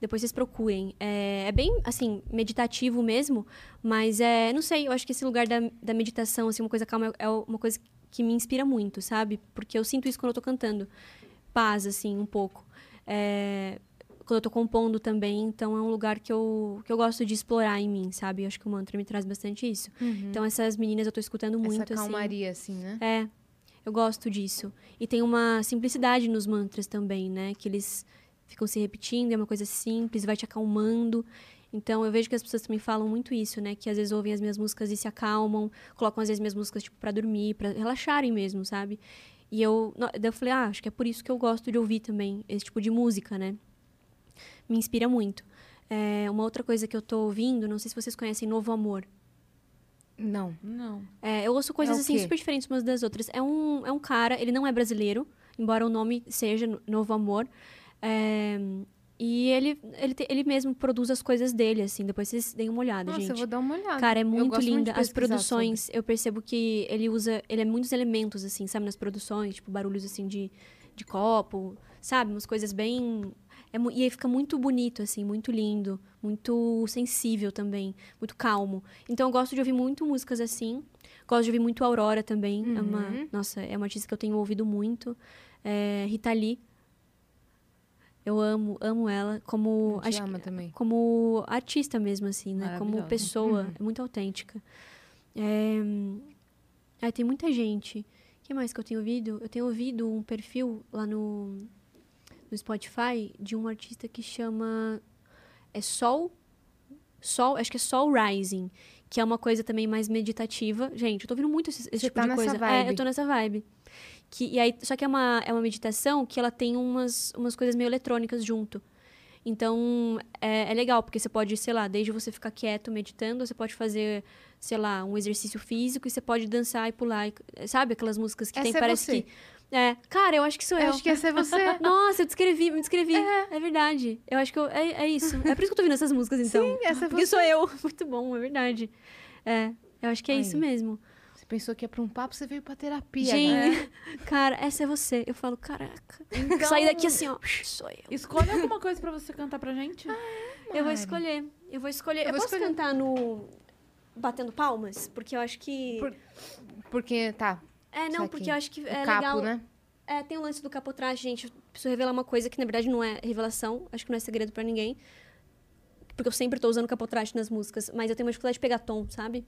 Depois vocês procurem. É, é bem, assim, meditativo mesmo, mas é, não sei, eu acho que esse lugar da, da meditação, assim, uma coisa calma, é uma coisa que me inspira muito, sabe? Porque eu sinto isso quando eu tô cantando. Paz, assim, um pouco. É, quando eu tô compondo também, então é um lugar que eu, que eu gosto de explorar em mim, sabe? Eu acho que o mantra me traz bastante isso. Então essas meninas eu tô escutando muito, Essa assim. calmaria, assim, né? É, eu gosto disso. E tem uma simplicidade nos mantras também, né? Que eles ficam se repetindo, é uma coisa simples, vai te acalmando. Então, eu vejo que as pessoas também falam muito isso, né? Que às vezes ouvem as minhas músicas e se acalmam, colocam às vezes minhas músicas, tipo, pra dormir, pra relaxarem mesmo, sabe? E eu, daí eu falei, ah, acho que é por isso que eu gosto de ouvir também esse tipo de música, né? Me inspira muito. É, uma outra coisa que eu tô ouvindo, não sei se vocês conhecem Novo Amor. Não. Não. É, eu ouço coisas É assim super diferentes umas das outras. É um, é um cara, ele não é brasileiro, embora o nome seja No- Novo Amor. É, e ele, ele, te- ele mesmo produz as coisas dele, assim. Depois vocês deem uma olhada, Nossa, gente. eu vou dar uma olhada. Cara, é muito linda. As produções, eu percebo que ele usa. Ele é muitos elementos, assim, sabe, nas produções, tipo, barulhos assim de, de copo, sabe? Umas coisas bem. É, e aí fica muito bonito, assim, muito lindo, muito sensível também, muito calmo. Então eu gosto de ouvir muito músicas assim. Gosto de ouvir muito Aurora também. É uma, Uhum. nossa, é uma artista que eu tenho ouvido muito. É, Rita Lee. Eu amo, amo ela como. Acho como artista mesmo, assim, né? Como pessoa. Uhum. É muito autêntica. É... Aí tem muita gente. O que mais que eu tenho ouvido? Eu tenho ouvido um perfil lá no, no Spotify de um artista que chama. É Sol. Sol, acho que é Sol Rising. Que é uma coisa também mais meditativa. Gente, eu tô ouvindo muito esse, esse tipo tá de coisa. vibe. É, eu tô nessa vibe. Que, e aí, só que é uma, é uma meditação que ela tem umas, umas coisas meio eletrônicas junto. Então, é, é legal, porque você pode, sei lá, desde você ficar quieto meditando, você pode fazer, sei lá, um exercício físico e você pode dançar e pular. e- sabe aquelas músicas que tem, Essa é parece você. que. É, cara, eu acho que sou eu. Eu acho que essa é você. Nossa, eu descrevi, me descrevi. É, verdade. Eu acho que eu, é, é isso. É por isso que eu tô ouvindo essas músicas, então. Sim, essa é Porque você. sou eu. Muito bom, é verdade. É, eu acho que é Aí. isso mesmo. Pensou que ia pra um papo, você veio pra terapia. Gente, né? cara, essa é você. Eu falo, caraca. Então- Sair daqui assim, ó. Sou eu. Escolhe alguma coisa pra você cantar pra gente. Eu vou escolher. Eu vou escolher. Eu Eu, vou posso escolher. cantar no. Batendo palmas? Porque eu acho que. Por- Porque, tá, É, não, porque eu acho que o é capo, legal. né? É, tem o lance do capotraste, gente. Eu preciso revelar uma coisa que na verdade não é revelação. Acho que não é segredo pra ninguém. Porque eu sempre tô usando capotraste nas músicas. Mas eu tenho uma dificuldade de pegar tom, sabe?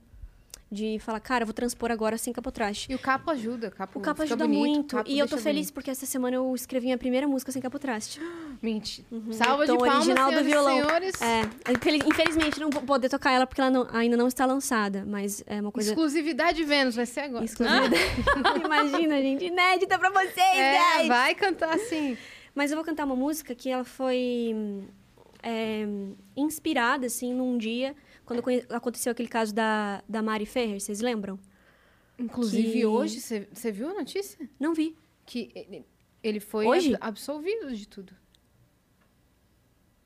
De falar, cara, vou transpor agora sem capotraste. E o capo ajuda. O capo, O capo ajuda bonito, muito. capo E eu tô feliz bonito. porque essa semana eu escrevi minha primeira música sem capotraste. Mentira. Salva de Tom palmas, original do violão. senhores. É, infeliz- infelizmente não vou poder tocar ela porque ela não- ainda não está lançada. Mas é uma coisa. Exclusividade Vênus, vai ser agora. Exclusividade. Imagina, gente. Inédita pra vocês, É, guys! vai cantar assim. Mas eu vou cantar uma música que ela foi é, inspirada, assim, num dia, quando aconteceu aquele caso da, da Mari Ferrer, vocês lembram? Inclusive, Que- hoje, você viu a notícia? Não vi. Que ele- foi Hoje? ab- absolvido de tudo.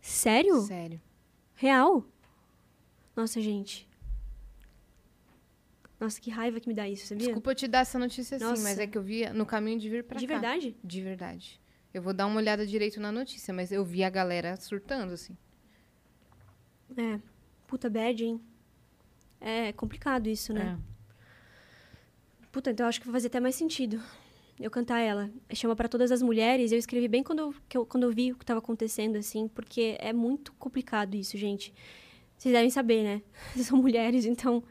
Sério? Sério. Real? Nossa, gente. Nossa, que raiva que me dá isso, sabia? Desculpa eu te dar essa notícia assim, Nossa. mas é que eu vi no caminho de vir pra De cá. verdade? De verdade. Eu vou dar uma olhada direito na notícia, mas eu vi a galera surtando, assim. É. Puta bad, hein? É complicado isso, né? É. Puta, então eu acho que vai fazer até mais sentido eu cantar ela. Chama pra todas as mulheres. Eu escrevi bem quando eu, que eu- quando eu vi o que tava acontecendo, assim, porque é muito complicado isso, gente. Vocês devem saber, né? Vocês são mulheres, então.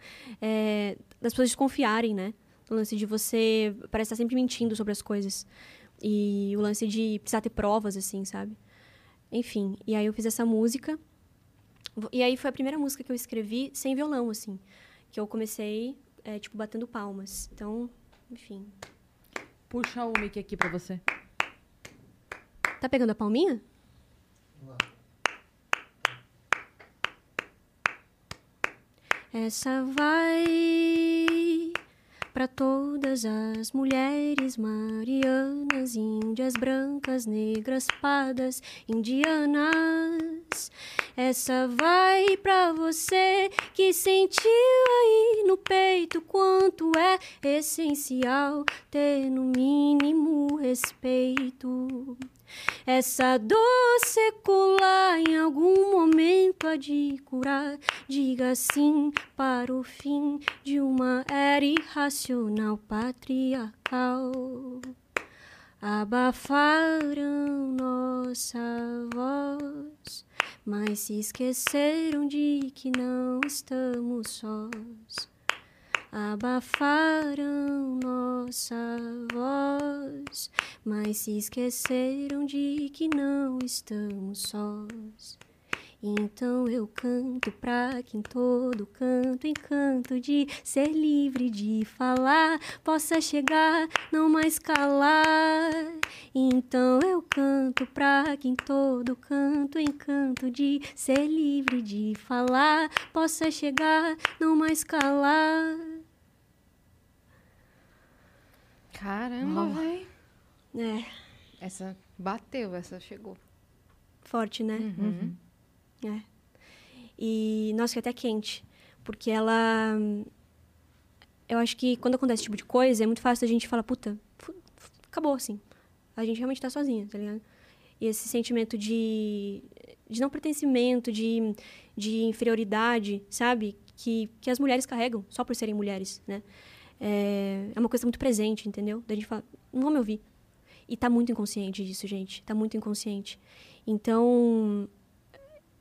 É, das pessoas desconfiarem, né? O lance de você parece estar sempre mentindo sobre as coisas. E o lance de precisar ter provas, assim, sabe? Enfim, e aí eu fiz essa música. E aí foi a primeira música que eu escrevi sem violão, assim. Que eu comecei, é, tipo, batendo palmas. Então, enfim. Puxa o mic aqui pra você. Tá pegando a palminha? Essa vai para todas as mulheres marianas, índias, brancas, negras, pardas, indianas. Essa vai para você que sentiu aí no peito quanto é essencial ter no mínimo respeito. Essa dor secular em algum momento há de curar. Diga sim para o fim de uma era irracional patriarcal. Abafaram nossa voz, mas se esqueceram de que não estamos sós abafaram nossa voz, mas se esqueceram de que não estamos sós. Então eu canto pra que em todo canto, encanto de ser livre de falar, possa chegar, não mais calar. Então eu canto pra que em todo canto, encanto de ser livre de falar, possa chegar, não mais calar. Caramba, véi. É, Essa bateu, essa chegou. forte, né? Uhum. É. E, nossa, que até quente. Porque ela. Eu acho que quando acontece esse tipo de coisa, é muito fácil a gente falar, puta, acabou, assim. A gente realmente tá sozinha, tá ligado? E esse sentimento de, de não pertencimento, de, de inferioridade, sabe? Que, que as mulheres carregam só por serem mulheres, né? É, é uma coisa muito presente, entendeu? Da gente falar, não vão me ouvir. E tá muito inconsciente disso, gente. Tá muito inconsciente. Então,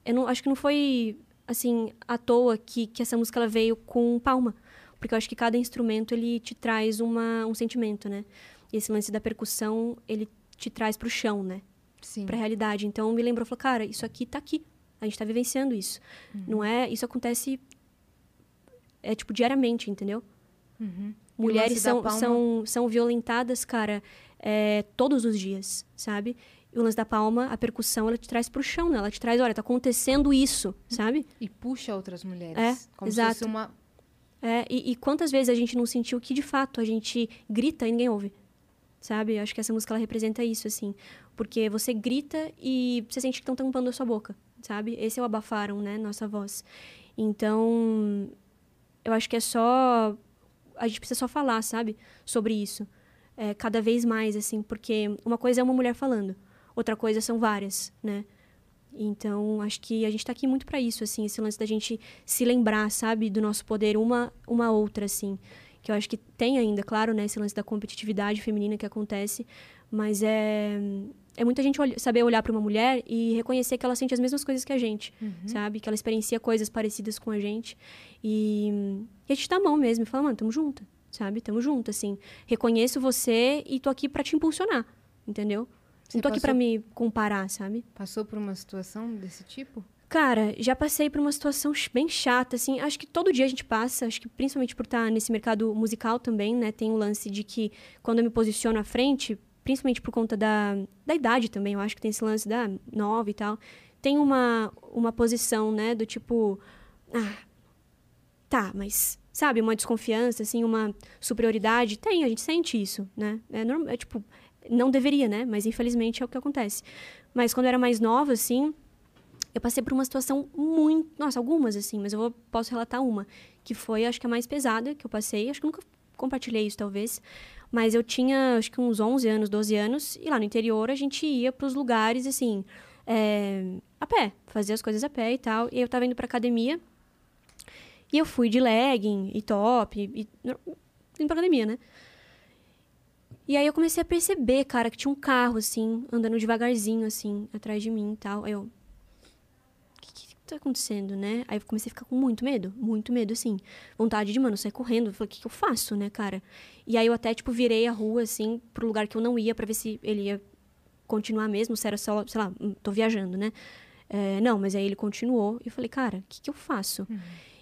eu não, acho que não foi, assim, à toa que, que essa música ela veio com palma. Porque eu acho que cada instrumento, ele te traz uma, um sentimento, né? E esse lance da percussão, ele te traz pro chão, né? Sim. Pra realidade. Então, me lembrou, falou, cara, isso aqui tá aqui. A gente tá vivenciando isso. Não é... Isso acontece, é, tipo, diariamente, entendeu? Uhum. Mulheres são, palma? são, são violentadas, cara, é, todos os dias, sabe? E o lance da palma, a percussão, ela te traz pro chão, né? Ela te traz, olha, tá acontecendo isso, sabe? E puxa outras mulheres. É, como exato. se fosse uma. É, e, e quantas vezes a gente não sentiu que, de fato, a gente grita e ninguém ouve, sabe? Eu acho que essa música, ela representa isso, assim. Porque você grita e você sente que estão tampando a sua boca, sabe? Esse é o abafaram, né? Nossa voz. Então, eu acho que é só... A gente precisa só falar, sabe? Sobre isso. É, cada vez mais, assim. Porque uma coisa é uma mulher falando. Outra coisa são várias, né? Então, acho que a gente tá aqui muito para isso, assim, esse lance da gente se lembrar, sabe, do nosso poder uma uma outra, assim. Que eu acho que tem ainda, claro, né, esse lance da competitividade feminina que acontece, mas é é muita gente olha- saber olhar para uma mulher e reconhecer que ela sente as mesmas coisas que a gente, sabe? Que ela experiencia coisas parecidas com a gente. E, e a gente dá a mão mesmo e fala, mano, tamo junto, sabe? Tamo junto, assim. Reconheço você e tô aqui para te impulsionar, entendeu? Você Não tô aqui para me comparar, sabe? Passou por uma situação desse tipo? Cara, já passei por uma situação bem chata, assim. Acho que todo dia a gente passa, acho que principalmente por estar nesse mercado musical também, né? Tem o lance de que quando eu me posiciono à frente, principalmente por conta da, da idade também, eu acho que tem esse lance da nova e tal, tem uma, uma posição, né? Do tipo, ah, tá, mas, sabe, uma desconfiança, assim, uma superioridade. Tem, a gente sente isso, né? É, é tipo, não deveria, né? Mas infelizmente é o que acontece. Mas quando eu era mais nova, assim, eu passei por uma situação muito. Nossa, algumas, assim, mas eu vou- posso relatar uma. Que foi, acho que a mais pesada que eu passei. Acho que eu nunca compartilhei isso, talvez. Mas eu tinha, acho que uns 11 anos, 12 anos. E lá no interior a gente ia pros lugares, assim, é, a pé. Fazia as coisas a pé e tal. E eu tava indo pra academia. E eu fui de legging e top. E, indo pra academia, né? E aí eu comecei a perceber, cara, que tinha um carro, assim, andando devagarzinho, assim, atrás de mim e tal. Aí eu, o que, que tá acontecendo, né? Aí eu comecei a ficar com muito medo, muito medo, assim. Vontade de, mano, sair correndo. Eu falei, o que, que eu faço, né, cara? E aí eu até, tipo, virei a rua, assim, pro lugar que eu não ia, pra ver se ele ia continuar mesmo, se era só, sei lá, hum, tô viajando, né? É, não, mas aí ele continuou. E eu falei, cara, o que, que eu faço?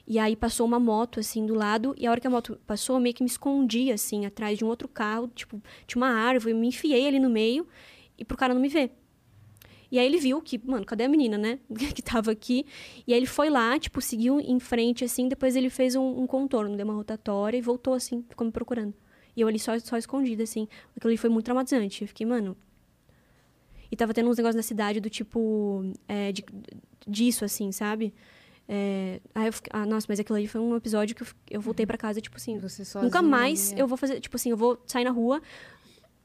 E aí passou uma moto, assim, do lado. E a hora que a moto passou, eu meio que me escondi, assim, atrás de um outro carro. Tipo, tinha uma árvore. Eu me enfiei ali no meio. E pro cara não me ver. E aí ele viu que, mano, cadê a menina, né? que tava aqui. E aí ele foi lá, tipo, seguiu em frente, assim. Depois ele fez um, um contorno, deu uma rotatória e voltou, assim, ficou me procurando. E eu ali só, só escondida, assim. Aquilo ali foi muito traumatizante. Eu fiquei, mano. E tava tendo uns negócios na cidade do tipo. é, de, disso, assim, sabe? É, aí eu fiquei, ah, nossa, mas aquilo ali foi um episódio que eu, eu voltei pra casa, tipo assim. Sozinha Nunca mais é. eu vou fazer, tipo assim, eu vou sair na rua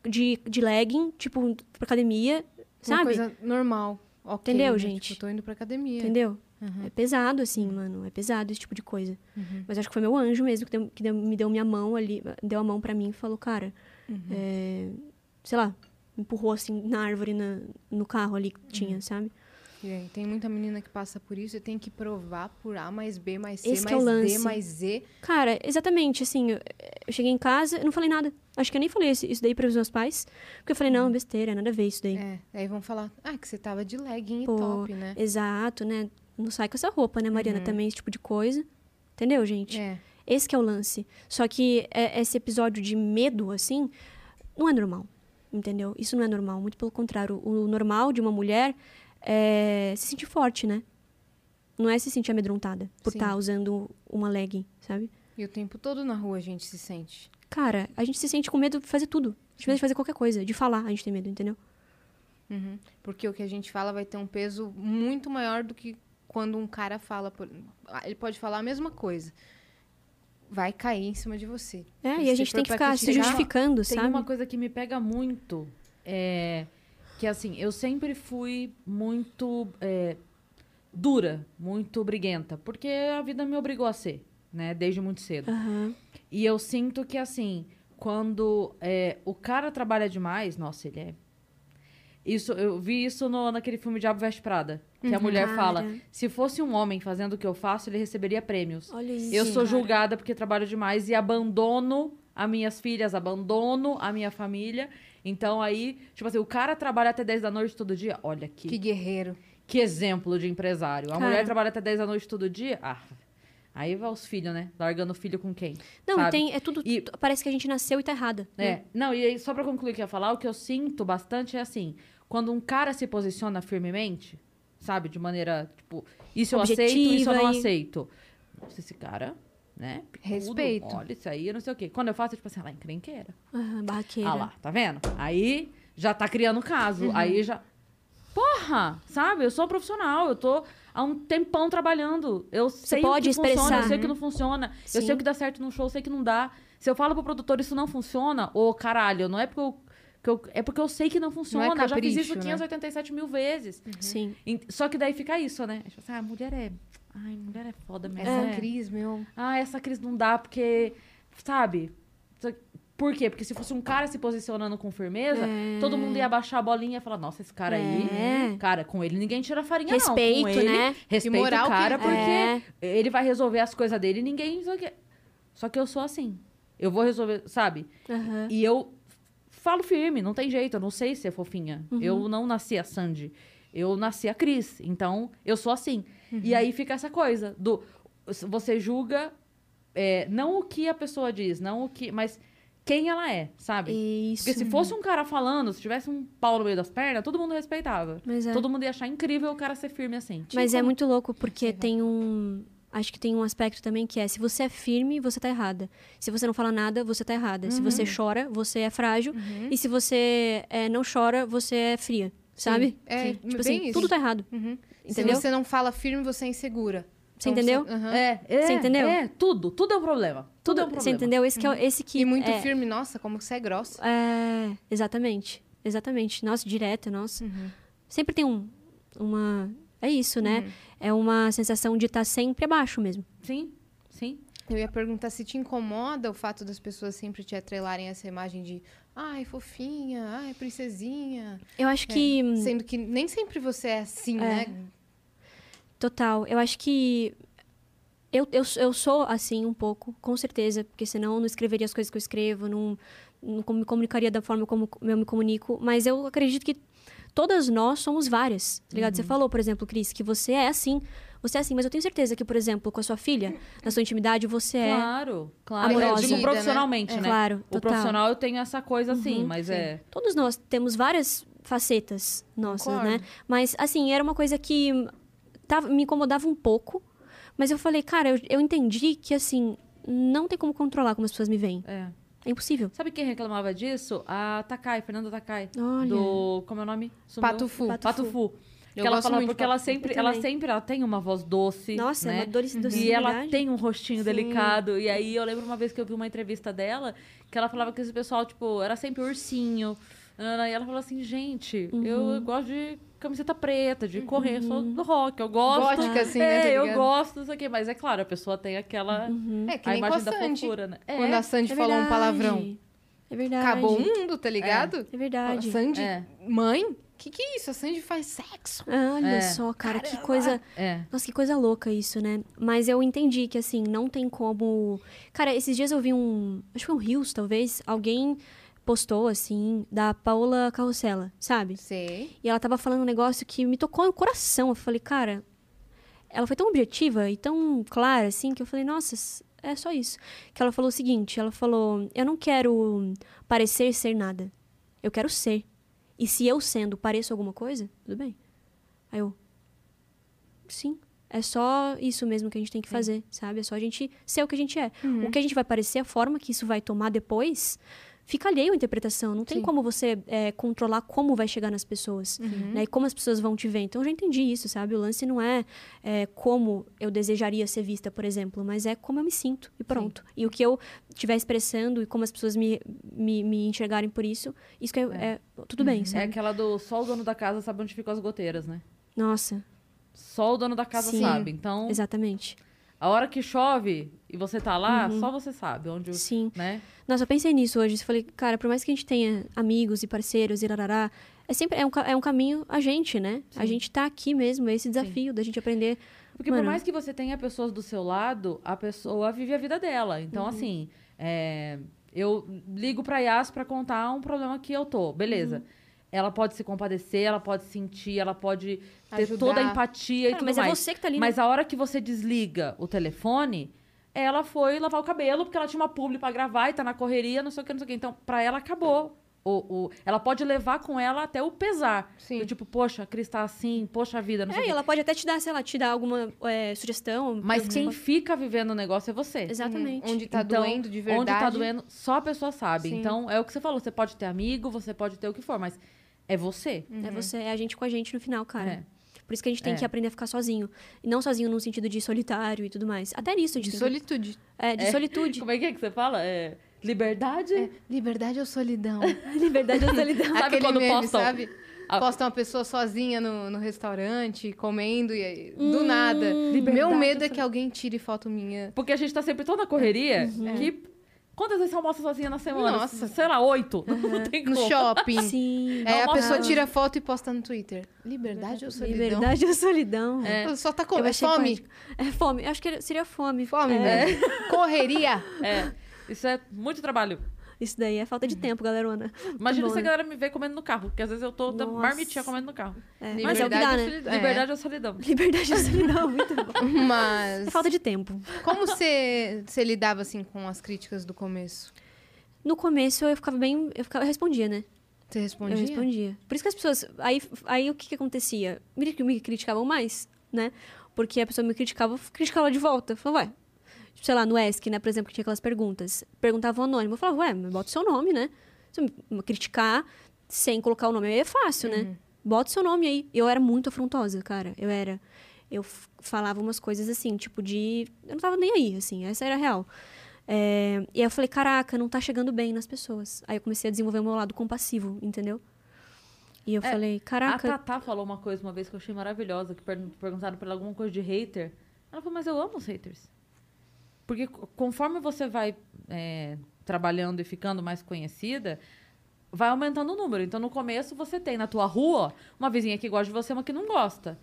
de, de legging, tipo, pra academia, Uma sabe? coisa normal. ok, Entendeu, né? gente? Tipo, tô indo pra academia. Entendeu? Uhum. É pesado, assim, mano. É pesado esse tipo de coisa. Uhum. Mas acho que foi meu anjo mesmo que, deu- que deu- me deu minha mão ali, deu a mão pra mim e falou, cara, Uhum. é, sei lá, me empurrou assim na árvore, na, no carro ali que tinha, Uhum. sabe? Aí, tem muita menina que passa por isso e tem que provar por A mais B mais C Esse é mais o D mais Z. Cara, exatamente, assim, eu, eu cheguei em casa, eu não falei nada. Acho que eu nem falei isso isso daí para os meus pais, porque eu falei, não, besteira, nada a ver isso daí. Uhum. É, aí vão falar, ah, que você tava de legging Pô, e top, né? Exato, né? Não sai com essa roupa, né, Mariana? Também esse tipo de coisa. Entendeu, gente? Uhum. É. Esse que é o lance. Só que é- esse episódio de medo, assim, não é normal. Entendeu? Isso não é normal. Muito pelo contrário. O normal de uma mulher é se sentir forte, né? Não é se sentir amedrontada por estar usando uma legging, sabe? E o tempo todo na rua a gente se sente. Cara, a gente se sente com medo de fazer tudo. De medo de fazer qualquer coisa. De falar, a gente tem medo, entendeu? Uhum. Porque o que a gente fala vai ter um peso muito maior do que quando um cara fala. por- Ah, Ele pode falar a mesma coisa. Vai cair em cima de você. É, Se e a gente tem que ficar se justificando, Tem sabe? uma coisa que me pega muito, é, que assim, eu sempre fui muito é, dura, muito briguenta, porque a vida me obrigou a ser, né, desde muito cedo. Aham. E eu sinto que, assim, quando é, o cara trabalha demais, nossa, ele é. Isso, eu vi isso no, naquele filme Diabo Veste Prada. Que a mulher Cara. fala: se fosse um homem fazendo o que eu faço, ele receberia prêmios. Olha isso. eu sou cara. julgada porque trabalho demais e abandono as minhas filhas, abandono a minha família. Então aí, tipo assim, o cara trabalha até 10 da noite todo dia. Olha aqui. Que guerreiro. Que exemplo de empresário. A Cara. mulher trabalha até 10 da noite todo dia. Ah. Aí vai os filhos, né? Largando o filho com quem? Não, sabe? tem, é tudo. E- Parece que a gente nasceu e tá errada. né? É, não, e aí, só pra concluir o que eu ia falar, o que eu sinto bastante é assim, quando um cara se posiciona firmemente, sabe, de maneira, tipo, isso eu aceito, isso eu não Objetiva e- aceito. Nossa, esse cara, né? picudo, Respeito. Olha, isso aí, eu não sei o quê. Quando eu faço, é tipo assim, ah lá, encrenqueira. Aham, barraqueira. Ah lá, tá vendo? Aí já tá criando caso, Uhum. aí já... Porra, sabe? Eu sou profissional, eu tô há um tempão trabalhando. Eu sei pode o que funciona, eu expressar. sei o que não funciona. Eu Sim. sei o que dá certo no show, eu sei que não dá. Se eu falo pro produtor isso não funciona, ô caralho, não é porque eu, eu- é porque eu sei que não funciona. eu já fiz isso capricho, né? 587 mil vezes. Sim. Em- Só que daí fica isso, né? Assim, ah, mulher é. Ai, mulher é foda mesmo. Essa né? Cris, meu. Ah, essa crise não dá porque. Sabe? Por quê? Porque se fosse um cara se posicionando com firmeza, É. todo mundo ia baixar a bolinha e falar: Nossa, esse cara aí. É. Cara, com ele ninguém tira farinha, Respeito, não. Ele, né? Respeita E moral o que cara, porque É. ele vai resolver as coisas dele e ninguém. Só que, que eu sou assim. Eu vou resolver, sabe? Aham. E eu falo firme, não tem jeito, eu não sei ser fofinha. Uhum. Eu não nasci a Sandy. Eu nasci a Cris. Então, eu sou assim. Uhum. E aí fica essa coisa do. Você julga é, não o que a pessoa diz, não o que. Mas quem ela é, sabe? Isso. Porque se fosse um cara falando, se tivesse um pau no meio das pernas, todo mundo respeitava. Mas é. Todo mundo ia achar incrível o cara ser firme assim. Mas é Tipo, muito louco porque tem um. Acho que tem um aspecto também que é: se você é firme, você tá errada. Se você não fala nada, você tá errada. Se Uhum. você chora, você é frágil. E se você é, não chora, você é fria. Sabe? É. Tipo bem assim, isso. tudo tá errado. Uhum. Entendeu? Se você não fala firme, você é insegura. Você Então, entendeu? aham. É, é, Você entendeu? É, tudo. Tudo é um problema. Tudo, é um problema. Você entendeu? Esse, que é, o- esse que. E muito é, firme, nossa, como você é grossa. É, exatamente. Exatamente. Nossa, direto, nossa. Uhum. Sempre tem um, uma. É isso, né? É uma sensação de estar sempre abaixo mesmo. Sim, sim. Eu ia perguntar se te incomoda o fato das pessoas sempre te atrelarem essa imagem de ai, fofinha, ai, princesinha. Eu acho É, que. Sendo que nem sempre você é assim, né? Total. Eu acho que. Eu, eu, eu sou assim um pouco, com certeza, porque senão eu não escreveria as coisas que eu escrevo, não, não me comunicaria da forma como eu me comunico. Mas eu acredito que todas nós somos várias, tá ligado? Você falou, por exemplo, Cris, que você é assim. Você é assim, mas eu tenho certeza que, por exemplo, com a sua filha, na sua intimidade, você é. Claro, claro. amorosa. Eu digo Né? profissionalmente, né? Claro, O total. profissional eu tenho essa coisa assim, Uhum, mas sim. é. Todos nós temos várias facetas nossas, Concordo. né? Mas, assim, era uma coisa que tava- me incomodava um pouco. Mas eu falei, cara, eu, eu entendi que, assim, não tem como controlar como as pessoas me veem. é. É impossível. Sabe quem reclamava disso? A Takai, Fernanda Takai. Olha. Do. Como é o nome? Sumiu? Pato Fu. Pato Pato Fu. Fu. Eu que ela gosto falava, muito de porque ela sempre, ela sempre ela tem uma voz doce. Nossa, né? uma doce, E ela tem um rostinho Sim. delicado. E aí eu lembro uma vez que eu vi uma entrevista dela, que ela falava que esse pessoal, tipo, era sempre ursinho. E ela falou assim, gente, Uhum. eu gosto de camiseta preta, de correr, eu sou do rock, eu gosto. Gótica, assim, né, É, tá eu gosto, não sei o quê. Mas é claro, a pessoa tem aquela. É que A nem com a imagem da fofura, né? É, Quando a Sandy É falou um palavrão. É verdade. Acabou o mundo, tá ligado? É verdade. A Sandy, É. mãe? Que que é isso? A Sandy faz sexo. Olha É. só, cara, que Caramba. coisa. é. Nossa, que coisa louca isso, né? Mas eu entendi que, assim, não tem como. Cara, esses dias eu vi um. Acho que foi um Rios, talvez. Alguém postou, assim, da Paola Carrossela, sabe? Sei. E ela tava falando um negócio que me tocou no coração. Eu falei, cara. Ela foi tão objetiva e tão clara, assim, que eu falei, nossa, é só isso. Que ela falou o seguinte: ela falou, eu não quero parecer ser nada. Eu quero ser. E se eu sendo pareço alguma coisa, tudo bem. Aí eu. Sim. É só isso mesmo que a gente tem que fazer, sabe? É só a gente ser o que a gente é. Uhum. O que a gente vai parecer, a forma que isso vai tomar depois, fica alheio à interpretação. Não tem Sim. como você é, controlar como vai chegar nas pessoas, Uhum. né? E como as pessoas vão te ver. Então, eu já entendi isso, sabe? O lance não é, é, como eu desejaria ser vista, por exemplo, mas é como eu me sinto e pronto. E o que eu estiver expressando e como as pessoas me, me, me enxergarem por isso, isso que é, é- tudo bem, É sabe? aquela do só o dono da casa sabe onde ficam as goteiras, né? Nossa, Só o dono da casa Sim. sabe. Então, exatamente. A hora que chove e você tá lá, Uhum. só você sabe onde, Sim. né? Nossa, eu pensei nisso hoje. Eu falei, cara, por mais que a gente tenha amigos e parceiros e rarará, é sempre é um, é um caminho a gente, né? A gente tá aqui mesmo, é esse desafio da gente aprender. Porque por Mano. mais que você tenha pessoas do seu lado, a pessoa vive a vida dela. Então, Uhum. assim, é, eu ligo pra Yas pra contar um problema que eu tô. Beleza. Uhum. Ela pode se compadecer, ela pode sentir, ela pode ter Ajudar. toda a empatia e Cara, tudo mas mais. é você que tá ali. Mas a hora que você desliga o telefone, ela foi lavar o cabelo, porque ela tinha uma publi pra gravar e tá na correria, não sei o que, não sei o que. Então, pra ela, acabou. O, o, ela pode levar com ela até o pesar. Sim. Do tipo, poxa, a Cris tá assim, poxa vida, não sei É, o e quê. ela pode até te dar, sei lá, te dar alguma é, sugestão. Mas quem fica vivendo o negócio é você. Exatamente. Onde tá Então, doendo de verdade. Onde tá doendo, só a pessoa sabe. Sim. Então, é o que você falou. Você pode ter amigo, você pode ter o que for, mas é você. É você, é a gente com a gente no final, cara. É. Por isso que a gente tem É. que aprender a ficar sozinho. E não sozinho no sentido de solitário e tudo mais. Até nisso a gente De tem solitude. que... É, de É. solitude. Como é que é que você fala? É liberdade? É, liberdade ou solidão? Liberdade ou solidão. Sabe Aquele quando meme, postam? sabe? Ah. Posta uma pessoa sozinha no, no restaurante, comendo, e aí, do Hum, nada. liberdade Meu medo é que alguém tire foto minha. Porque a gente tá sempre tão na correria Uhum. que. Quantas vezes você almoça sozinha na semana? Nossa. Sei lá, oito. Não tem No como. shopping. Sim. Aí a pessoa tira foto e posta no Twitter. Liberdade ou solidão? Liberdade ou solidão. É. Só tá com é fome. É fome. Eu acho que seria fome. Fome, é, né? Correria. É. Isso é muito trabalho. Isso daí é falta de tempo, galerona. Imagina bom, se a né? galera me vê comendo no carro, porque às vezes eu tô da Nossa. marmitinha comendo no carro. É, mas é o que dá, ou né? solidão? Liberdade ou solidão? Liberdade ou solidão, muito bom. É. Mas É falta de tempo. como você, lidava assim com as críticas do começo? No começo eu ficava bem. Eu, ficava, eu respondia, né? Você Eu respondia? respondia. Por isso que as pessoas. Aí, aí o que, que acontecia? Me, me criticavam mais, né? Porque a pessoa me criticava, eu criticava de volta. Falava, ué. Sei lá, no ESC, né, por exemplo, que tinha aquelas perguntas. Perguntava o anônimo. Eu falava, ué, mas bota o seu nome, né? Se eu me criticar sem colocar o nome aí é fácil, né? Bota o seu nome aí. Eu era muito afrontosa, cara. Eu era. Eu falava umas coisas assim, tipo de. Eu não tava nem aí, assim, essa era a real. É, e aí eu falei, caraca, não tá chegando bem nas pessoas. Aí eu comecei a desenvolver o meu lado compassivo, entendeu? E eu É, falei, A caraca. Tatá falou uma coisa uma vez que eu achei maravilhosa, que per- perguntaram pra ela alguma coisa de hater. Ela falou, mas eu amo os haters. Porque co- conforme você vai é, trabalhando e ficando mais conhecida, vai aumentando o número. Então, no começo, você tem na tua rua uma vizinha que gosta de você, uma que não gosta.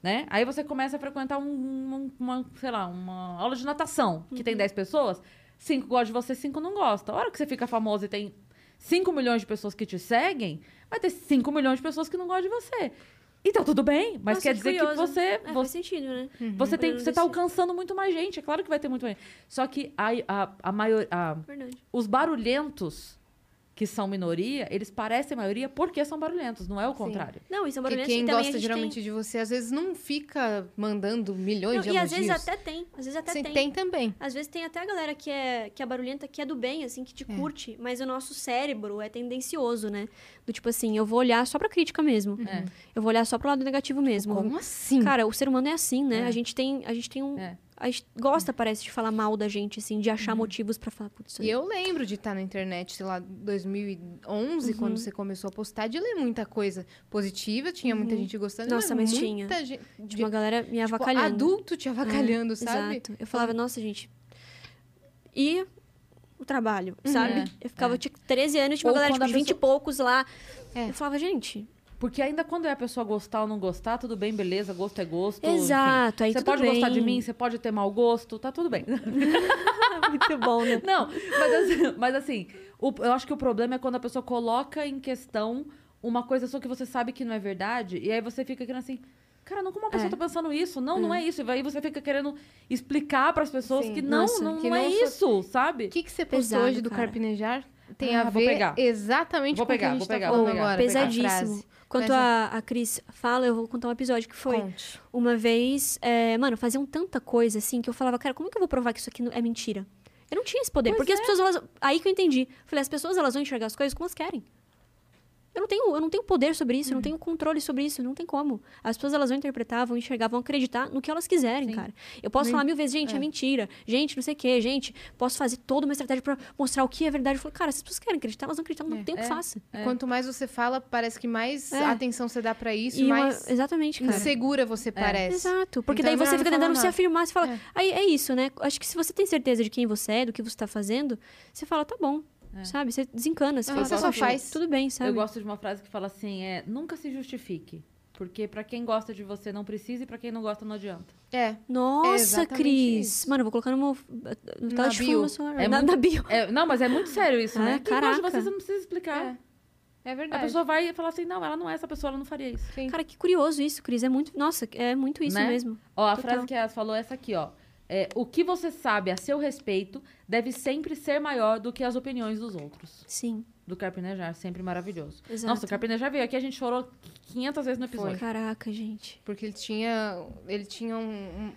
Né? Aí você começa a frequentar um- um- uma, sei lá, uma aula de natação, que tem 10 pessoas, cinco gostam de você, cinco não gostam. A hora que você fica famosa e tem 5 milhões de pessoas que te seguem, vai ter 5 milhões de pessoas que não gostam de você. Então, tudo bem, mas Nossa, quer que dizer curioso. que você, É, faz você, sentido, né? você, tem, Eu não você tá alcançando muito mais gente. É claro que vai ter muito mais gente. Só que a, a, a maior, a, Verdade. os barulhentos, que são minoria, eles parecem maioria porque são barulhentos, não é o contrário. Não, isso é Porque barulhento. quem e gosta geralmente tem... de você, às vezes não fica mandando milhões Não, de e às elogios. vezes até tem. Às vezes até Você tem. tem também. Às vezes tem até a galera que é, que é barulhenta, que é do bem, assim, que te É. curte. Mas o nosso cérebro é tendencioso, né? Do tipo assim, eu vou olhar só pra crítica mesmo. É. Eu vou olhar só pro lado negativo mesmo. Como assim? Cara, o ser humano é assim, né? É. A gente tem, a gente tem um... A gente gosta, parece, de falar mal da gente, assim, de achar motivos pra falar, putz, E eu lembro de estar na internet, sei lá, 2011, Uhum. quando você começou a postar, de ler muita coisa positiva, tinha muita gente gostando. Uhum. Nossa, mas muita tinha. gente, Tinha uma galera me tipo, avacalhando. adulto te avacalhando, É, sabe? Exato. Eu falava, nossa, gente. E o trabalho, sabe? É, Eu ficava, é. tinha 13 anos, tinha uma Ou galera tipo, de 20 e pessoa- poucos lá. É. Eu falava, gente. Porque ainda quando é a pessoa gostar ou não gostar, tudo bem, beleza, gosto é gosto. enfim. Exato, aí Você pode gostar de bem. mim, você pode ter mau gosto, tá tudo bem. Muito bom, né? Não, mas assim, mas assim, o- eu acho que o problema é quando a pessoa coloca em questão uma coisa só que você sabe que não é verdade, e aí você fica querendo assim, cara, não como uma pessoa É. tá pensando isso? Não, não é isso. E aí você fica querendo explicar pras pessoas Sim. que não, Nossa, não, que não é isso, sabe? O que, que você postou hoje do cara. Carpinejar tem Ah, a vou ver pegar. exatamente Vou com o que a gente vou tá pegar, falando vou pegar. agora. Pesadíssimo. Quanto Mas a, a Cris fala, eu vou contar um episódio que foi. Conte. Uma vez, é, mano, faziam tanta coisa assim que eu falava, cara, como que eu vou provar que isso aqui é mentira? Eu não tinha esse poder. Pois porque as é. pessoas, elas. Aí que eu entendi. Falei, as pessoas elas vão enxergar as coisas como elas querem. Eu não tenho, eu não tenho poder sobre isso, eu Uhum. não tenho controle sobre isso, não tem como. As pessoas elas vão interpretar, vão enxergar, vão acreditar no que elas quiserem, Sim. cara. Eu posso falar mil vezes, gente, é. É. mentira. Gente, não sei o quê, gente, posso fazer toda uma estratégia pra mostrar o que é verdade. Eu falo, cara, se as pessoas querem acreditar, elas vão acreditar, não É. tem o que É. faça. É. Quanto mais você fala, parece que mais É. atenção você dá pra isso, E uma- mais Exatamente, cara. insegura você parece. Exato, porque Então é daí você fica não tentando se afirmar, você fala, É. aí é isso, né? Acho que se você tem certeza de quem você é, do que você tá fazendo, você fala, tá bom, sabe? Você desencana, você Ah, fala, você só faz. Tudo bem, sabe? Eu gosto de uma frase que fala assim, é, nunca se justifique. Porque pra quem gosta de você não precisa e pra quem não gosta não adianta. É. Nossa, exatamente Cris! isso. Mano, eu vou colocar no meu... No Na tela de celular. É na, muito- na bio. É, não, mas é muito sério isso, É, né? Quem gosta de caraca. você, você não precisa explicar. É. É A verdade. pessoa vai falar assim, não, ela não é essa pessoa, ela não faria isso. Sim. Cara, que curioso isso, Cris. É muito... Nossa, é muito isso Né? mesmo. Ó, a Total. frase que ela falou é essa aqui, ó. É, o que você sabe a seu respeito deve sempre ser maior do que as opiniões dos outros. Sim, Do Carpinejar, sempre maravilhoso. exato. Nossa, o Carpinejar veio aqui, a gente chorou 500 vezes no episódio. Caraca, gente. Porque ele tinha, ele tinha um, um-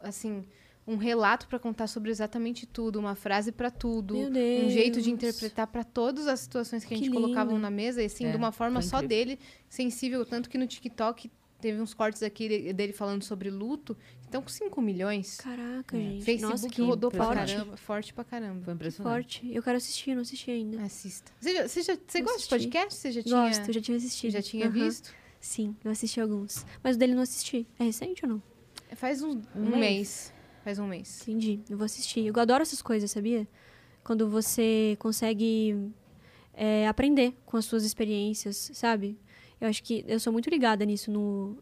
assim, um relato pra contar sobre exatamente tudo, uma frase pra tudo, Meu Deus. um jeito de interpretar pra todas as situações que a Que gente colocava lindo. na mesa, e assim, É, de uma forma foi só dele, sensível, tanto que no TikTok teve uns cortes aqui de- dele falando sobre luto, então com 5 milhões. Caraca, É. gente. Facebook Nossa, que rodou pra impressionante. caramba, forte pra caramba. Foi impressionante. forte. Eu quero assistir, não assisti ainda. Assista. Você, já, você, já- você gosta de assisti. podcast? Você já tinha, Gosto, eu já tinha assistido. já tinha Aham. visto? Sim, eu assisti alguns. Mas o dele eu não assisti. É recente ou não? Faz um, um mês. mês. Faz um mês. Entendi. Eu vou assistir. Eu adoro essas coisas, sabia? Quando você consegue é, aprender com as suas experiências, sabe? Eu acho que eu sou muito ligada nisso, no.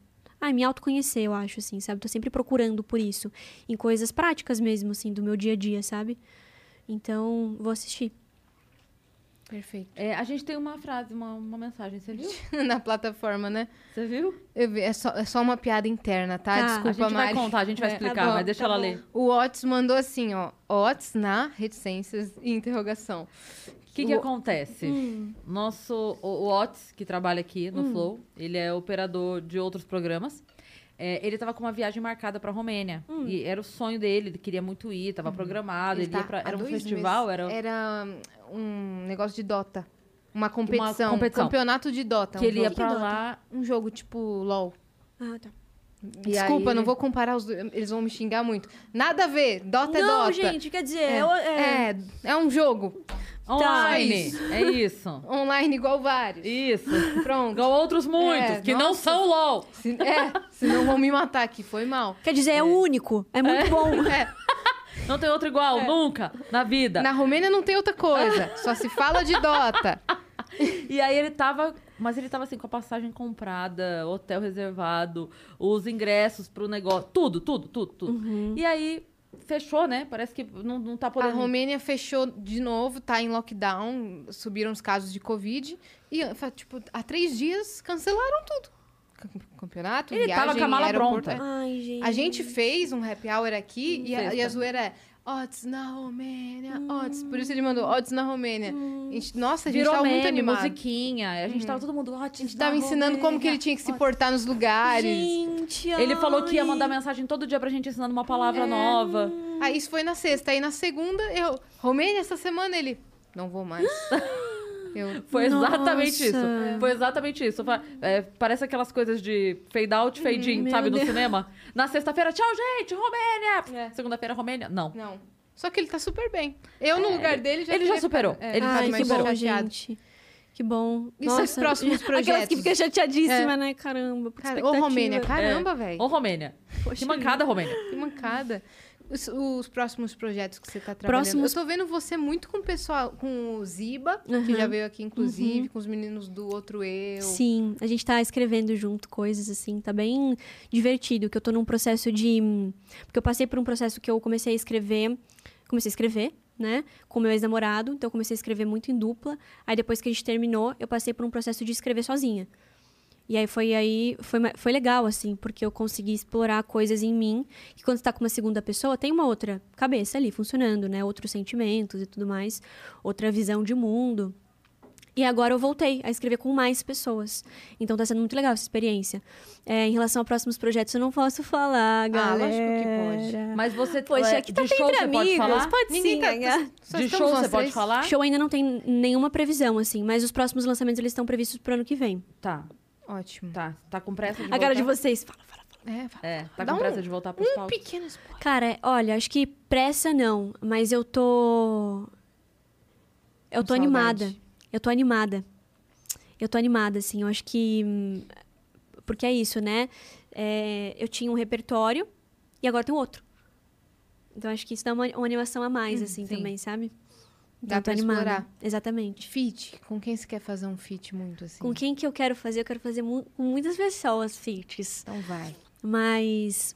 Ah, me autoconhecer, eu acho, assim, sabe? Tô sempre procurando por isso. Em coisas práticas mesmo, assim, do meu dia a dia, sabe? Então, vou assistir. Perfeito. É, a gente tem uma frase, uma, uma mensagem, você viu? Na plataforma, né? Você viu? Eu vi, é, só, é só uma piada interna, tá? Tá. Desculpa, a gente vai Mari. contar, a gente vai É, explicar, tá bom, mas deixa tá ela bom. ler. O Otis mandou assim, ó. Otis na reticências e interrogação. O que, acontece? Hum. Nosso, o, o Otis, que trabalha aqui no Flow, ele é operador de outros programas. É, ele tava com uma viagem marcada pra Romênia. Hum. E era o sonho dele, ele queria muito ir, tava programado, ele, tá ia pra, era um festival, meses. era Era um negócio de Dota. Uma competição. competição. Campeonato de Dota. que um ele ia jogo. pra Dota? lá. Um jogo tipo LOL. Ah, tá. E Desculpa, aí não ele- vou comparar os dois. Eles vão me xingar muito. Nada a ver. Dota é não, Dota. gente, quer dizer, É, eu- é- é, é um jogo. Online! É isso. Online igual vários. Isso. Pronto. Igual outros muitos, É, que não nossa. são LOL. Se, é, senão vão me matar aqui. Foi mal. Quer dizer, é, o único. É muito bom. É, Não tem outro igual, É. nunca, na vida. na Romênia não tem outra coisa. Só se fala de Dota. E aí ele tava. Mas ele tava assim, com a passagem comprada, hotel reservado, os ingressos pro negócio. Tudo, tudo, tudo, tudo. Uhum. E aí fechou, né? Parece que não, não tá A podendo. Romênia fechou de novo, tá em lockdown, subiram os casos de Covid. E, tipo, há três dias cancelaram tudo. Cam- Campeonato, Ele viagem, tava com a mala aeroporto. pronta. Ai, gente. A gente fez um happy hour aqui e a, e a zoeira é odds na Romênia, odds. Por isso ele mandou odds na Romênia. A gente- nossa, a gente Virou tava muito meme, animado. musiquinha. A gente tava todo mundo. A A gente tava ensinando como que ele tinha que se portar nos lugares. Gente, Ele falou que ia mandar mensagem todo dia pra gente ensinando uma É. palavra nova. Aí isso foi na sexta. Aí na segunda, eu... Romênia, essa semana ele... Não vou mais. eu... Foi exatamente Nossa. isso. Foi exatamente isso. É, parece aquelas coisas de fade out, fade in, Meu sabe, no Deus. cinema. Na sexta-feira, tchau, gente, Romênia! Segunda-feira, Romênia. Não. Não. Só que ele tá super bem. Eu, no lugar dele, já ele já superou. é, Ele já Ai, ficado que mais bom, gente. Que bom. E seus próximos Aquelas que projetos? ficam chateadíssimas, né? Caramba. Cara, ô. Romênia, caramba, velho. Ô, Romênia. Poxa Que mancada, Romênia. Que mancada. Os, os próximos projetos que você tá trabalhando. Próximos- Eu tô vendo você muito com o pessoal, com o Ziba, que Uhum. já veio aqui, inclusive, com os meninos do Outro Eu. Sim, a gente tá escrevendo junto coisas assim, tá bem divertido, que eu tô num processo de porque eu passei por um processo que eu comecei a escrever, comecei a escrever, né, com meu ex-namorado, então eu comecei a escrever muito em dupla. Aí depois que a gente terminou, eu passei por um processo de escrever sozinha. E aí foi aí foi, foi legal assim, porque eu consegui explorar coisas em mim que quando você tá com uma segunda pessoa, tem uma outra cabeça ali funcionando, né, outros sentimentos e tudo mais, outra visão de mundo. E agora eu voltei a escrever com mais pessoas. Então tá sendo muito legal essa experiência. É, em relação a próximos projetos, eu não posso falar, Ah, galera. lógico que pode. Mas você Poxa, é, aqui tá de show entre você pode amigos. falar? Pode Ninguém sim. tá- né? Só de show você pode falar? Show ainda não tem nenhuma previsão, assim, mas os próximos lançamentos eles estão previstos pro ano que vem. Tá, Ótimo. tá. Tá com pressa de a cara de voltar? vocês. Fala, fala. É, fala. É, tá Dá com um- pressa de voltar pros Um palcos? pequeno spoiler. Cara, olha, acho que pressa não, mas eu tô. Eu Com tô saudade. animada. Eu tô animada. Eu tô animada, assim. Eu acho que. hum, Porque é isso, né? É, eu tinha um repertório e agora tem outro. Então acho que isso dá uma, uma animação a mais, assim, sim. também, sabe? Dá pra animada. explorar. Exatamente. Fit. Com quem você quer fazer um fit muito assim? Com quem que eu quero fazer? Eu quero fazer mu- com muitas pessoas feats. Então vai. Mas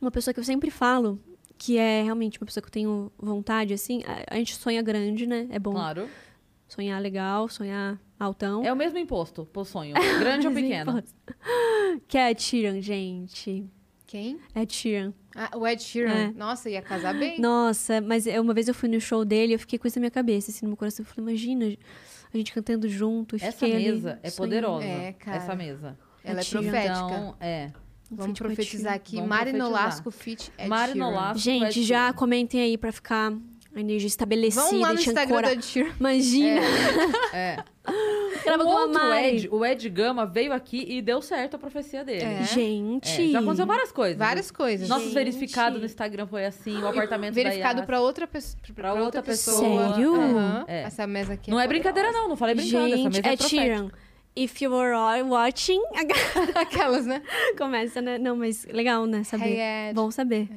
uma pessoa que eu sempre falo, que é realmente uma pessoa que eu tenho vontade, assim, a, a gente sonha grande, né? É bom Claro. sonhar legal, sonhar altão. É o mesmo imposto pro sonho. Grande ou Mas pequeno? imposto. Que é Sheeran, gente. Quem? Ed Sheeran. Ah, o Ed Sheeran. É. Nossa, ia casar bem. Nossa, mas eu- uma vez eu fui no show dele, eu fiquei com isso na minha cabeça, assim, no meu coração. Eu falei, imagina a gente cantando junto. e Essa fiquei ali mesa é sonhando. poderosa. É, cara. Essa mesa. Ela é Tia. profética. Então, é. Vamos profetizar aqui. Vamos Mari profetizar. Nolasco, fit Ed Mari Sheeran. Nolasco. Gente, já comentem aí pra ficar a energia estabelecida Vamos lá no e Instagram. Ed Sheeran. Imagina, É. grava o com a Mari. Ed, o Ed Gama veio aqui e deu certo a profecia dele. É. Gente. É, já aconteceu várias coisas. Várias coisas. Nossos Gente. verificados no Instagram foi assim, o apartamento Verificado Yas. pra outra, pesso- pra outra outra pessoa. pessoa. Sério? Aham. É. Essa mesa aqui Não é brincadeira não, não falei brincando, essa Gente, mesa é. Sheeran. If you were all watching. Aquelas, né? Começa, né? Não, mas legal, né? Saber. Hey. Bom saber.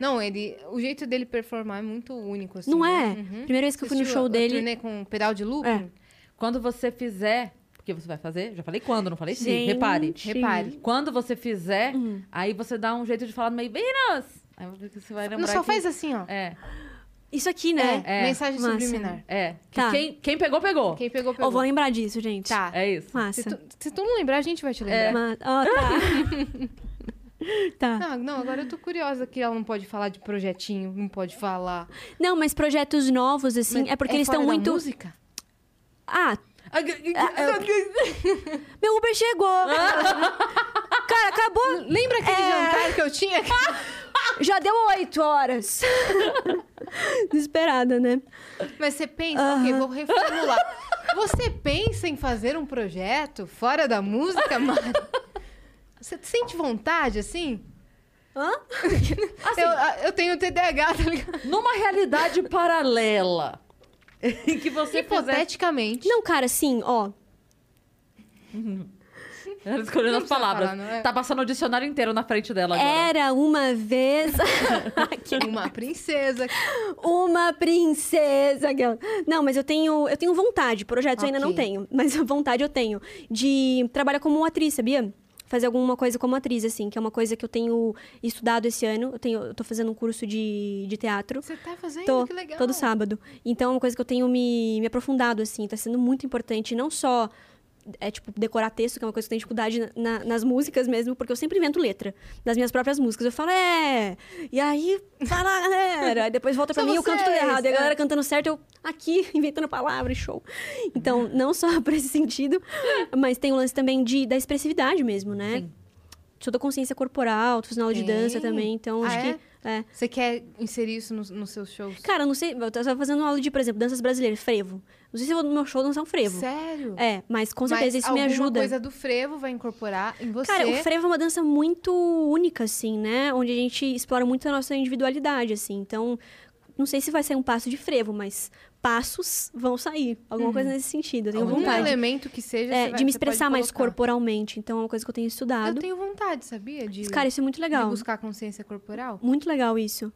Não, ele, o jeito dele performar é muito único, assim. Não né? é? Uhum. Primeira vez que eu fui no show a- a dele. turnê com pedal de looping? É. Quando você fizer, porque você vai fazer, já falei quando, não falei Gente. repare. Repare. Quando você fizer, Hum. aí você dá um jeito de falar no meio, Venus! Aí você vai lembrar Não, só que- faz assim, ó. É, Isso aqui, né? É. Mensagem Massa. subliminar. é. Que Tá. Quem, quem pegou, pegou. Quem pegou, pegou. vou lembrar disso, gente. Tá. É isso. Massa. Se tu, se tu não lembrar, a gente vai te lembrar. Ma- Ó, tá. tá. Não, não, agora eu tô curiosa que ela não pode falar de projetinho, não pode falar. Não, mas projetos novos, assim, Mas é porque eles fora estão da muito. música? Ah, meu Uber chegou. Cara, acabou. Lembra aquele É. jantar que eu tinha? Já deu oito horas. Desesperada, né? Mas você pensa, ok, vou reformular. Você pensa em fazer um projeto fora da música, Mari? Você sente vontade, assim? Hã? eu, eu tenho TDAH, tá ligado? Numa realidade paralela. Em que você fizer... Hipoteticamente. Não, cara, assim, ó. Ela escolhendo Não as palavras. falar, não é? Tá passando o dicionário inteiro na frente dela agora. Era uma vez Uma princesa. uma princesa. aquela- Não, mas eu tenho, eu tenho vontade. Projetos eu ainda não Ok. tenho, mas vontade eu tenho de trabalhar como atriz, sabia? Fazer alguma coisa como atriz, assim, que é uma coisa que eu tenho estudado esse ano. Eu, tenho, eu tô fazendo um curso de, de teatro. Você tá fazendo? Tô, que legal. todo sábado. Então é uma coisa que eu tenho me, me aprofundado, assim. Tá sendo muito importante, não só é tipo decorar texto, que é uma coisa que eu tenho dificuldade na- nas músicas mesmo, porque eu sempre invento letra das minhas próprias músicas. Eu falo, é. E aí, fala, galera. Aí depois volta pra mim, eu canto tudo errado. E a é. galera cantando certo, eu aqui, inventando palavras, show. Então, não só por esse sentido, mas tem o lance também de, da expressividade mesmo, né? Sim. Sou da consciência corporal, tô fazendo aula de dança também, então Ah, acho é? que. É. Você quer inserir isso nos, nos seus shows? Cara, eu não sei, eu tava fazendo aula de, por exemplo, danças brasileiras, frevo. Não sei se eu vou no meu show dançar um frevo. Sério? É, mas com certeza Mas isso me alguma ajuda. coisa do frevo vai incorporar em você. Cara, o frevo é uma dança muito única, assim, né? Onde a gente explora muito a nossa individualidade, assim. Então, não sei se vai sair um passo de frevo, mas passos vão sair. Alguma coisa nesse sentido. Eu tenho Algum vontade. elemento que seja. É, vai- de me expressar mais corporalmente. Então, é uma coisa que eu tenho estudado. Eu tenho vontade, sabia? De, Cara, isso é muito de legal. buscar consciência corporal. Muito legal isso.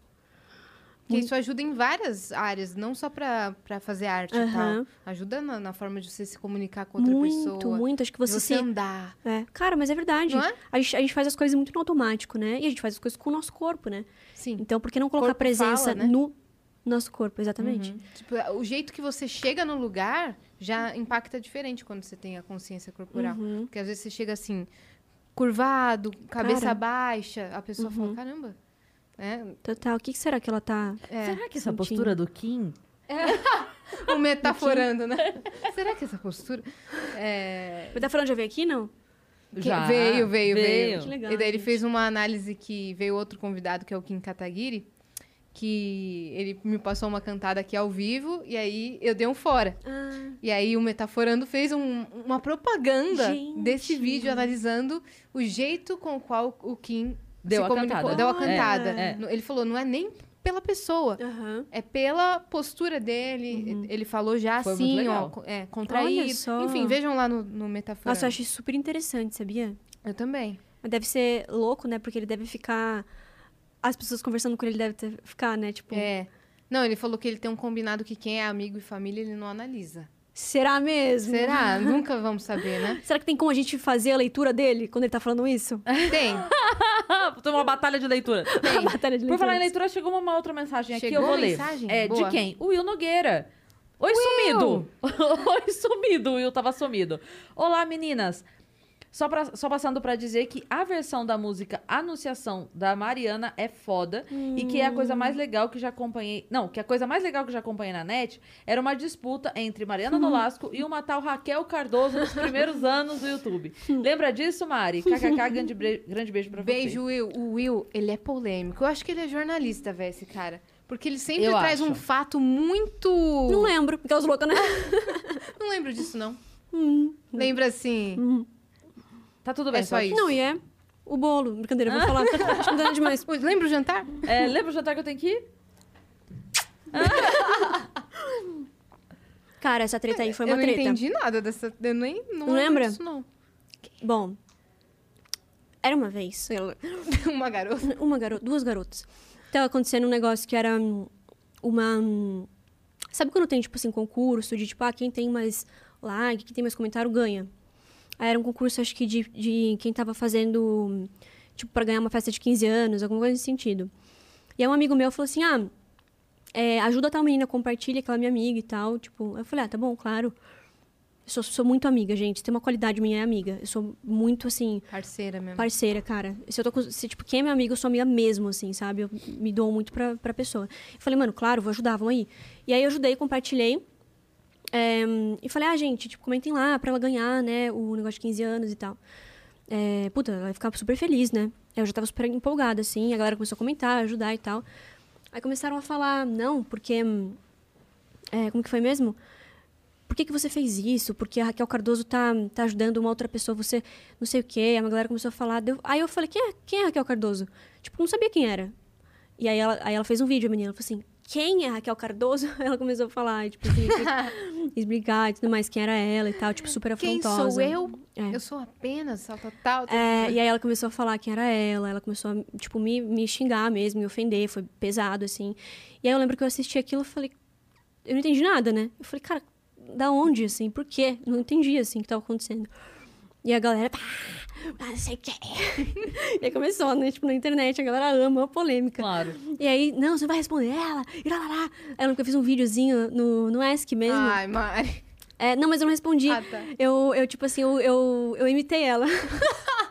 Porque isso ajuda em várias áreas, não só pra, pra fazer arte e Aham. tal. Ajuda na, na forma de você se comunicar com outra Muito, pessoa. muito. Acho que de você, você se... andar. É. Cara, mas é verdade. É? A, gente, a gente faz as coisas muito no automático, né? E a gente faz as coisas com o nosso corpo, né? Sim. Então, por que não colocar presença fala, né? no nosso corpo? Exatamente. Uhum. Tipo, o jeito que você chega no lugar já impacta diferente quando você tem a consciência corporal. Uhum. Porque às vezes você chega assim, curvado, cabeça Cara. baixa, a pessoa fala, Uhum. caramba. É, Total. O que, será que ela tá. é, Será que essa sentindo. postura do Kim o metaforando, né? Será que essa postura... É... Você tá falando de ver aqui, não? Que- Já, veio, veio, veio. Que legal, e daí ele gente. fez uma análise que veio outro convidado, que é o Kim Kataguiri, que ele me passou uma cantada aqui ao vivo, e aí eu dei um fora. Ah, E aí o Metaforando fez um- uma propaganda Gente. desse vídeo analisando o jeito com o qual o Kim Deu se a comunicou. cantada. Deu a Olha. cantada. É. No- Ele falou, não é nem pela pessoa, aham. é pela postura dele. Ele falou já Foi assim, ó, é, contraído. Enfim, vejam lá no, no Metaforando. Nossa, eu acho isso super interessante, sabia? Eu também. Mas deve ser louco, né? Porque ele deve ficar. As pessoas conversando com ele devem ter- ficar, né? Tipo, É. Não, ele falou que ele tem um combinado que quem é amigo e família ele não analisa. será mesmo? Será? Nunca vamos saber, né? Será que tem como a gente fazer a leitura dele quando ele tá falando isso? Tem. Tem uma batalha de leitura. A batalha de Por falar em leitura, chegou uma outra mensagem aqui, Chegou eu vou ler. mensagem? É, Boa. de quem? O Will Nogueira. Oi, sumido! Oi, sumido. O Will tava sumido. Olá, meninas. Só, pra- só passando pra dizer que a versão da música Anunciação da Mariana é foda e que é a coisa mais legal que já acompanhei. Não, que a coisa mais legal que já acompanhei na net era uma disputa entre Mariana Nolasco e uma tal Raquel Cardoso nos primeiros anos do YouTube. Lembra disso, Mari? KKK, grande, bre- grande beijo pra você. Beijo, Will. O Will, ele é polêmico. Eu acho que ele é jornalista, velho, esse cara. Porque ele sempre Eu traz acho. um fato muito. Não lembro, porque os loucos, né? Não lembro disso, não. Hum. Lembra assim. Tá tudo bem, É só isso. Não, e é o bolo. Brincadeira, eu vou falar. Não dá demais. Lembra o jantar? É, lembra o jantar que eu tenho que ir? Cara, essa treta aí foi eu uma não treta. entendi nada dessa. Eu nem. Não, Não lembro lembra? disso, não. Bom, era uma vez, Uma garota. uma garota, duas garotas. Tava acontecendo um negócio que era hum, uma. hum, Sabe quando tem, tipo assim, concurso de tipo, ah, quem tem mais like, quem tem mais comentário ganha. Era um concurso, acho que de, de quem tava fazendo, tipo, pra ganhar uma festa de 15 anos, alguma coisa nesse sentido. E aí um amigo meu falou assim: ah, é, ajuda tal menina, compartilha aquela minha amiga e tal. Tipo, eu falei, ah, tá bom, claro. Eu sou, sou muito amiga, gente. Tem uma qualidade minha é amiga. Eu sou muito, assim, Parceira mesmo. parceira, cara. Se eu tô com, se, tipo, quem é meu amigo, eu sou amiga mesmo, assim, sabe? Eu me dou muito pra, pra pessoa. Eu falei, mano, claro, vou ajudar, vamos aí. E aí eu ajudei, compartilhei. É, e falei, ah, gente, tipo, comentem lá pra ela ganhar, né, o negócio de 15 anos e tal. É, puta, ela vai ficar super feliz, né? Eu já tava super empolgada, assim, a galera começou a comentar, ajudar e tal. Aí começaram a falar, não, porque. é, como que foi mesmo? Por que, que você fez isso? Porque a Raquel Cardoso tá, tá ajudando uma outra pessoa, você não sei o quê. Aí a galera começou a falar. deu- Aí eu falei, quem é, quem é Raquel Cardoso? Tipo, não sabia quem era. E aí ela, aí ela fez um vídeo, a menina. Ela falou assim, quem é a Raquel Cardoso? Ela começou a falar, tipo, assim, explicar e tudo mais, quem era ela e tal, tipo, super Quem afrontosa. sou eu? É. Eu sou apenas tal, tal, tal. É, e aí ela começou a falar quem era ela, ela começou a, tipo, me, me xingar mesmo, me ofender, foi pesado, assim. E aí eu lembro que eu assisti aquilo e falei, eu não entendi nada, né? Eu falei, cara, da onde, assim, por quê? Não entendi, assim, o que tava acontecendo. E a galera. "Pá, não sei o quê. e aí começou, né? Tipo, na internet, a galera ama a polêmica. Claro. E aí, não, você não vai responder ela. E lá, lá, lá. Aí eu lembro que eu fiz um videozinho no, no Ask mesmo. Ai, Mari. É, não, mas eu não respondi. Ah, tá. Eu, eu, tipo assim, eu, eu, eu imitei ela.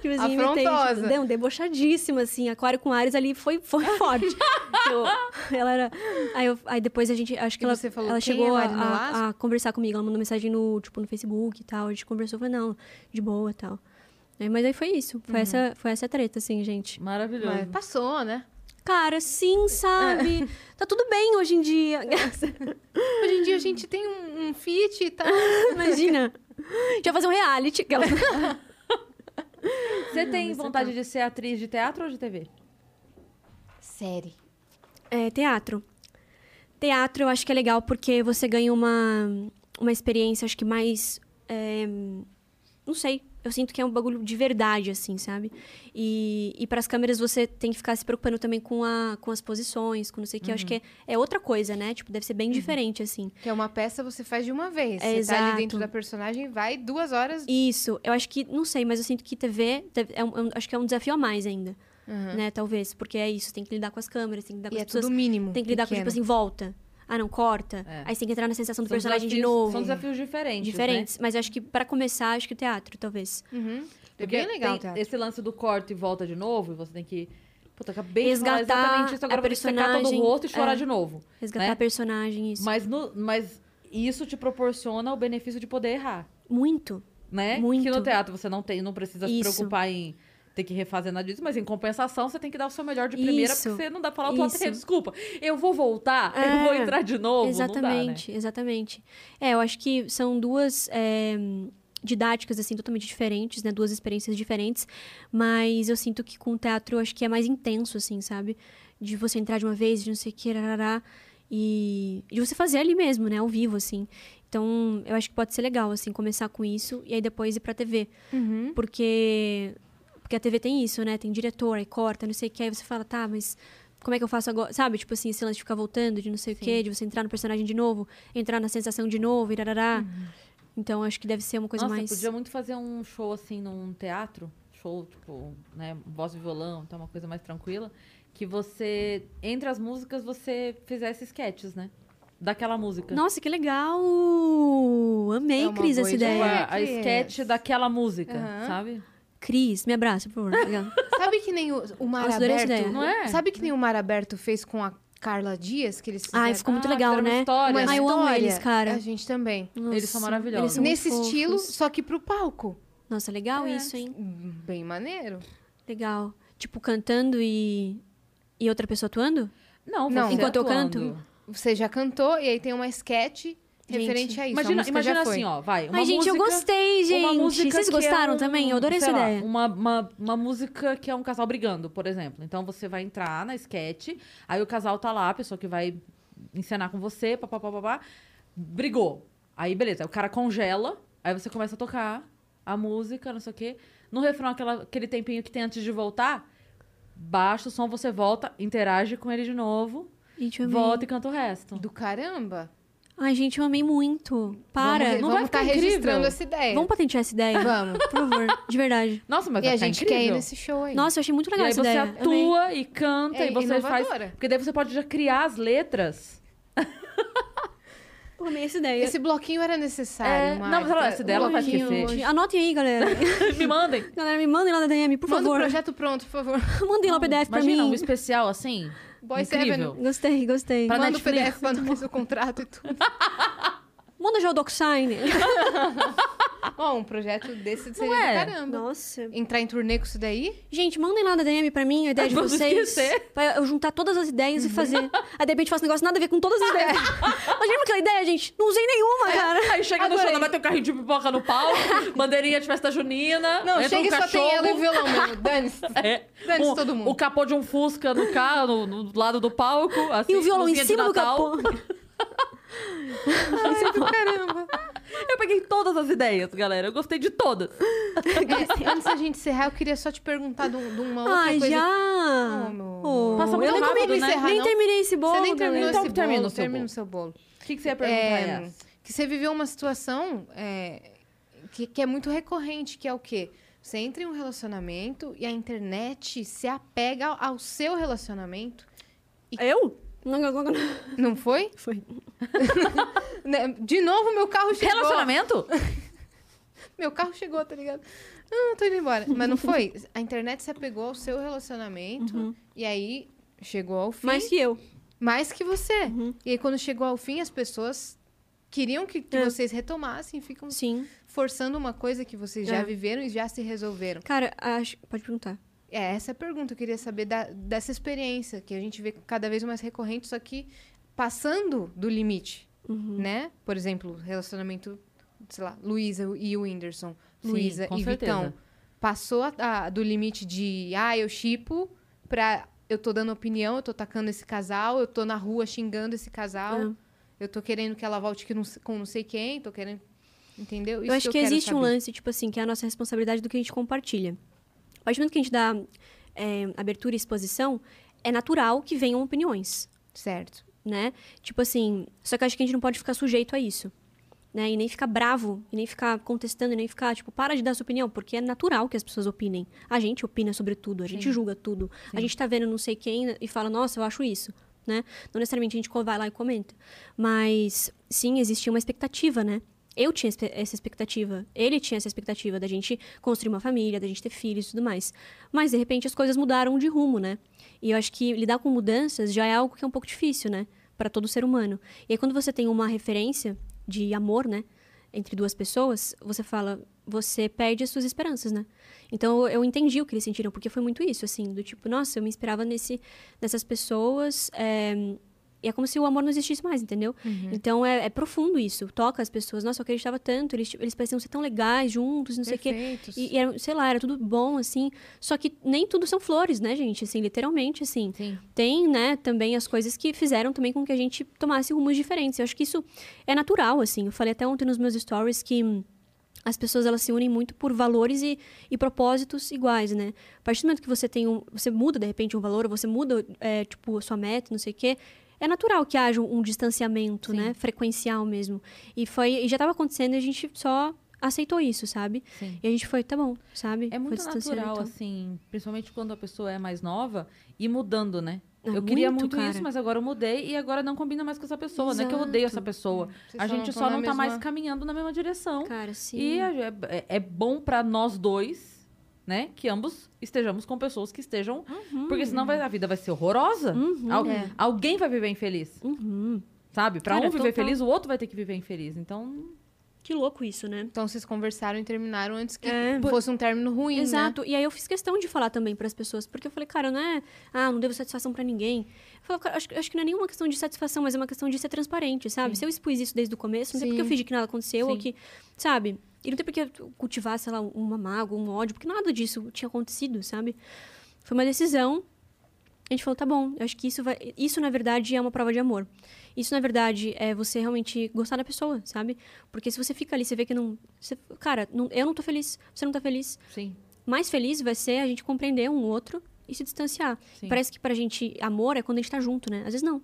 tipo assim, imitei. Afrontosa. Tipo, deu, debochadíssima, assim. Aquário com Ares ali foi, foi forte. Eu- ela era... Aí, eu- aí depois a gente... Acho que E ela, você falou, ela "Quem chegou é a, Mari Nolasco?" a, a conversar comigo. Ela mandou mensagem no, tipo, no Facebook e tal. A gente conversou. Eu falei, não, de boa e tal. Aí, mas aí foi isso. Uhum. Foi, essa, foi essa treta, assim, gente. Maravilhoso. Mas passou, né? Cara, sim, sabe? Tá tudo bem hoje em dia. Hoje em dia a gente tem um, um fit e tal. Imagina. A gente vai fazer um reality. aquela- Você tem vontade de ser atriz de teatro ou de TV? Série. É, teatro. Teatro eu acho que é legal porque você ganha uma, uma experiência, acho que mais. é, não sei. Eu sinto que é um bagulho de verdade, assim, sabe? E, e para as câmeras você tem que ficar se preocupando também com, a, com as posições, com não sei o que. Eu acho que é, é outra coisa, né? Tipo, deve ser bem diferente, assim. Que é uma peça você faz de uma vez. É, você tá ali exato. dentro da personagem, vai duas horas. Isso, eu acho que, não sei, mas eu sinto que TV é um- é um- acho que é um desafio a mais ainda, né? Talvez, porque é isso, tem que lidar com as câmeras, tem que lidar com E as é pessoas. tudo mínimo. Tem que lidar com, tipo pequeno. assim, volta. Ah, não, corta. É. Aí você tem que entrar na sensação do São personagem de desafios- novo. São desafios diferentes. Diferentes. Mas eu acho que pra começar, acho que o teatro, talvez. Uhum. É bem legal esse lance do corte e volta de novo, e você tem que. Puta, acabei de falar Resgatar exatamente isso, agora a eu vou todo o personagem, rosto e chorar é. de novo. Resgatar né? a personagem, isso. Mas, no, mas isso te proporciona o benefício de poder errar, Muito. né? Muito. Que no teatro você não tem, não precisa Isso. se preocupar em ter que refazer nada disso, mas em compensação você tem que dar o seu melhor de primeira, Isso. porque você não dá pra falar o Isso. desculpa, eu vou voltar, eu É. vou entrar de novo, exatamente, exatamente. É, eu acho que são duas é, didáticas, assim, totalmente diferentes, né? Duas experiências diferentes. Mas eu sinto que com o teatro, eu acho que é mais intenso, assim, sabe? De você entrar de uma vez, de não sei o que, rarará, e de você fazer ali mesmo, né? Ao vivo, assim. Então, eu acho que pode ser legal, assim, começar com isso e aí depois ir pra TV. Uhum. Porque, porque a TV tem isso, né? Tem diretor, aí corta, não sei o que. Aí você fala, tá, mas como é que eu faço agora? Sabe? Tipo assim, esse lance de ficar voltando, de não sei o quê, de você entrar no personagem de novo, entrar na sensação de novo, irarará. Então, acho que deve ser uma coisa Nossa, mais... podia muito fazer um show assim num teatro, show, tipo, né, voz e violão, então uma coisa mais tranquila, que você, entre as músicas, você fizesse sketches, né? Daquela música. Nossa, que legal! Amei, É Cris, essa ideia. Tipo, ideia. a, a sketch daquela música, Aham. sabe? Cris, me abraça, por favor. Sabe que nem o, o Mar Nossa, Aberto... ideia. Não é? Sabe que nem o Mar Aberto fez com a Carla Dias? Que eles fizeram Ai, ficou muito Ah, legal, né? história, uma? Ai, eu amo eles, cara. A gente também. Eles são Nossa, maravilhosos. eles são Nesse estilo, fofos. só que pro palco. Nossa, legal É. isso, hein? Bem maneiro. Legal. Tipo, cantando e... E outra pessoa atuando? Não. Não, você Enquanto eu atuando. canto? Você já cantou e aí tem uma sketch referente a isso. a Imagina, música imagina já foi. assim, ó, vai. Uma Ai, gente, eu música- gostei, Uma gente. música Vocês que gostaram é um, também? Eu adorei essa lá, ideia. Uma, uma, uma música que é um casal brigando, por exemplo. Então você vai entrar na sketch, aí o casal tá lá, a pessoa que vai encenar com você, papapá, papá, brigou. Aí, beleza, o cara congela, aí você começa a tocar a música, não sei o quê. No refrão, aquela, aquele tempinho que tem antes de voltar, baixa o som, você volta, interage com ele de novo, eu amei. volta e canta o resto. Do caramba. Ai, gente, eu amei muito. Para. Vamos, Não vai vamos ficar tá incrível? registrando essa ideia. Vamos patentear essa ideia? Vamos. Por favor, de verdade. Nossa, mas E vai a ficar gente incrível. quer ir nesse show aí. Nossa, eu achei muito E legal aí essa você ideia. Amei. atua e canta É e você faz. inovadora. Porque daí você pode já criar as letras. Pô, amei essa ideia. Esse bloquinho era necessário, É, não, mas ela- essa dela o vai esquecer. Anotem aí, galera. Me mandem. galera, me mandem lá na DM, por Manda o favor. projeto pronto, por favor. Mandem lá o PDF pra Imagina mim. um especial assim. Boy incrível. Seven. Gostei, gostei. Pra Manda o Netflix. PDF pra nós o contrato e tudo. Manda já o DocSign. Bom, um projeto desse seria é? do caramba. Nossa. Entrar em turnê com isso daí? Gente, mandem lá na DM pra mim a ideia de Vamos vocês. esquecer. Pra eu juntar todas as ideias e fazer. Aí de repente faço um negócio nada a ver com todas as ideias. Imagina aquela ideia, gente. Não usei nenhuma, cara. Aí chega no Adorei. show, vai ter um carrinho de pipoca no palco, bandeirinha de festa junina. Não, entra chega um e só cachorro. tem ela e o violão mesmo. Dane-se. É, Dane-se um- todo mundo. O capô de um Fusca no carro, no, no lado do palco. Assim, E o violão em cima do Natal. capô. Ai, do caramba. Eu peguei todas as ideias, galera. Eu gostei de todas. É, antes da gente encerrar, eu queria só te perguntar de, um- uma outra Ai, coisa. já. Oh, meu Oh, Passa muito eu nem, rápido, né? encerrar, nem não? terminei esse bolo. Você nem terminou. Então esse termina bolo. o seu termina bolo. o seu bolo. O que, que você ia perguntar, É, que você viveu uma situação é, que, que é muito recorrente, que é o quê? Você entra em um relacionamento e a internet se apega ao, ao seu relacionamento. Eu? Não, não, não, não. Não foi? Foi. Né? De novo, meu carro chegou. Relacionamento? Meu carro chegou, tá ligado? Ah, tô indo embora. Mas não foi. A internet se apegou ao seu relacionamento e aí chegou ao fim. Mais que eu. Mais que você. Uhum. E aí, quando chegou ao fim, as pessoas queriam que, que É. vocês retomassem e ficam Sim. forçando uma coisa que vocês já É. viveram e já se resolveram. Cara, acho... pode perguntar. É, essa é a pergunta. Eu queria saber da- dessa experiência que a gente vê cada vez mais recorrente, só que passando do limite, Uhum. né? Por exemplo, relacionamento, sei lá, Luísa e o Whindersson. Luísa e certeza. Vitão. Passou a- a- do limite de, ah, eu chipo, pra eu tô dando opinião, eu tô tacando esse casal, eu tô na rua xingando esse casal, É. eu tô querendo que ela volte que não com não sei quem, tô querendo. Entendeu? eu acho que, quero existe um lance, tipo assim, que é a nossa responsabilidade do que a gente compartilha. Partir do momento que a gente dá é, abertura e exposição, é natural que venham opiniões, Certo. né? Tipo assim, só que acho que a gente não pode ficar sujeito a isso. Né? E nem ficar bravo, e nem ficar contestando, e nem ficar, tipo, para de dar sua opinião, porque é natural que as pessoas opinem. A gente opina sobre tudo, a gente Sim. julga tudo. A gente tá vendo não sei quem e fala, nossa, eu acho isso, né? Não necessariamente a gente vai lá e comenta. Mas, sim, existia uma expectativa, né? Eu tinha essa expectativa, ele tinha essa expectativa da gente construir uma família, da gente ter filhos e tudo mais. Mas, de repente, as coisas mudaram de rumo, né? E eu acho que lidar com mudanças já é algo que é um pouco difícil, né? Para todo ser humano. E aí, quando você tem uma referência de amor, né? Entre duas pessoas, você fala, você perde as suas esperanças, né? Então, eu, entendi o que eles sentiram, porque foi muito isso, assim, do tipo, nossa, eu me inspirava nesse, nessas pessoas, é, é como se o amor não existisse mais, entendeu? Então, é, é profundo isso, toca as pessoas. Nossa, eu acreditava tanto, eles, eles pareciam ser tão legais juntos, não sei o quê. E, e era, sei lá, era tudo bom, assim. Só que nem tudo são flores, né, gente? Assim, literalmente, assim. Sim. Tem, né, também as coisas que fizeram também com que a gente tomasse rumos diferentes. Eu acho que isso é natural, assim. Eu falei até ontem nos meus stories que as pessoas elas se unem muito por valores e, e propósitos iguais, né? A partir do momento que você tem um, você muda de repente um valor, ou você muda é, tipo a sua meta, não sei o quê, é natural que haja um, distanciamento, Sim. né, frequencial mesmo. E foi, e já estava acontecendo e a gente só aceitou isso, sabe? Sim. E a gente foi, tá bom, sabe? É muito natural, então. assim, principalmente quando a pessoa é mais nova, ir mudando, né? É eu queria muito, cara. isso, mas agora eu mudei e agora não combina mais com essa pessoa. Não é que eu odeio essa Exato. pessoa. Vocês A gente só não tá mais mesma- caminhando na mesma direção. Cara, sim. E é, é- é bom pra nós dois, né? Que ambos estejamos com pessoas que estejam. Porque senão vai- a vida vai ser horrorosa. Uhum. Al- É. Alguém vai viver infeliz. Uhum. Sabe? Pra Cara, um viver total. feliz, o outro vai ter que viver infeliz. Então, Que louco isso, né? Então vocês conversaram e terminaram antes que É. fosse um término ruim, né? Exato. E aí eu fiz questão de falar também pras pessoas, porque eu falei, cara, não é, ah, não devo satisfação pra ninguém. Eu falei, cara, acho, acho que não é nenhuma questão de satisfação, mas é uma questão de ser transparente, sabe? Se eu expus isso desde o começo, não tem porque eu Sim. fingi que nada aconteceu ou Sim. que, sabe? E não tem porque eu cultivar, sei lá, uma mágoa, um ódio, porque nada disso tinha acontecido, sabe? Foi uma decisão. A gente falou, tá bom, eu acho que isso vai. Isso, na verdade, é uma prova de amor. Isso, na verdade, é você realmente gostar da pessoa, sabe? Porque se você fica ali, você vê que não. você- cara, não- eu não tô feliz, você não tá feliz sim. mais feliz vai ser a gente compreender um outro e se distanciar. Sim. Parece que pra gente, amor é quando a gente tá junto, né? Às vezes não.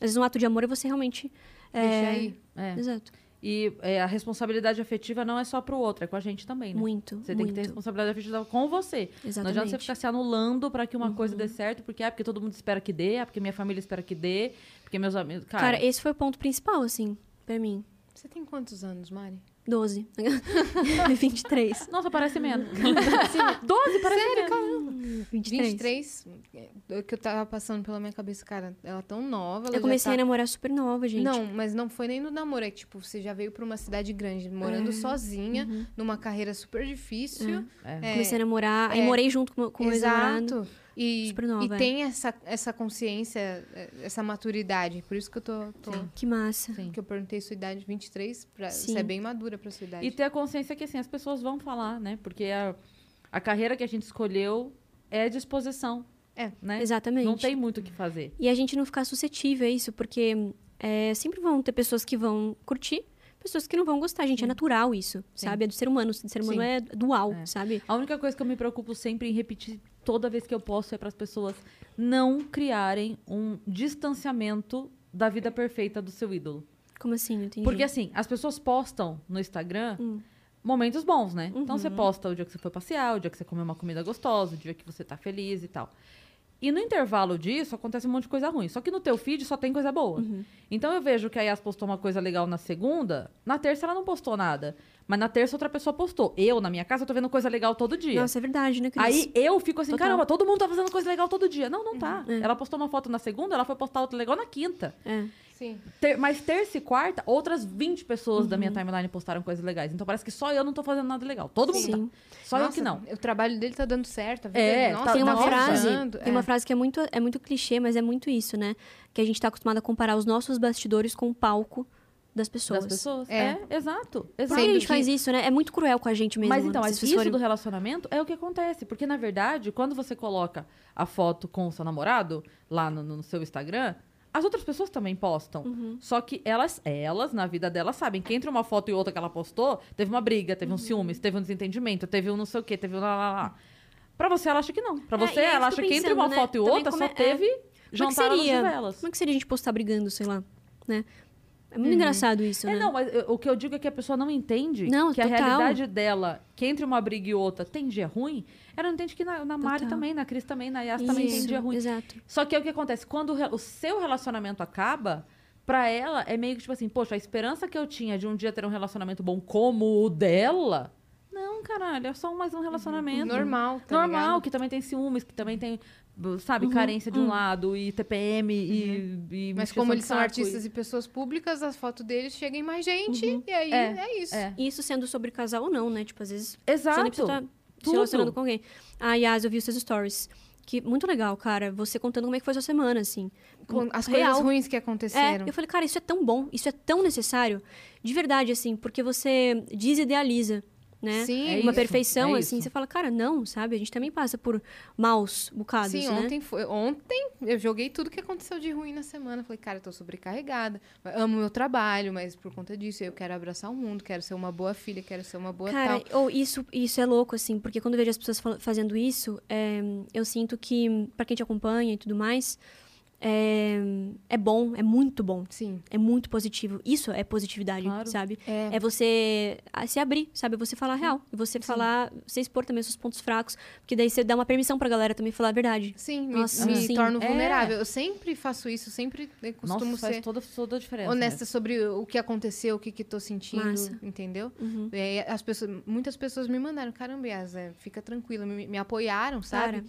Às vezes um ato de amor é você realmente. Deixa É... aí. É. Exato. E é, a responsabilidade afetiva não é só pro outro, é com a gente também, né? Muito. Você tem muito. que ter responsabilidade afetiva com você. Exatamente. Uhum. Não adianta você ficar se anulando pra que uma coisa dê certo, porque é porque todo mundo espera que dê, é porque minha família espera que dê, porque meus amigos. Cara, Cara, esse foi o ponto principal, assim, pra mim. Você tem quantos anos, Mari? 12. 23. nossa, parece menos. 12 parece Sério, menos. cara? 23. 23? É o que eu tava passando pela minha cabeça, cara. Ela é tão nova. Ela Eu comecei já a tá... namorar super nova, gente. Não, mas não foi nem no namoro. É que, tipo, você já veio pra uma cidade grande, morando É. sozinha, Uhum. numa carreira super difícil. É. É, Comecei a namorar, aí é. morei junto com, com o meu. Exato. E, Super nova, e é. tem essa, essa consciência, é, essa maturidade. Por isso que eu tô. tô- Sim. Que massa. Sim. que eu perguntei sua idade 23, pra, Sim. você é bem madura pra sua idade. E ter a consciência que assim, as pessoas vão falar, né? Porque a, a carreira que a gente escolheu é disposição. É. Né? Exatamente. Não tem muito o que fazer. E a gente não ficar suscetível a isso, porque é, sempre vão ter pessoas que vão curtir, pessoas que não vão gostar. Gente, é natural isso, Sim. sabe? É do ser humano. O ser humano Sim. é dual, É. sabe? A única coisa que eu me preocupo sempre em repetir toda vez que eu posso é para as pessoas não criarem um distanciamento da vida perfeita do seu ídolo. Como assim? Não entendi. Porque assim, as pessoas postam no Instagram Hum. momentos bons, né? Então Uhum. você posta o dia que você foi passear, o dia que você comeu uma comida gostosa, o dia que você tá feliz e tal. E no intervalo disso acontece um monte de coisa ruim. Só que no teu feed só tem coisa boa. Uhum. Então eu vejo que a Yas postou uma coisa legal na segunda, na terça ela não postou nada. Mas na terça outra pessoa postou. Eu, na minha casa, tô vendo coisa legal todo dia. Nossa, é verdade, né, Cris? Aí eu fico assim, Total. caramba, todo mundo tá fazendo coisa legal todo dia. Não, não tá. É. Ela postou uma foto na segunda, ela foi postar outra legal na quinta. É. Sim. Ter- mas terça e quarta, outras 20 pessoas da minha Uhum. timeline postaram coisas legais. Então parece que só eu não tô fazendo nada legal. Todo mundo Sim. tá. Só eu Nossa, que não. O trabalho dele tá dando certo. A vida É, dele, nossa, tá- tem uma nossa. frase, voando, tem uma é. frase que é muito, é muito clichê, mas é muito isso, né? Que a gente tá acostumado a comparar os nossos bastidores com o palco das pessoas. Das pessoas. É. É, exato. Por que exato. a gente faz isso, né? É muito cruel com a gente mesmo. Mas então, isso forem- do relacionamento é o que acontece. Porque, na verdade, quando você coloca a foto com o seu namorado lá no, no seu Instagram, as outras pessoas também postam. Uhum. Só que elas, elas, na vida delas, sabem que entre uma foto e outra que ela postou, teve uma briga, teve um Uhum. ciúmes, teve um desentendimento, teve um não sei o quê, teve um lá, lá, lá. Pra você, ela acha que não. Pra É, você, é ela acha que entre pensando, uma né? foto e Também outra como só é- teve Como é que jantar nas seria? velas. Como é que seria a gente postar brigando, sei lá, né? É muito engraçado isso, É, né? não, mas o que eu digo é que a pessoa não entende Não, que a total. realidade dela, que entre uma briga e outra tem dia ruim, ela não entende que na, na Mari também, na Cris também, na Yas também tem Isso, dia ruim. Exato. Só que é o que acontece, quando o, o seu relacionamento acaba, pra ela é meio que tipo assim, poxa, a esperança que eu tinha de um dia ter um relacionamento bom como o dela, não, caralho, é só mais um relacionamento. Normal, tá Normal, ligado? que também tem ciúmes, que também tem, sabe, Uhum, carência de um uhum. lado, e TPM, e, e Mas como eles são artistas e pessoas públicas, as fotos deles chegam em mais gente. Uhum. E aí É, é, isso. é. E isso sendo sobre casal ou não, né? Tipo, às vezes Exato. você nem precisa estar se relacionando com alguém. Ah, Yas, eu vi os seus stories. Que muito legal, cara. Você contando como é que foi a sua semana, assim. Com as Real. coisas ruins que É, aconteceram. eu falei, cara, isso é tão bom, isso é tão necessário. De verdade, assim, porque você desidealiza, né? Sim, É Uma isso, perfeição, é assim, isso. você fala, cara, não, sabe? A gente também passa por maus bocados, Sim, né? ontem foi. Ontem eu joguei tudo que aconteceu de ruim na semana. Falei, cara, eu tô sobrecarregada. Amo meu trabalho, mas por conta disso eu quero abraçar o mundo, quero ser uma boa filha, quero ser uma boa Cara, tal. ou isso, isso é louco, assim, porque quando eu vejo as pessoas fazendo isso, é, eu sinto que, pra quem te acompanha e tudo mais, é, é bom, é muito bom. Sim. É muito positivo. Isso é positividade, Claro. sabe? É. É você ah, se abrir, sabe? Você falar real. E você falar, você expor também os seus pontos fracos. Porque daí você dá uma permissão pra galera também falar a verdade. Sim, me, Nossa, me sim. torno É. vulnerável. Eu sempre faço isso, sempre eu costumo Nossa, faz ser toda, toda a diferença. honesta sobre o que aconteceu, o que, que tô sentindo, Massa. entendeu? Uhum. E aí as pessoas, muitas pessoas me mandaram, caramba, Yas, é, fica tranquila, me, me apoiaram, sabe? Cara,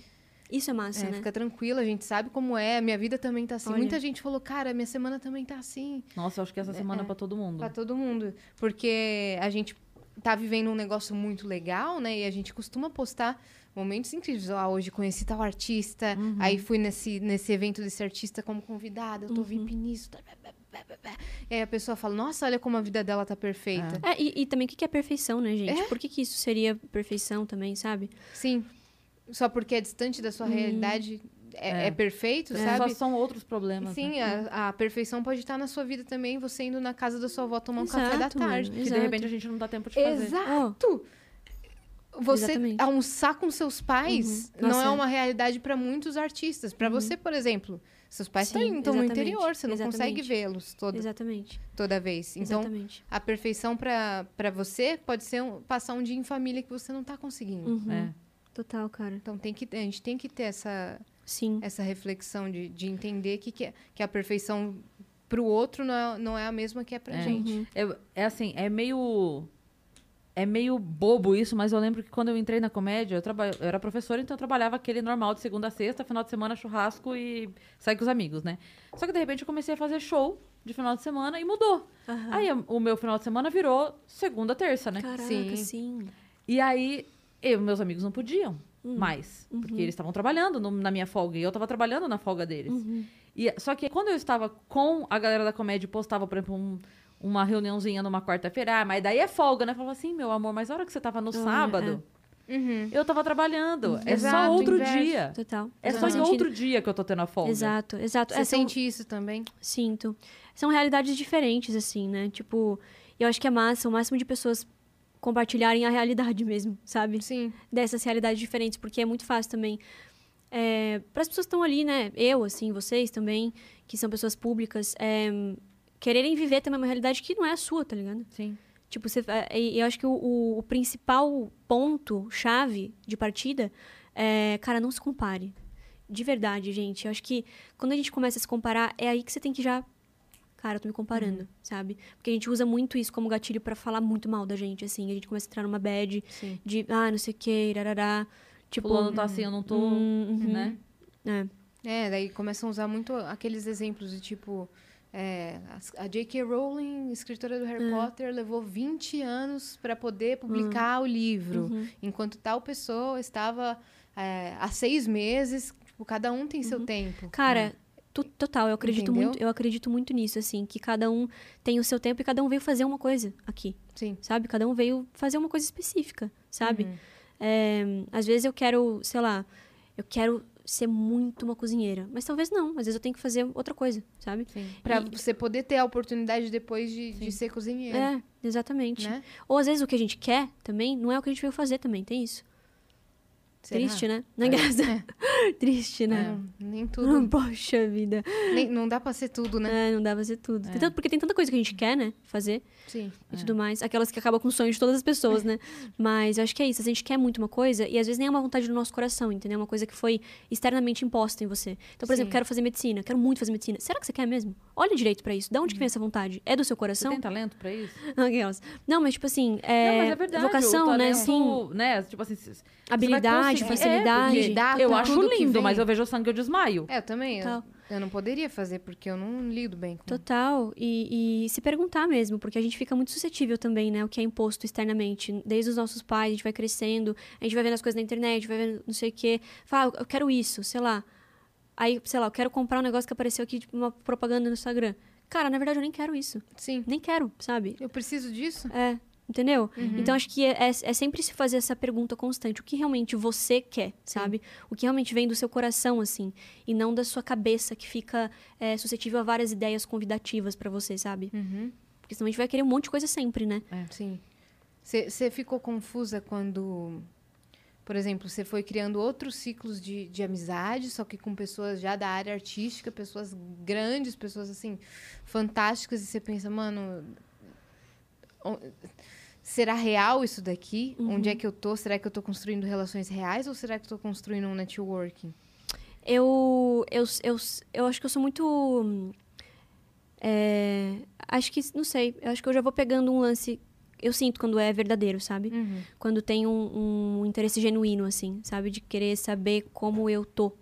isso é massa, É, né? Fica tranquila, a gente sabe como é, minha vida também tá assim. Olha. Muita gente falou, cara, minha semana também tá assim. Nossa, eu acho que essa semana é, pra todo mundo. Pra todo mundo. Porque a gente tá vivendo um negócio muito legal, né? E a gente costuma postar momentos incríveis. Ah, hoje conheci tal artista, Uhum. aí fui nesse, nesse evento desse artista como convidada, eu tô Uhum. VIP nisso. tá. E aí a pessoa fala, nossa, olha como a vida dela tá perfeita. É, e, e também o que que é perfeição, né, gente? É. Por que, que isso seria perfeição também, sabe? Sim. Só porque é distante da sua realidade é, É. é perfeito, Só sabe? são outros problemas. Sim, né? a, a perfeição pode estar na sua vida também, você indo na casa da sua avó tomar um café da Exato, mano. tarde. Que Exato. de repente a gente não dá tempo de fazer. Exato! Você Exatamente. almoçar com seus pais Uhum. não é uma realidade para muitos artistas. Para você, por exemplo, seus pais Sim, estão no interior, você não consegue Exatamente. vê-los todo, Exatamente. toda vez. Então, Exatamente. a perfeição para você pode ser um- passar um dia em família que você não tá conseguindo. Uhum. É. Total, cara. Então, tem que, a gente tem que ter essa, Sim. essa reflexão de, de entender que, que, que a perfeição pro outro não é, não é a mesma que é pra É. gente. Uhum. É, é assim, é meio. É meio bobo isso, mas eu lembro que quando eu entrei na comédia, eu, traba... eu era professora, então eu trabalhava aquele normal de segunda a sexta, final de semana, churrasco e sair com os amigos, né? Só que de repente eu comecei a fazer show de final de semana e mudou. Aham. Aí o meu final de semana virou segunda, terça, né? Caraca, Sim. sim. E aí, eu meus amigos não podiam Hum. mais. Uhum. Porque eles estavam trabalhando no- na minha folga e eu estava trabalhando na folga deles. Uhum. E, só que quando eu estava com a galera da comédia e postava, por exemplo, um- uma reuniãozinha numa quarta-feira, ah, mas daí é folga, né? Eu falava assim, meu amor, mas a hora que você tava no sábado, Uhum. eu tava trabalhando. É só Exato, outro inverso. dia. Total. É Total só em outro dia que eu tô tendo a folga. Exato, exato. Você É, são- sente isso também? Sinto. São realidades diferentes, assim, né? Tipo, eu acho que é massa, o máximo de pessoas compartilharem a realidade mesmo, sabe? Sim. Dessas realidades diferentes, porque é muito fácil também. É, para as pessoas que estão ali, né? Eu, assim, vocês também, que são pessoas públicas, é, quererem viver também uma realidade que não é a sua, tá ligado? Sim. Tipo, você, eu acho que o, o- o principal ponto, chave de partida é, cara, não se compare. De verdade, gente. Eu acho que quando a gente começa a se comparar, é aí que você tem que já. Cara, eu tô me comparando, sabe? Porque a gente usa muito isso como gatilho pra falar muito mal da gente, assim. A gente começa a entrar numa bad Sim. de, ah, não sei o que, rarará. Tipo, Fulano tá assim, eu não tô, hum, uhum. né? é. É, daí começam a usar muito aqueles exemplos de tipo. é, a J.K. Rowling, escritora do Harry Potter, levou 20 anos para poder publicar o livro, Uhum. enquanto tal pessoa estava é, há seis meses. Tipo, cada um tem seu tempo. Cara, to- total, eu acredito Entendeu? muito, eu acredito muito nisso, assim, que cada um tem o seu tempo e cada um veio fazer uma coisa aqui, Sim. sabe? Cada um veio fazer uma coisa específica, sabe? Uhum. É, às vezes eu quero, sei lá, eu quero ser muito uma cozinheira, mas talvez não, às vezes eu tenho que fazer outra coisa, sabe? Sim. Pra E- você poder ter a oportunidade depois de, de ser cozinheiro. É, exatamente. Né? Ou às vezes o que a gente quer também não é o que a gente veio fazer também, tem isso. Será? Triste, né? Não é engraçado? Triste, né? Não, nem tudo. Poxa vida. nem- não dá pra ser tudo, né? É, não dá pra ser tudo. Tem É. tanto- porque tem tanta coisa que a gente quer, né? Fazer. Sim. e tudo mais. Aquelas que acabam com o sonho de todas as pessoas, né? Mas eu acho que é isso. A gente quer muito uma coisa e às vezes nem é uma vontade do nosso coração, entendeu? É uma coisa que foi externamente imposta em você. Então, por exemplo, Sim. quero fazer medicina, quero muito fazer medicina. Será que você quer mesmo? Olha direito pra isso. Da onde que vem essa vontade? É do seu Você coração? tem talento pra isso? Aquelas. Não, mas tipo assim, é, não, mas é verdade. vocação, o né? Sim. né? Tipo assim, você Habilidade, conseguir- facilidade. É, Dá eu acho lindo, mas eu vejo o sangue e eu desmaio. É, eu também. Eu, eu não poderia fazer porque eu não lido bem com Total. E, e se perguntar mesmo, porque a gente fica muito suscetível também, né? O que é imposto externamente. Desde os nossos pais, a gente vai crescendo, a gente vai vendo as coisas na internet, vai vendo não sei o quê. Fala, eu quero isso, sei lá. Aí, sei lá, eu quero comprar um negócio que apareceu aqui, tipo, uma propaganda no Instagram. Cara, na verdade, eu nem quero isso. Sim. Nem quero, sabe? Eu preciso disso? É, entendeu? Uhum. Então acho que é, é, é sempre se fazer essa pergunta constante. O que realmente você quer, sabe? O que realmente vem do seu coração, assim. E não da sua cabeça, que fica é, suscetível a várias ideias convidativas pra você, sabe? Uhum. Porque senão a gente vai querer um monte de coisa sempre, né? Sim. Você ficou confusa quando, por exemplo, você foi criando outros ciclos de, de amizade, só que com pessoas já da área artística, pessoas grandes, pessoas assim, fantásticas, e você pensa, mano. Será real isso daqui? Onde é que eu tô? Será que eu tô construindo relações reais ou será que eu tô construindo um networking? Eu, eu, eu, eu acho que eu sou muito. é, acho que, não sei, eu acho que eu já vou pegando um lance. Eu sinto quando é verdadeiro, sabe? Quando tem um, um interesse genuíno, assim, sabe? De querer saber como eu tô.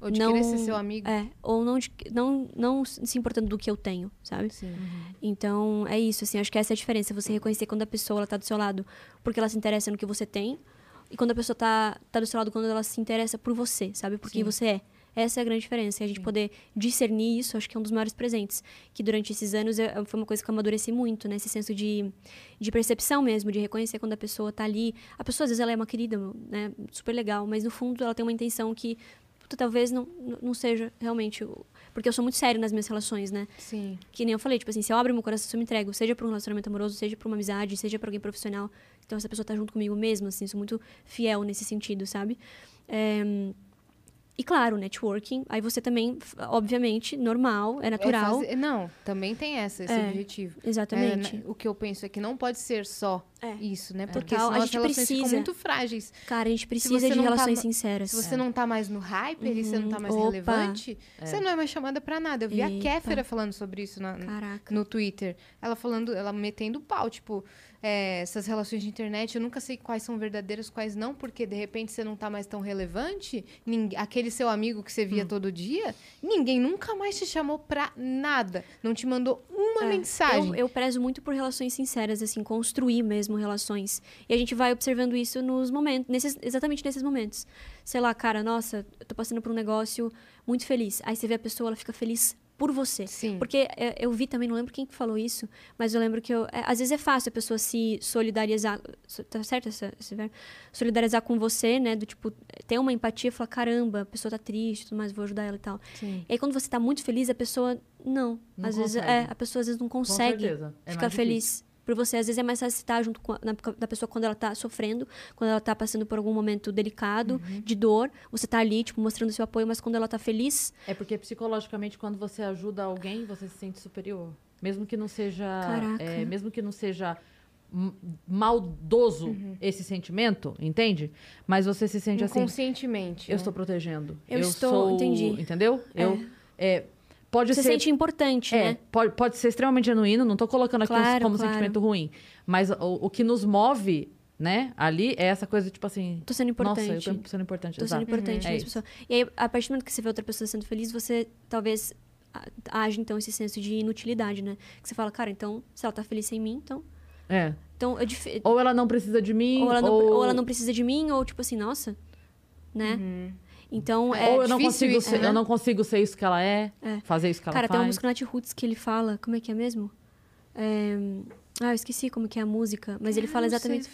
Ou de Não- querer ser seu amigo? É, ou não, de- não, não se importando do que eu tenho, sabe? Sim. Então, é isso, assim, acho que essa é a diferença. Você reconhecer quando a pessoa ela tá do seu lado porque ela se interessa no que você tem. E quando a pessoa tá, tá do seu lado quando ela se interessa por você, sabe? Por quem Sim. você é. Essa é a grande diferença. E a gente poder discernir isso, acho que é um dos maiores presentes. Que durante esses anos eu- foi uma coisa que eu amadureci muito, né? Esse senso de, de percepção mesmo, de reconhecer quando a pessoa tá ali. A pessoa, às vezes, ela é uma querida, né? Super legal, mas no fundo ela tem uma intenção que puta, talvez não, não seja realmente. Porque eu sou muito sério nas minhas relações, né? Sim. Que nem eu falei, tipo assim, se eu abro meu coração, se eu me entrego, seja pra um relacionamento amoroso, seja pra uma amizade, seja pra alguém profissional, então essa pessoa tá junto comigo mesmo, assim, sou muito fiel nesse sentido, sabe? É, E claro, networking, aí você também, obviamente, normal, é É natural. fazer- Não, também tem essa, esse É, objetivo. Exatamente. É, né, o que eu penso é que não pode ser só É. isso, né? Porque Total, senão a as gente relações ficam precisa. muito frágeis. Cara, a gente precisa de tá relações ma- sinceras. Se você não tá mais no hype e você não tá mais Opa. relevante, você não é mais chamada pra nada. Eu vi a Epa. Kéfera falando sobre isso na- no Twitter. Ela falando, ela metendo pau, tipo, é, essas relações de internet, eu nunca sei quais são verdadeiras, quais não, porque de repente você não tá mais tão relevante. ninguém- aquele seu amigo que você Hum. via todo dia, ninguém nunca mais te chamou pra nada. Não te mandou uma É, mensagem. Eu, eu prezo muito por relações sinceras, assim, construir mesmo relações. E a gente vai observando isso nos momentos, nesses, exatamente nesses momentos. Sei lá, cara, nossa, eu tô passando por um negócio muito feliz. Aí você vê a pessoa, ela fica feliz por você. Sim. Porque é, eu vi também, não lembro quem que falou isso, mas eu lembro que eu, é, às vezes é fácil a pessoa se solidarizar, so- tá certo essa, esse verbo? Solidarizar com você, né? Do tipo, ter uma empatia e falar, caramba, a pessoa tá triste, tudo mais, vou ajudar ela e tal. Sim. E aí quando você tá muito feliz, a pessoa não. Não às vezes consegue. é, a pessoa às vezes não consegue. É ficar mais feliz por você. Às vezes é mais fácil estar junto com a, na- da pessoa quando ela tá sofrendo, quando ela tá passando por algum momento delicado, Uhum. de dor. Você tá ali, tipo, mostrando seu apoio, mas quando ela tá feliz, É porque psicologicamente, quando você ajuda alguém, você se sente superior. Mesmo que não seja. É, mesmo que não seja maldoso Uhum. esse sentimento, entende? Mas você se sente assim, Inconscientemente. eu né? estou protegendo. Eu estou- sou, entendi. Entendeu? Eu é, pode Você ser sente importante, é, né? pode, pode ser extremamente genuíno, não tô colocando aqui Claro, como claro. sentimento ruim. Mas o, o que nos move, né, ali é essa coisa, tipo assim. Tô sendo importante. Nossa, eu tô sendo importante. Tô sendo exato. importante É nessa isso. pessoa. E aí, a partir do momento que você vê outra pessoa sendo feliz, você talvez a- age, então, esse senso de inutilidade, né? Que você fala, cara, então, se ela tá feliz sem mim, então... É. Então, é dif... Ou ela não precisa de mim, ou, ela não, ou, ou ela não precisa de mim, ou tipo assim, nossa, né? Então, é... ou eu não consigo isso, ser, né? eu não consigo ser isso que ela é, É. fazer isso que ela Cara, tem faz. uma música Nat Roots que ele fala, como é que é mesmo? É, Ah, eu esqueci como que é a música, mas ele fala Quero exatamente...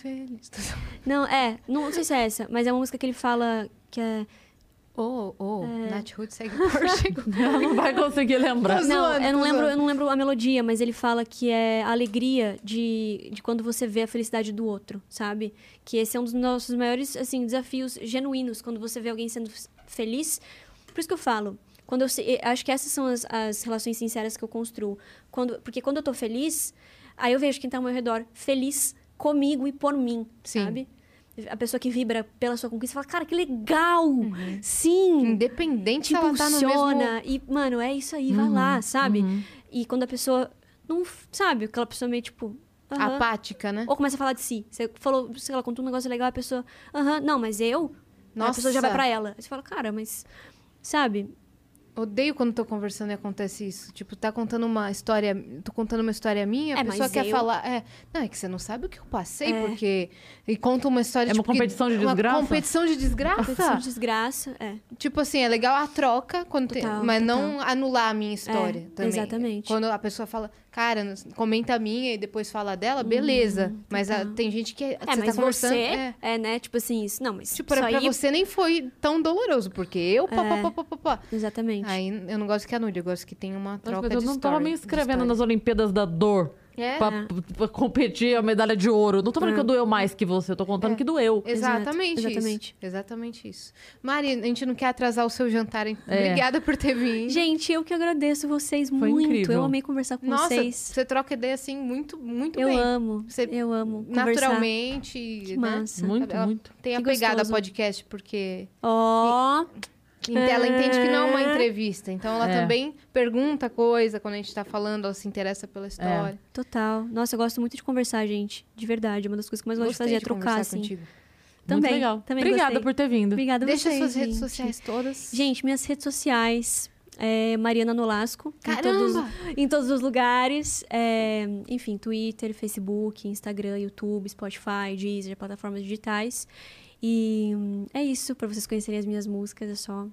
Não, é, não sei se é essa, mas é uma música que ele fala que é... Oh, oh, É. Nat Hood segue Porsche. Ela não vai conseguir lembrar. Não, zoando, eu não lembro, zoando. eu não lembro a melodia, mas ele fala que é a alegria de, de quando você vê a felicidade do outro, sabe? Que esse é um dos nossos maiores, assim, desafios genuínos, quando você vê alguém sendo feliz. Por isso que eu falo, quando eu, se- acho que essas são as, as relações sinceras que eu construo. Quando, porque quando eu tô feliz, aí eu vejo quem tá ao meu redor feliz comigo e por mim, Sim. sabe? A pessoa que vibra pela sua conquista fala, cara, que legal! Uhum. Sim! Independente te se ela tá mesmo... E, mano, é isso aí, vai Uhum, lá, sabe? E quando a pessoa não, sabe, aquela pessoa meio tipo. aham. Apática, né? Ou começa a falar de si. Você falou, sei lá, contou um negócio legal, a pessoa, aham, não, mas eu. Aí A pessoa já vai Nossa. pra ela. Aí você fala, cara, mas. Sabe? Odeio quando tô conversando e acontece isso. Tipo, tá contando uma história. Tô contando uma história minha, a É, pessoa quer eu- falar. É, não, é que você não sabe o que eu passei, É. porque. E conta uma história É uma tipo, que- competição de Uma desgraça? competição de desgraça. Competição de desgraça. É. Tipo assim, é legal a troca, quando tem- Total, mas total. não anular a minha história É, também. exatamente. Quando a pessoa fala, cara, comenta a minha e depois fala dela, beleza. mas a- tem gente que É, você mas tá conversando. você. é. É. né? Tipo assim, isso. Não, mas. Tipo, pra, pra você nem foi tão doloroso, porque eu. Pá, É. pá, pá, pá, pá. Exatamente. Aí eu não gosto que anule, eu gosto que tenha uma Mas troca eu de não história. tava me inscrevendo nas Olimpíadas da Dor É. pra, pra competir a medalha de ouro. Não tô falando É. que doeu mais que você, eu tô contando É. que doeu. Exatamente, Exato, isso. exatamente. Exatamente isso. Mari, a gente não quer atrasar o seu jantar, hein? É. Obrigada por ter vindo. Gente, eu que agradeço vocês Foi muito. incrível. Eu amei conversar com Nossa, vocês. você troca ideia assim muito, muito Eu bem. amo. Você- eu amo. Conversar. Naturalmente. Que né? massa. Muito, Ela muito. Tem Que a gostoso. podcast, porque Ó. ela entende que não é uma entrevista. Então ela É. também pergunta coisa quando a gente tá falando, ela se interessa pela história. Total. Nossa, eu gosto muito de conversar, gente. De verdade. Uma das coisas que eu mais gosto de fazer é trocar, assim. contigo. Também. Muito legal. Também Obrigada gostei. por ter vindo. Obrigada a Deixa vocês, suas redes gente. sociais todas. Gente, minhas redes sociais. É Mariana Nolasco. Em Caramba! todos, em todos os lugares. É, enfim, Twitter, Facebook, Instagram, YouTube, Spotify, Deezer, plataformas digitais. E hum, é isso. Pra vocês conhecerem as minhas músicas, é só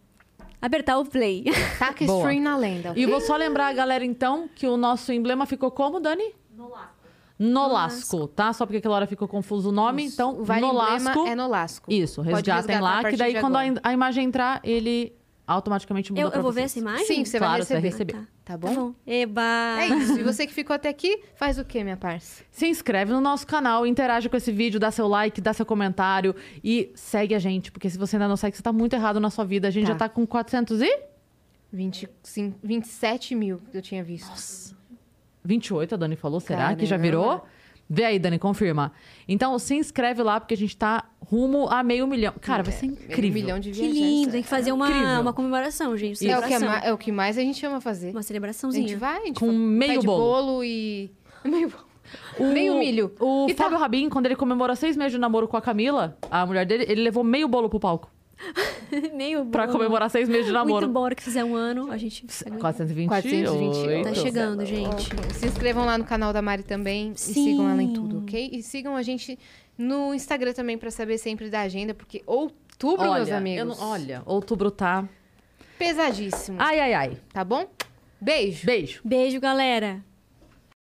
apertar o play. Taca Boa. stream na lenda. E vou só lembrar a galera, então, que o nosso emblema ficou como, Dani? Nolasco, tá? Só porque aquela hora ficou confuso o nome. Então, o Vale Nolasco. Emblema é no Lasco. Isso, Pode resgatem lá, que daí quando a, a imagem entrar, ele automaticamente muda Eu, pra eu vou ver vocês. essa imagem? Sim, você Claro, vai você vai receber. receber. Tá Tá bom? bom. Eba! É isso. E você que ficou até aqui, faz o quê, minha parça? Se inscreve no nosso canal, interage com esse vídeo, dá seu like, dá seu comentário e segue a gente, porque se você ainda não segue, você tá muito errado na sua vida. A gente Tá. já tá com 400 e 25, 27 mil que eu tinha visto. 28, a Dani falou. Será que já Caramba. virou? Vê aí, Dani, confirma. Então, se inscreve lá, porque a gente tá rumo a meio milhão. Cara, vai ser Meio incrível. milhão de Que viajantes. lindo, tem que fazer uma, incrível. uma comemoração, gente. É o, que é, Celebração. ma- é o que mais a gente ama fazer. Uma A gente celebraçãozinha. vai, a gente Com fa- meio pede bolo. bolo e... Meio bolo. O- Meio milho. O E tá- Fábio Rabin, quando ele comemorou seis meses de namoro com a Camila, a mulher dele, ele levou meio bolo pro palco. Meio Pra bolo. comemorar seis meses de namoro. Muito bom, hora que fizer um ano, a gente... 428. 428. Tá chegando, gente. Se inscrevam lá no canal da Mari também e Sim. sigam ela em tudo, ok? E sigam a gente no Instagram também pra saber sempre da agenda, porque outubro, meus Olha, amigos, eu não- olha, outubro tá... pesadíssimo, Ai, ai, ai. tá bom? Beijo! Beijo. Beijo, galera.